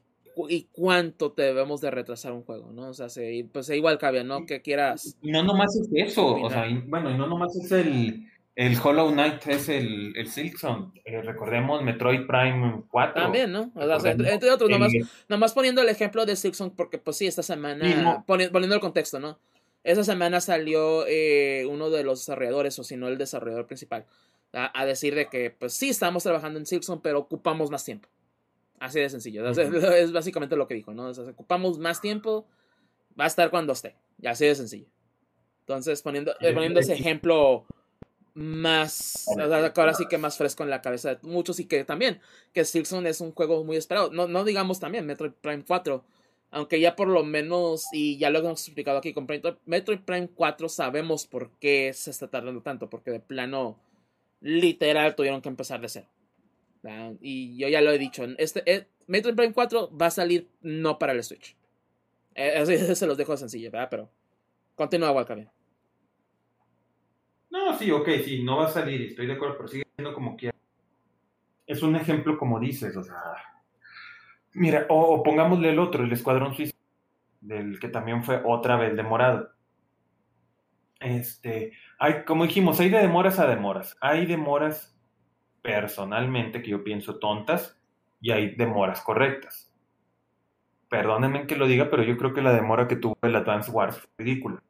y cuánto debemos de retrasar un juego, ¿no? O sea, pues igual cabe, ¿no? Que quieras. No nomás es eso, o sea, bueno, y no nomás es el el Hollow Knight es el, el Silksong. Eh, recordemos Metroid Prime 4. También, ¿no? O sea, entre otros, nomás, nomás, poniendo el ejemplo de Silksong, porque pues sí, esta semana, poniendo el contexto, ¿no? Esa semana salió eh, uno de los desarrolladores, o si no el desarrollador principal, a, decir de que pues sí, estamos trabajando en Silksong, pero ocupamos más tiempo. Así de sencillo. *laughs* es, básicamente lo que dijo, ¿no? O sea, ocupamos más tiempo, va a estar cuando esté. Así de sencillo. Entonces, poniendo, poniendo ese ejemplo más, ahora sí que más fresco en la cabeza de muchos y que también, que Silksong es un juego muy esperado. No, no digamos también Metroid Prime 4, aunque ya por lo menos, y ya lo hemos explicado aquí con Metroid Prime 4 sabemos por qué se está tardando tanto, porque de plano literal tuvieron que empezar de cero. Y yo ya lo he dicho, este, eh, Metroid Prime 4 va a salir no para el Switch. Eh, así *laughs* se los dejo sencillo, ¿verdad? Pero continúa, Walcamian. No, sí, ok, sí, no va a salir, estoy de acuerdo, pero sigue siendo como que es un ejemplo como dices, o sea, mira, o, pongámosle el otro, el Escuadrón Suizo, del que también fue otra vez demorado. Este, hay, como dijimos, hay de demoras a demoras. Hay demoras personalmente que yo pienso tontas y hay demoras correctas. Perdónenme que lo diga, pero yo creo que la demora que tuvo el Advance Wars fue ridícula.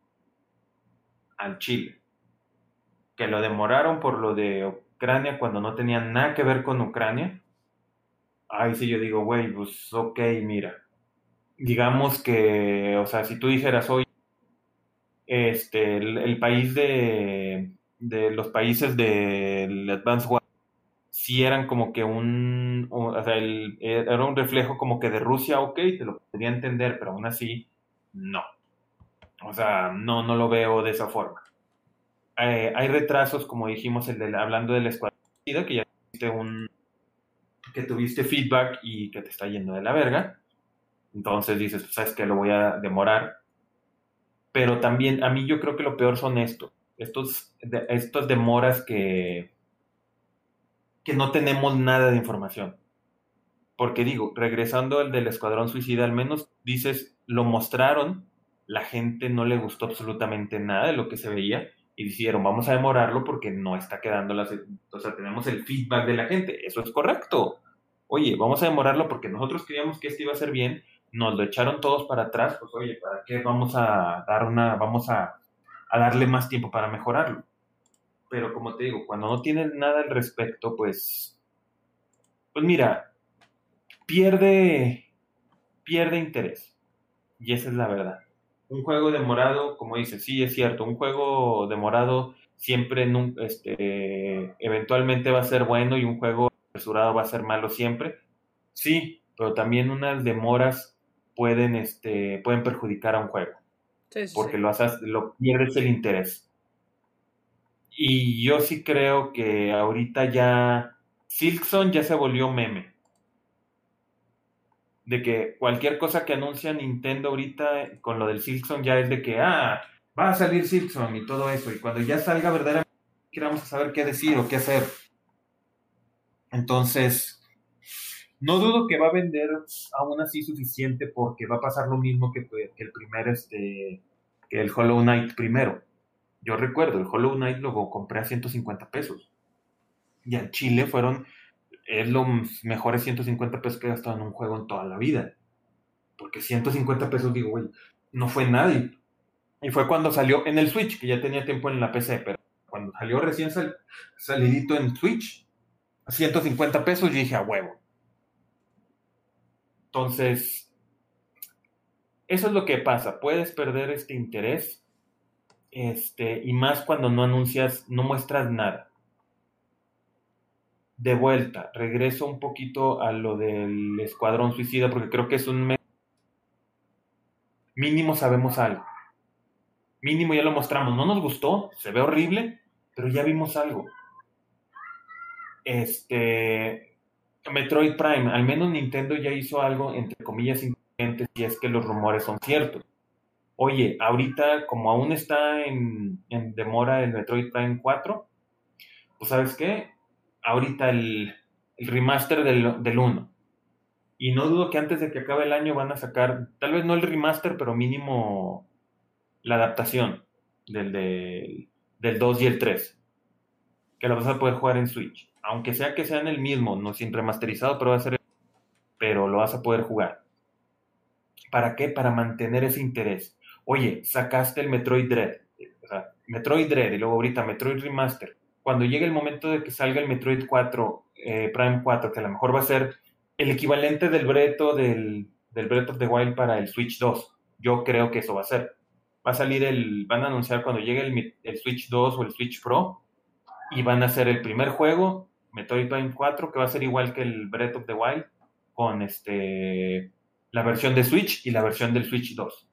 Al Chile que lo demoraron por lo de Ucrania cuando no tenía nada que ver con Ucrania. Ahí sí yo digo, güey, pues ok, mira. Digamos que, o sea, si tú dijeras hoy, este, el, país de, de, los países del Advanced War, si eran como que un, o sea, el, era un reflejo como que de Rusia, ok, te lo podría entender, pero aún así, no. O sea, no, no lo veo de esa forma. Eh, hay retrasos, como dijimos, el de, hablando del escuadrón, que ya tuviste un que tuviste feedback y que te está yendo de la verga. Entonces dices, pues, sabes que lo voy a demorar. Pero también a mí yo creo que lo peor son esto, estos, estos demoras que, que no tenemos nada de información. Porque digo, regresando al del Escuadrón Suicida, al menos dices, lo mostraron, la gente no le gustó absolutamente nada de lo que se veía y dijeron, vamos a demorarlo porque no está quedando las... O sea, tenemos el feedback de la gente, eso es correcto. Oye, vamos a demorarlo porque nosotros creíamos que esto iba a ser bien, nos lo echaron todos para atrás, pues oye, ¿para qué vamos a dar una, vamos a, a darle más tiempo para mejorarlo? Pero como te digo, cuando no tienen nada al respecto, pues, pues mira, pierde, pierde interés. Y esa es la verdad un juego demorado, como dices, sí es cierto, un juego demorado siempre, este, eventualmente va a ser bueno y un juego apresurado va a ser malo siempre. Sí, pero también unas demoras pueden, este, pueden perjudicar a un juego. porque Lo, haces, lo pierdes el interés. Y yo sí creo que ahorita ya Silkson ya se volvió meme de que cualquier cosa que anuncia Nintendo ahorita con lo del Silksong ya es de que, ah, va a salir Silksong y todo eso. Y cuando ya salga verdaderamente, a saber qué decir o qué hacer. Entonces, no dudo que va a vender aún así suficiente porque va a pasar lo mismo que, que el primer, este, que el Hollow Knight primero. Yo recuerdo, el Hollow Knight lo compré a 150 pesos. Y en Chile fueron, es los mejores 150 pesos que he gastado en un juego en toda la vida. Porque 150 pesos, digo, güey, no fue nadie. Y fue cuando salió en el Switch, que ya tenía tiempo en la PC, pero cuando salió recién salidito en Switch, 150 pesos, yo dije a huevo. Entonces, eso es lo que pasa. Puedes perder este interés, este, y más cuando no anuncias, no muestras nada. De vuelta, regreso un poquito a lo del Escuadrón Suicida, porque creo que es un mínimo sabemos algo. Mínimo ya lo mostramos. No nos gustó, se ve horrible, pero ya vimos algo. Este. Metroid Prime, al menos Nintendo ya hizo algo, entre comillas, inteligente, si es que los rumores son ciertos. Oye, ahorita, como aún está en, demora el Metroid Prime 4, pues sabes qué, ahorita el, remaster del, del 1. Y no dudo que antes de que acabe el año van a sacar, tal vez no el remaster, pero mínimo la adaptación del, del, del 2 y el 3. Que lo vas a poder jugar en Switch. Aunque sea que sean el mismo, no sin remasterizado, pero va a ser pero lo vas a poder jugar. ¿Para qué? Para mantener ese interés. Oye, sacaste el Metroid Dread, o sea, Metroid Dread y luego ahorita Metroid Remaster. Cuando llegue el momento de que salga el Metroid 4, eh, Prime 4, que a lo mejor va a ser el equivalente del Breto del, del Breath of the Wild para el Switch 2. Yo creo que eso va a ser va a salir el, van a anunciar cuando llegue el, Switch 2 o el Switch Pro y van a hacer el primer juego, Metroid Prime 4, que va a ser igual que el Breath of the Wild, con este la versión de Switch y la versión del Switch 2.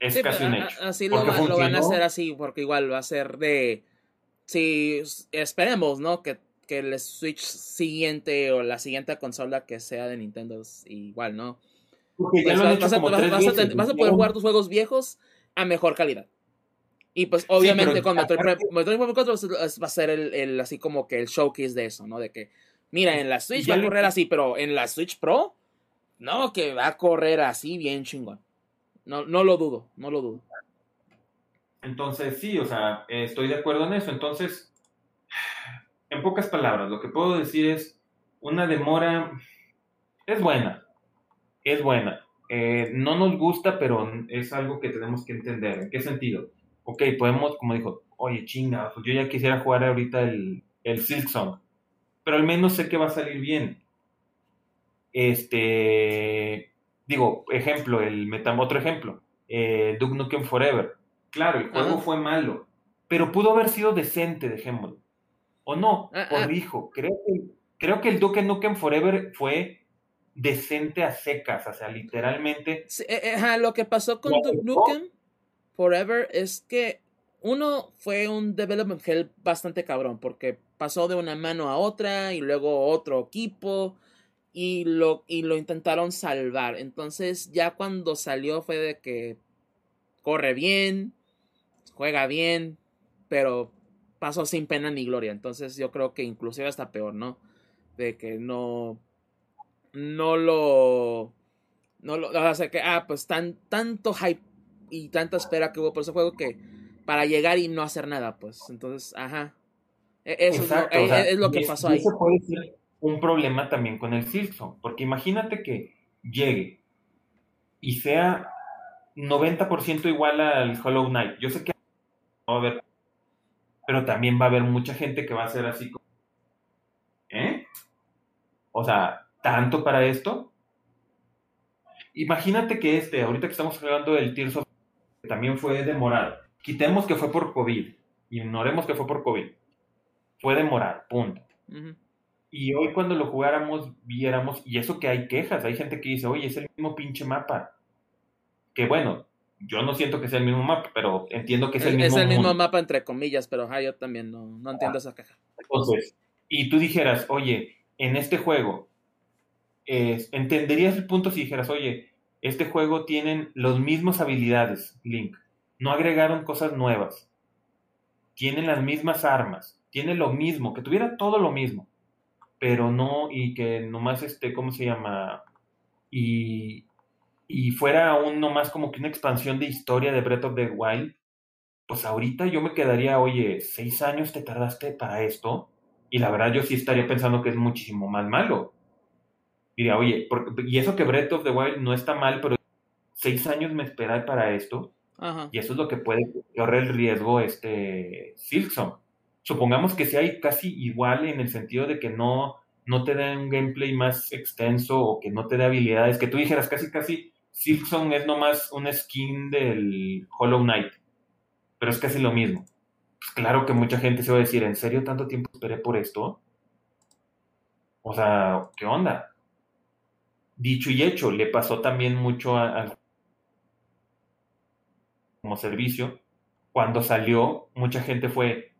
Es casi un hecho. Así lo, van a hacer así, porque igual va a ser de. Si esperemos, ¿no? Que, que el Switch siguiente o la siguiente consola que sea de Nintendo es igual, ¿no? vas, a, poder jugar tus juegos viejos a mejor calidad. Y pues obviamente con Metroid, Prime 4 va a ser el, así como que el showcase de eso, ¿no? De que, mira, en la Switch va a correr así, pero en la Switch Pro, no, que va a correr así bien chingón. No, no lo dudo, no lo dudo. Entonces, sí, o sea, estoy de acuerdo en eso. Entonces, en pocas palabras, lo que puedo decir es, una demora es buena, es buena. Eh, no nos gusta, pero es algo que tenemos que entender. ¿En qué sentido? Ok, podemos, como dijo, oye, chinga, pues yo ya quisiera jugar ahorita el, el Silk Song, pero al menos sé que va a salir bien. Este, digo, ejemplo, el Metam, otro ejemplo, eh, Duke Nukem Forever. Claro, el juego fue malo, pero pudo haber sido decente, dejémoslo. ¿O no? Ah, por hijo, creo que, creo que el Duke Nukem Forever fue decente a secas, o sea, literalmente. Eh, eh, lo que pasó con Duke Nukem Forever es que uno fue un development hell bastante cabrón, porque pasó de una mano a otra y luego otro equipo y lo, y lo intentaron salvar. Entonces ya cuando salió fue de que corre bien, juega bien, pero pasó sin pena ni gloria. Entonces yo creo que inclusive hasta peor, ¿no? De que no, no lo. No lo. O sea que, ah, pues tan, tanto hype y tanta espera que hubo por ese juego que para llegar y no hacer nada, pues. Entonces, ajá. E, eso es, lo, que pasó ahí. Eso puede ser un problema también con el Silksong, porque imagínate que llegue y sea 90% igual al Hollow Knight. Yo sé que va a haber, pero también va a haber mucha gente que va a ser así como, ¿eh? O sea, tanto para esto. Imagínate que este, ahorita que estamos hablando del Tears of que también fue demorado. Quitemos que fue por COVID. Ignoremos que fue por COVID. Fue demorado, punto. Y hoy cuando lo jugáramos, viéramos, y eso que hay quejas, hay gente que dice, oye, es el mismo pinche mapa. Que bueno, yo no siento que sea el mismo mapa, pero entiendo que es el, mismo Es el mismo mapa entre comillas, pero yo también no, no entiendo esa queja. Entonces, y tú dijeras, oye, en este juego entenderías el punto si dijeras, oye, este juego tienen las mismas habilidades, Link. No agregaron cosas nuevas. Tienen las mismas armas. tiene lo mismo, que tuviera todo lo mismo, pero no, y que nomás, este, ¿cómo se llama? Y, y fuera aún nomás como que una expansión de historia de Breath of the Wild, pues ahorita yo me quedaría, oye, seis años te tardaste para esto, y la verdad yo sí estaría pensando que es muchísimo más malo. Diría, oye, y eso que Breath of the Wild no está mal, pero seis años me esperé para esto, y eso es lo que puede correr el riesgo este Silksong. Supongamos que sea casi igual en el sentido de que no, no te dé un gameplay más extenso o que no te dé habilidades, que tú dijeras casi casi Silksong es nomás una skin del Hollow Knight, pero es casi lo mismo. Pues claro que mucha gente se va a decir, ¿en serio tanto tiempo esperé por esto? O sea, ¿qué onda? Dicho y hecho, le pasó también mucho al como servicio. Cuando salió, mucha gente fue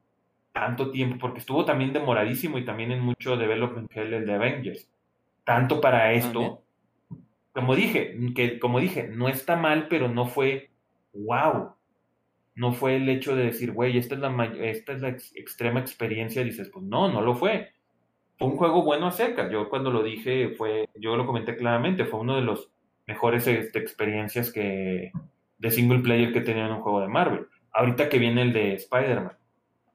tanto tiempo, porque estuvo también demoradísimo y también en mucho development hell el de Avengers. Tanto para esto, como dije, que como dije, no está mal, pero no fue wow. No fue el hecho de decir, güey, esta es la, esta es la extrema experiencia. Dices, pues no, no lo fue. Fue un juego bueno a secas. Yo cuando lo dije, fue, yo lo comenté claramente, fue uno de los mejores este, experiencias que, de single player que tenía en un juego de Marvel. Ahorita que viene el de Spider-Man.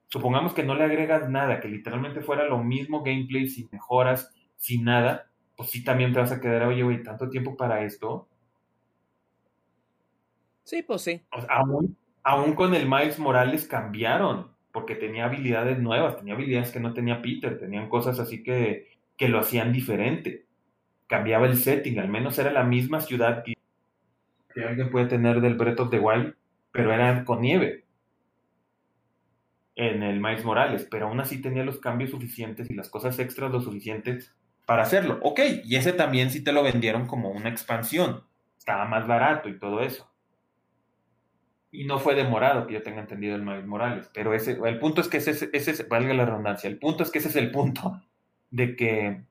Supongamos que no le agregas nada, que literalmente fuera lo mismo gameplay, sin mejoras, sin nada, pues sí también te vas a quedar, oye, güey, tanto tiempo para esto. Sí, pues sí. aún, aún con el Miles Morales cambiaron, porque tenía habilidades nuevas, tenía habilidades que no tenía Peter, tenían cosas así que, que lo hacían diferente. Cambiaba el setting, al menos era la misma ciudad que que alguien puede tener del Breath of the Wild, pero era con nieve en el Miles Morales, pero aún así tenía los cambios suficientes y las cosas extras lo suficientes para hacerlo. Ok, y ese también sí te lo vendieron como una expansión, estaba más barato y todo eso. Y no fue demorado, que yo tenga entendido el Miles Morales, pero ese, el punto es que ese, ese, valga la redundancia, el punto es que ese es el punto *laughs* de que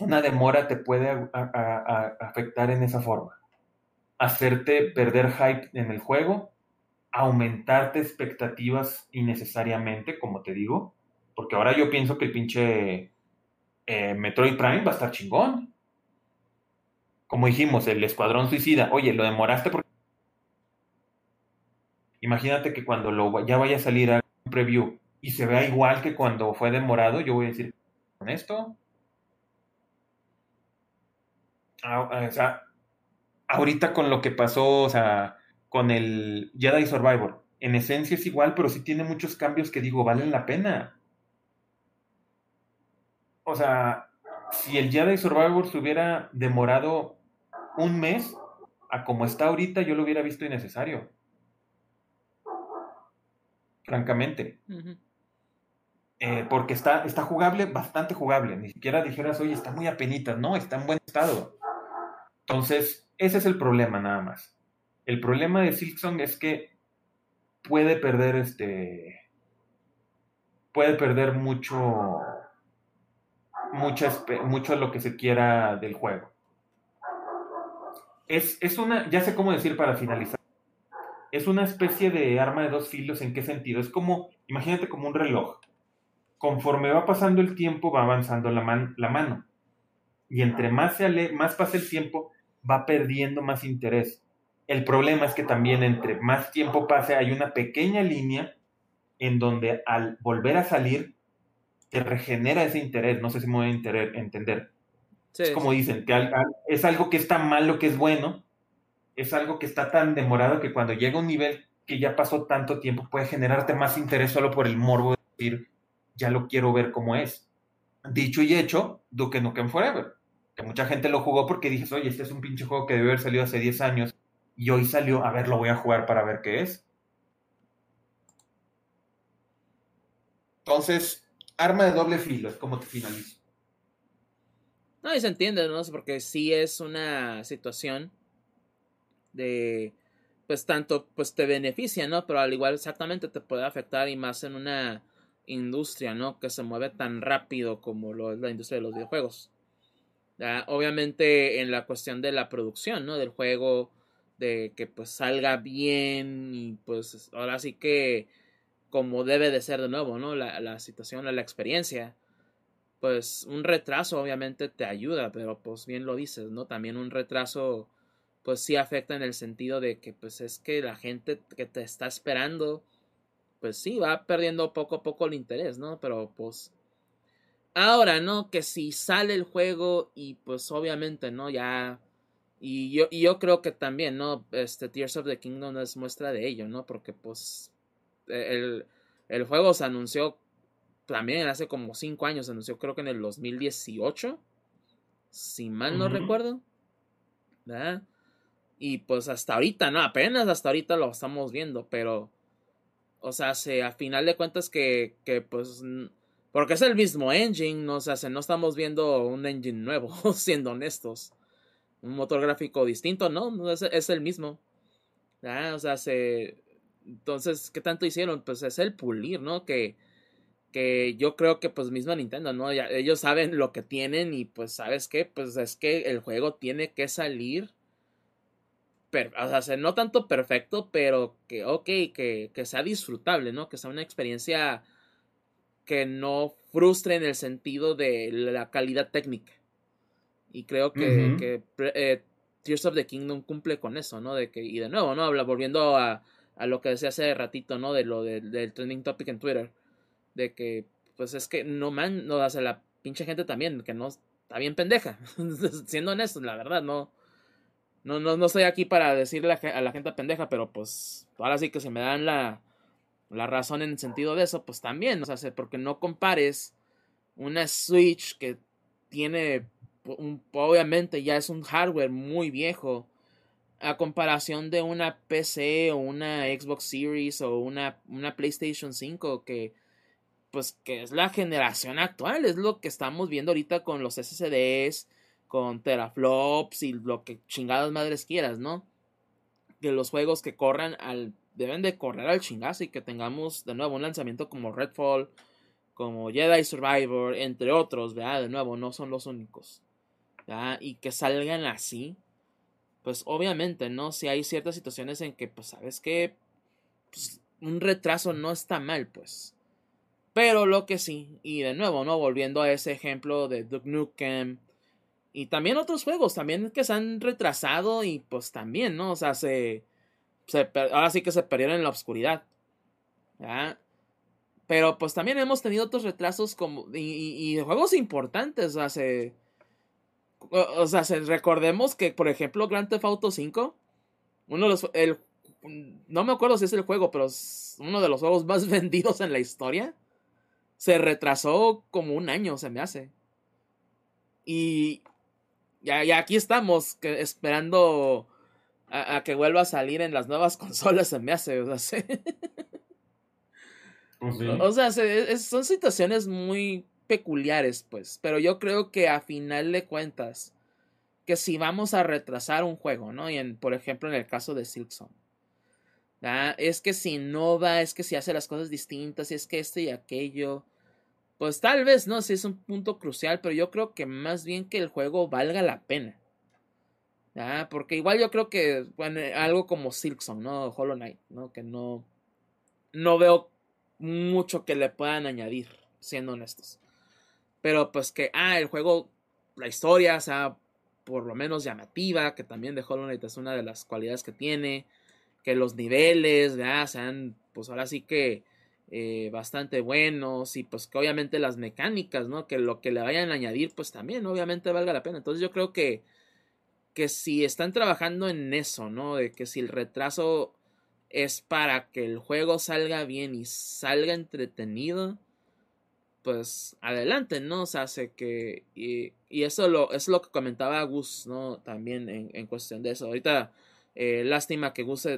una demora te puede afectar en esa forma hacerte perder hype en el juego, aumentarte expectativas innecesariamente, como te digo, porque ahora yo pienso que el pinche eh, Metroid Prime va a estar chingón. Como dijimos, el Escuadrón Suicida, oye, lo demoraste porque... Imagínate que cuando lo, ya vaya a salir a preview y se vea igual que cuando fue demorado, yo voy a decir, ¿con esto? Ah, o sea, ahorita con lo que pasó, o sea, con el Jedi Survivor, en esencia es igual, pero sí tiene muchos cambios que digo, valen la pena. O sea, si el Jedi Survivor se hubiera demorado un mes a como está ahorita, yo lo hubiera visto innecesario. Francamente. Eh, porque está, está jugable, bastante jugable. Ni siquiera dijeras, oye, está muy apenita. No, está en buen estado. Entonces, ese es el problema nada más. El problema de Silksong es que puede perder este. puede perder mucho. Mucho de lo que se quiera del juego. Es, es una. ya sé cómo decir para finalizar. Es una especie de arma de dos filos. ¿En qué sentido? Es como. imagínate como un reloj. Conforme va pasando el tiempo, va avanzando la, la mano. Y entre más, se más pasa el tiempo, va perdiendo más interés. El problema es que también entre más tiempo pase hay una pequeña línea en donde al volver a salir te regenera ese interés. No sé si me voy a entender. es como dicen, que es algo que está mal lo que es bueno, es algo que está tan demorado que cuando llega a un nivel que ya pasó tanto tiempo puede generarte más interés solo por el morbo de decir, ya lo quiero ver como es. Dicho y hecho, Duke Nukem Forever que mucha gente lo jugó porque dices, oye, este es un pinche juego que debe haber salido hace 10 años y hoy salió, a ver, lo voy a jugar para ver qué es. Entonces, arma de doble filo, es como te finalizo. No, y se entiende, ¿no? Porque sí es una situación de, pues tanto, pues te beneficia, ¿no? Pero al igual exactamente te puede afectar y más en una industria, ¿no? Que se mueve tan rápido como lo es la industria de los videojuegos. Obviamente en la cuestión de la producción, ¿no? Del juego, de que pues salga bien y pues ahora sí que como debe de ser de nuevo, ¿no? La, la situación, la experiencia. Pues un retraso obviamente te ayuda, pero pues bien lo dices, ¿no? También un retraso pues sí afecta en el sentido de que pues es que la gente que te está esperando pues sí va perdiendo poco a poco el interés, ¿no? Pero pues ahora, ¿no? Que si sale el juego y pues obviamente, ¿no? Ya y yo, y yo creo que también, ¿no? Este Tears of the Kingdom es muestra de ello, ¿no? Porque pues el, el juego se anunció también hace como 5 años, se anunció creo que en el 2018, si mal no recuerdo, ¿verdad? Y pues hasta ahorita, no, apenas hasta ahorita lo estamos viendo, pero, o sea, se, a final de cuentas que, que pues, porque es el mismo engine, ¿no? o sea, no estamos viendo un engine nuevo, *laughs* siendo honestos. Un motor gráfico distinto, ¿no? Es, es el mismo. O sea, se... Entonces, ¿qué tanto hicieron? Pues es el pulir, ¿no? Que, que yo creo que pues mismo Nintendo, ¿no? Ya, ellos saben lo que tienen y pues, ¿sabes qué? Pues es que el juego tiene que salir o sea, no tanto perfecto, pero que, ok, que, que, sea disfrutable, ¿no? Que sea una experiencia que no frustre en el sentido de la calidad técnica. Y creo que, que eh, Tears of the Kingdom cumple con eso, ¿no? De que, y de nuevo, ¿no? Habla, volviendo a, a lo que decía hace ratito, ¿no? De lo del trending topic en Twitter. De que, pues es que no man, no hace la pinche gente también, que no está bien pendeja. *laughs* Siendo honestos, la verdad, no no, no, no estoy aquí para decirle a la gente pendeja, pero pues ahora sí que se me dan la, la razón en el sentido de eso, pues también, o sea, porque no compares una Switch que tiene, obviamente ya es un hardware muy viejo, a comparación de una PC o una Xbox Series o una, una PlayStation 5 que pues que es la generación actual, es lo que estamos viendo ahorita con los SSDs, con teraflops y lo que chingadas madres quieras, ¿no? Que los juegos que corran al deben de correr al chingazo y que tengamos de nuevo un lanzamiento como Redfall, como Jedi Survivor, entre otros, ¿verdad? De nuevo, no son los únicos. ¿verdad? Y que salgan así, pues obviamente, ¿no? Si hay ciertas situaciones en que, pues, ¿sabes qué? Pues, un retraso no está mal, pues. Pero lo que sí, y de nuevo, ¿no? Volviendo a ese ejemplo de Duke Nukem, y también otros juegos, también que se han retrasado y pues también, ¿no? O sea, se, se ahora sí que se perdieron en la oscuridad. ¿ya? Pero pues también hemos tenido otros retrasos como y, y, juegos importantes, o o, sea, se, recordemos que por ejemplo Grand Theft Auto 5, uno de los el no me acuerdo si es el juego, pero es uno de los juegos más *laughs* vendidos en la historia. Se retrasó como un año, se me hace. Y, ya aquí estamos esperando a, que vuelva a salir en las nuevas *laughs* consolas, se me hace, o sea, pues o sea son situaciones muy peculiares, pues, pero yo creo que a final de cuentas, que si vamos a retrasar un juego, ¿no? Y en, por ejemplo, en el caso de Silksong, es que si no va, es que si hace las cosas distintas, es que esto y aquello, pues tal vez, no, si es un punto crucial, pero yo creo que más bien que el juego valga la pena. Porque igual yo creo que algo como Silksong, ¿no? Hollow Knight, ¿no? Que no, no veo mucho que le puedan añadir, siendo honestos. Pero pues que, ah, el juego, la historia, sea, por lo menos llamativa, que también de Hollow Knight es una de las cualidades que tiene, que los niveles, ya, sean, pues ahora sí que eh, bastante buenos y pues que obviamente las mecánicas, ¿no? Que lo que le vayan a añadir pues también obviamente valga la pena. Entonces yo creo que, que si están trabajando en eso, ¿no? De que si el retraso es para que el juego salga bien y salga entretenido, pues adelante, ¿no? O sea, hace que... Y, y eso lo, es lo que comentaba Gus, ¿no? También en, en cuestión de eso. Ahorita, eh, lástima que Gus,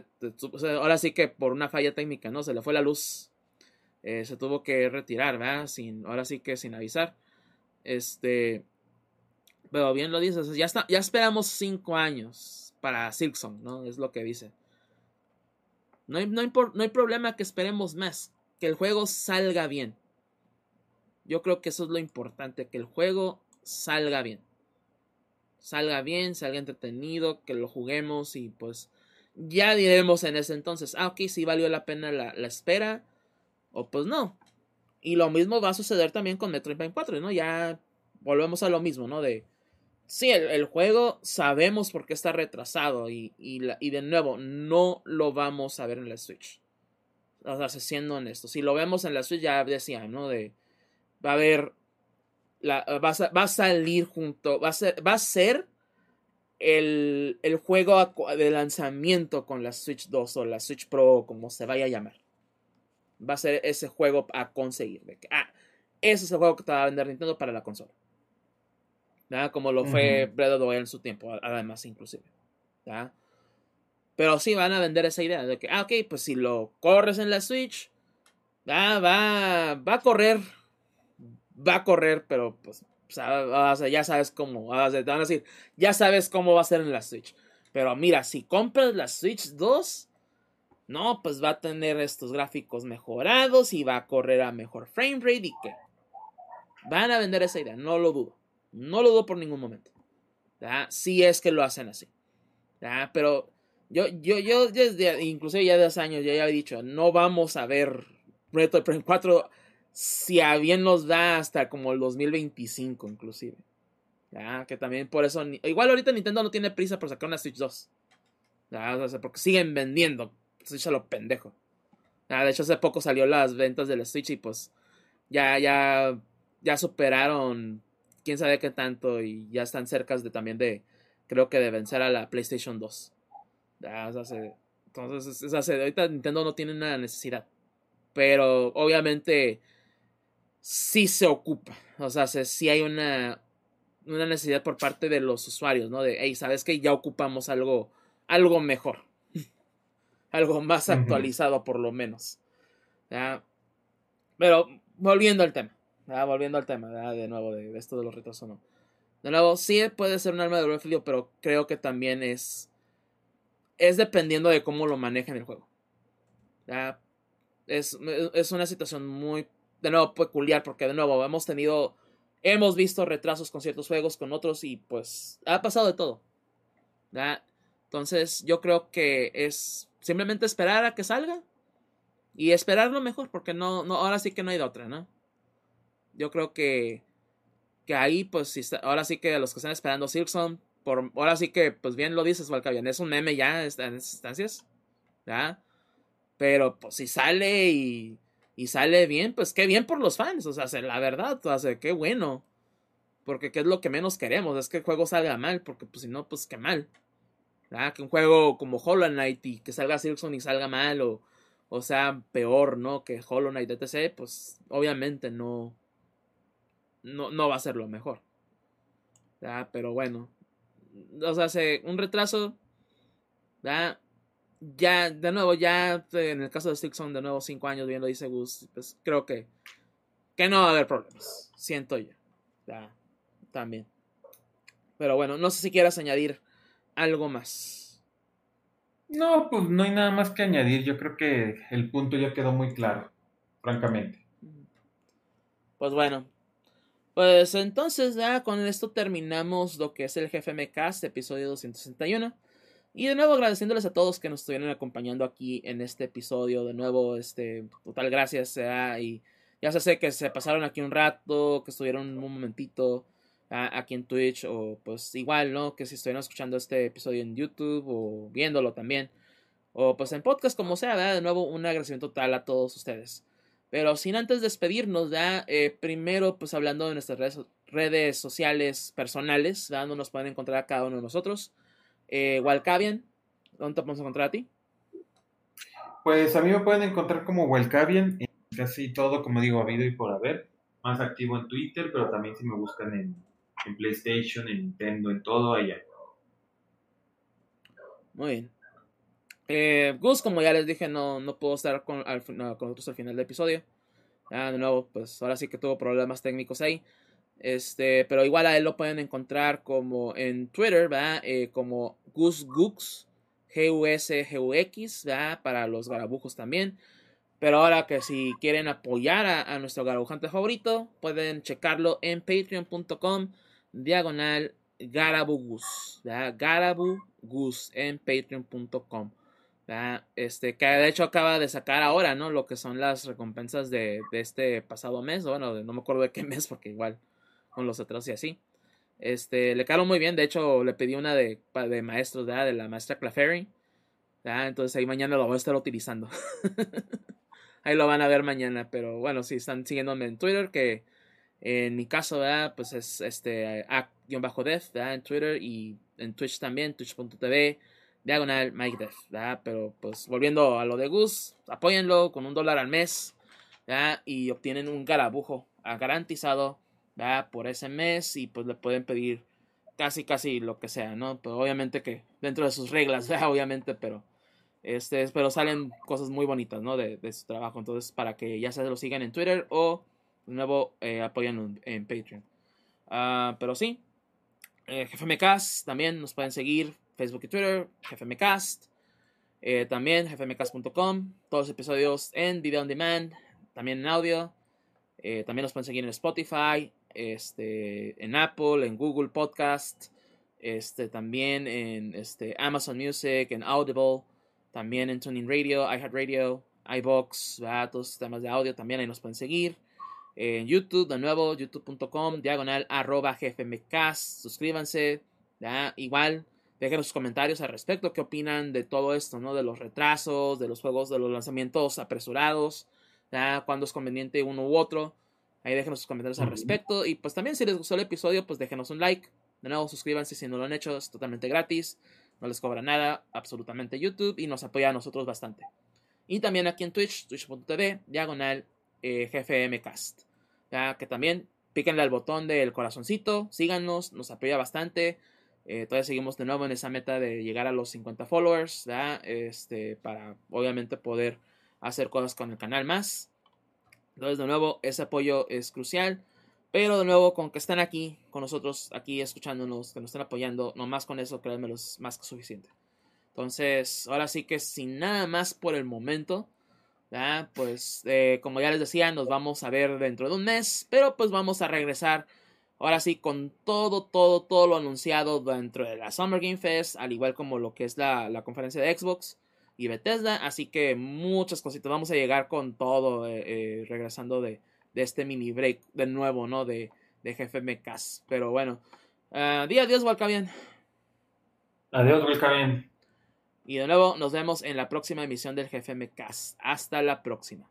ahora sí que por una falla técnica, ¿no? Se le fue la luz eh, se tuvo que retirar, ¿verdad? Sin, ahora sí que sin avisar. Este, pero bien lo dices, ya, está, ya esperamos cinco años para Silksong, ¿no? Es lo que dice. No hay, no, no hay problema que esperemos más, que el juego salga bien. Yo creo que eso es lo importante, que el juego salga bien. Salga bien, salga entretenido, que lo juguemos y pues ya diremos en ese entonces, ah, ok, sí valió la pena la, espera o pues no. Y lo mismo va a suceder también con Metroid Prime 4, ¿no? Ya volvemos a lo mismo, ¿no? De, sí, el, juego sabemos por qué está retrasado y, y, de nuevo, no lo vamos a ver en la Switch. O sea, siendo honesto, si lo vemos en la Switch ya decía, ¿no? De, va a haber, la, va, a, va a salir junto, va a ser, va a ser el, el, juego de lanzamiento con la Switch 2 o la Switch Pro, como se vaya a llamar. Va a ser ese juego a conseguir. De que, ah, ese es el juego que te va a vender Nintendo para la consola. Como lo fue Breath of the Wild en su tiempo, además, inclusive. Pero sí van a vender esa idea de que, ah, ok, pues si lo corres en la Switch, va, va a correr. Va a correr, pero pues ya sabes cómo. te van a decir, ya sabes cómo va a ser en la Switch. Pero mira, si compras la Switch 2, no, pues va a tener estos gráficos mejorados y va a correr a mejor frame rate y que van a vender esa idea, no lo dudo. No lo dudo por ningún momento. Si es que lo hacen así. Pero yo, yo, yo desde, inclusive ya de hace años, ya había dicho, no vamos a ver Reto Prime 4 si a bien nos da hasta como el 2025 inclusive. Ya, que también por eso, igual ahorita Nintendo no tiene prisa por sacar una Switch 2. porque siguen vendiendo Switch a lo pendejo. de hecho hace poco salió las ventas de la Switch y pues ya, ya, ya superaron quién sabe qué tanto y ya están cerca de también de, creo que de vencer a la PlayStation 2. entonces, ahorita Nintendo no tiene una necesidad. Pero obviamente sí se ocupa. O sea, sí hay una, una necesidad por parte de los usuarios, ¿no? De, hey, ¿sabes que Ya ocupamos algo, algo mejor. *laughs* algo más actualizado, por lo menos. Pero volviendo al tema. Volviendo al tema, de nuevo, de esto de los retrasos no. De nuevo, sí puede ser un arma de doble pero creo que también es. Es dependiendo de cómo lo manejen el juego. Es, es una situación muy, de nuevo, peculiar, porque de nuevo, hemos tenido. Hemos visto retrasos con ciertos juegos, con otros, y pues ha pasado de todo. Entonces, yo creo que es simplemente esperar a que salga y esperar lo mejor, porque no, no, ahora sí que no hay de otra, ¿no? yo creo que, que ahí, pues, si ahora sí que los que están esperando Silkson, por, ahora sí que, pues bien lo dices, Valcavian, es un meme ya en estas instancias, ¿ya? Pero, pues, si sale y, y sale bien, pues qué bien por los fans, o sea, la verdad, o sea, qué bueno. Porque qué es lo que menos queremos, es que el juego salga mal, porque pues si no, pues qué mal. ¿verdad? Que un juego como Hollow Knight y que salga Silkson y salga mal, o, o sea, peor, ¿no? Que Hollow Knight etc., pues obviamente no, no, no va a ser lo mejor. ¿ya? Pero bueno, o sea, se, un retraso, ¿ya? Ya, de nuevo, ya en el caso de Stixon, de nuevo, cinco años viendo, dice Gus, pues creo que, que no va a haber problemas, siento yo, ¿ya? también. Pero bueno, no sé si quieras añadir algo más. No, pues no hay nada más que añadir. Yo creo que el punto ya quedó muy claro, francamente. Pues bueno, pues entonces ya con esto terminamos lo que es el GFM Cast, episodio 261. Y de nuevo agradeciéndoles a todos que nos estuvieron acompañando aquí en este episodio. De nuevo, este, total gracias. y ya se sé que se pasaron aquí un rato, que estuvieron un momentito aquí en Twitch, o pues igual, ¿no? Que si estuvieron escuchando este episodio en YouTube o viéndolo también. O pues en podcast, como sea, De nuevo, un agradecimiento total a todos ustedes. Pero sin antes despedirnos, ya eh, primero pues hablando de nuestras redes, redes sociales personales, ¿ya? donde nos pueden encontrar a cada uno de nosotros. Eh, Walcavian, ¿dónde te podemos encontrar a ti? Pues a mí me pueden encontrar como Walcavian en casi todo, como digo, habido y por haber. Más activo en Twitter, pero también si me buscan en, en PlayStation, en Nintendo, en todo allá. Muy bien. Eh, Gus, como ya les dije, no, no pudo estar con, nosotros al final del episodio. de nuevo, pues ahora sí que tuvo problemas técnicos ahí. Este, pero igual a él lo pueden encontrar como en Twitter, ¿verdad? Eh, como Gus Gux, G-U-S-G-U-X, ¿verdad? Para los garabujos también. Pero ahora que si quieren apoyar a, nuestro garabujante favorito, pueden checarlo en patreon.com diagonal garabugus, ¿verdad? Garabugus en patreon.com Este, que de hecho acaba de sacar ahora, ¿no? Lo que son las recompensas de, de este pasado mes, bueno, no me acuerdo de qué *laughs* mes, porque igual con los atrasos y así. Este, le caló muy bien, de hecho le pedí una de, de maestros, de la maestra Claferi. Entonces ahí mañana lo voy a estar utilizando. *laughs* ahí lo van a ver mañana, pero bueno, si están siguiéndome en Twitter, que en mi caso, ¿verdad? Pues es este a-def, En Twitter y en Twitch también, twitch.tv, diagonal Mike Def, Pero pues volviendo a lo de Gus, apóyenlo con un dólar al mes, Y obtienen un garabujo garantizado, Por ese mes y pues le pueden pedir casi, casi lo que sea, ¿no? Pero obviamente que dentro de sus reglas, *laughs* Obviamente, pero... Este, pero salen cosas muy bonitas, ¿no? De, su trabajo. Entonces, para que ya se lo sigan en Twitter o de nuevo, eh, apoyan en, Patreon. Ah, pero sí, eh, GFMcast también nos pueden seguir Facebook y Twitter, GFMcast. Eh, también gfmcast.com, todos los episodios en video on demand, también en audio. Eh, también nos pueden seguir en Spotify, este, en Apple, en Google Podcast, este, también en este, Amazon Music, en Audible, también en Tuning Radio, iHeartRadio, iBox, todos los sistemas de audio también ahí nos pueden seguir en YouTube, de nuevo, youtube.com, diagonal arroba gfmcast, suscríbanse, ¿ya? igual, dejen sus comentarios al respecto, qué opinan de todo esto, ¿no? De los retrasos, de los juegos, de los lanzamientos apresurados, ¿ya? Cuando es conveniente uno u otro, ahí déjenos sus comentarios al respecto, y pues también si les gustó el episodio, pues déjenos un like, de nuevo, suscríbanse si no lo han hecho, es totalmente gratis, no les cobra nada, absolutamente YouTube, y nos apoya a nosotros bastante. Y también aquí en Twitch, twitch.tv, diagonal eh, GFMcast. Ya que también píquenle al botón del corazoncito, síganos, nos apoya bastante. Eh, todavía seguimos de nuevo en esa meta de llegar a los 50 followers, Este, para obviamente poder hacer cosas con el canal más. Entonces, de nuevo, ese apoyo es crucial. Pero de nuevo, con que están aquí con nosotros, aquí escuchándonos, que nos están apoyando, nomás con eso, créanme, es más que suficiente. Entonces, ahora sí que sin nada más por el momento, pues eh, como ya les decía, nos vamos a ver dentro de un mes, pero pues vamos a regresar ahora sí con todo, todo, todo lo anunciado dentro de la Summer Game Fest, al igual como lo que es la, conferencia de Xbox y Bethesda, así que muchas cositas, vamos a llegar con todo eh, eh, regresando de, este mini break de nuevo, ¿no? De, de GFMcast, pero bueno, uh, di adiós, Walcavian. Adiós, Walcavian. Y de nuevo, nos vemos en la próxima emisión del GFM Cast. Hasta la próxima.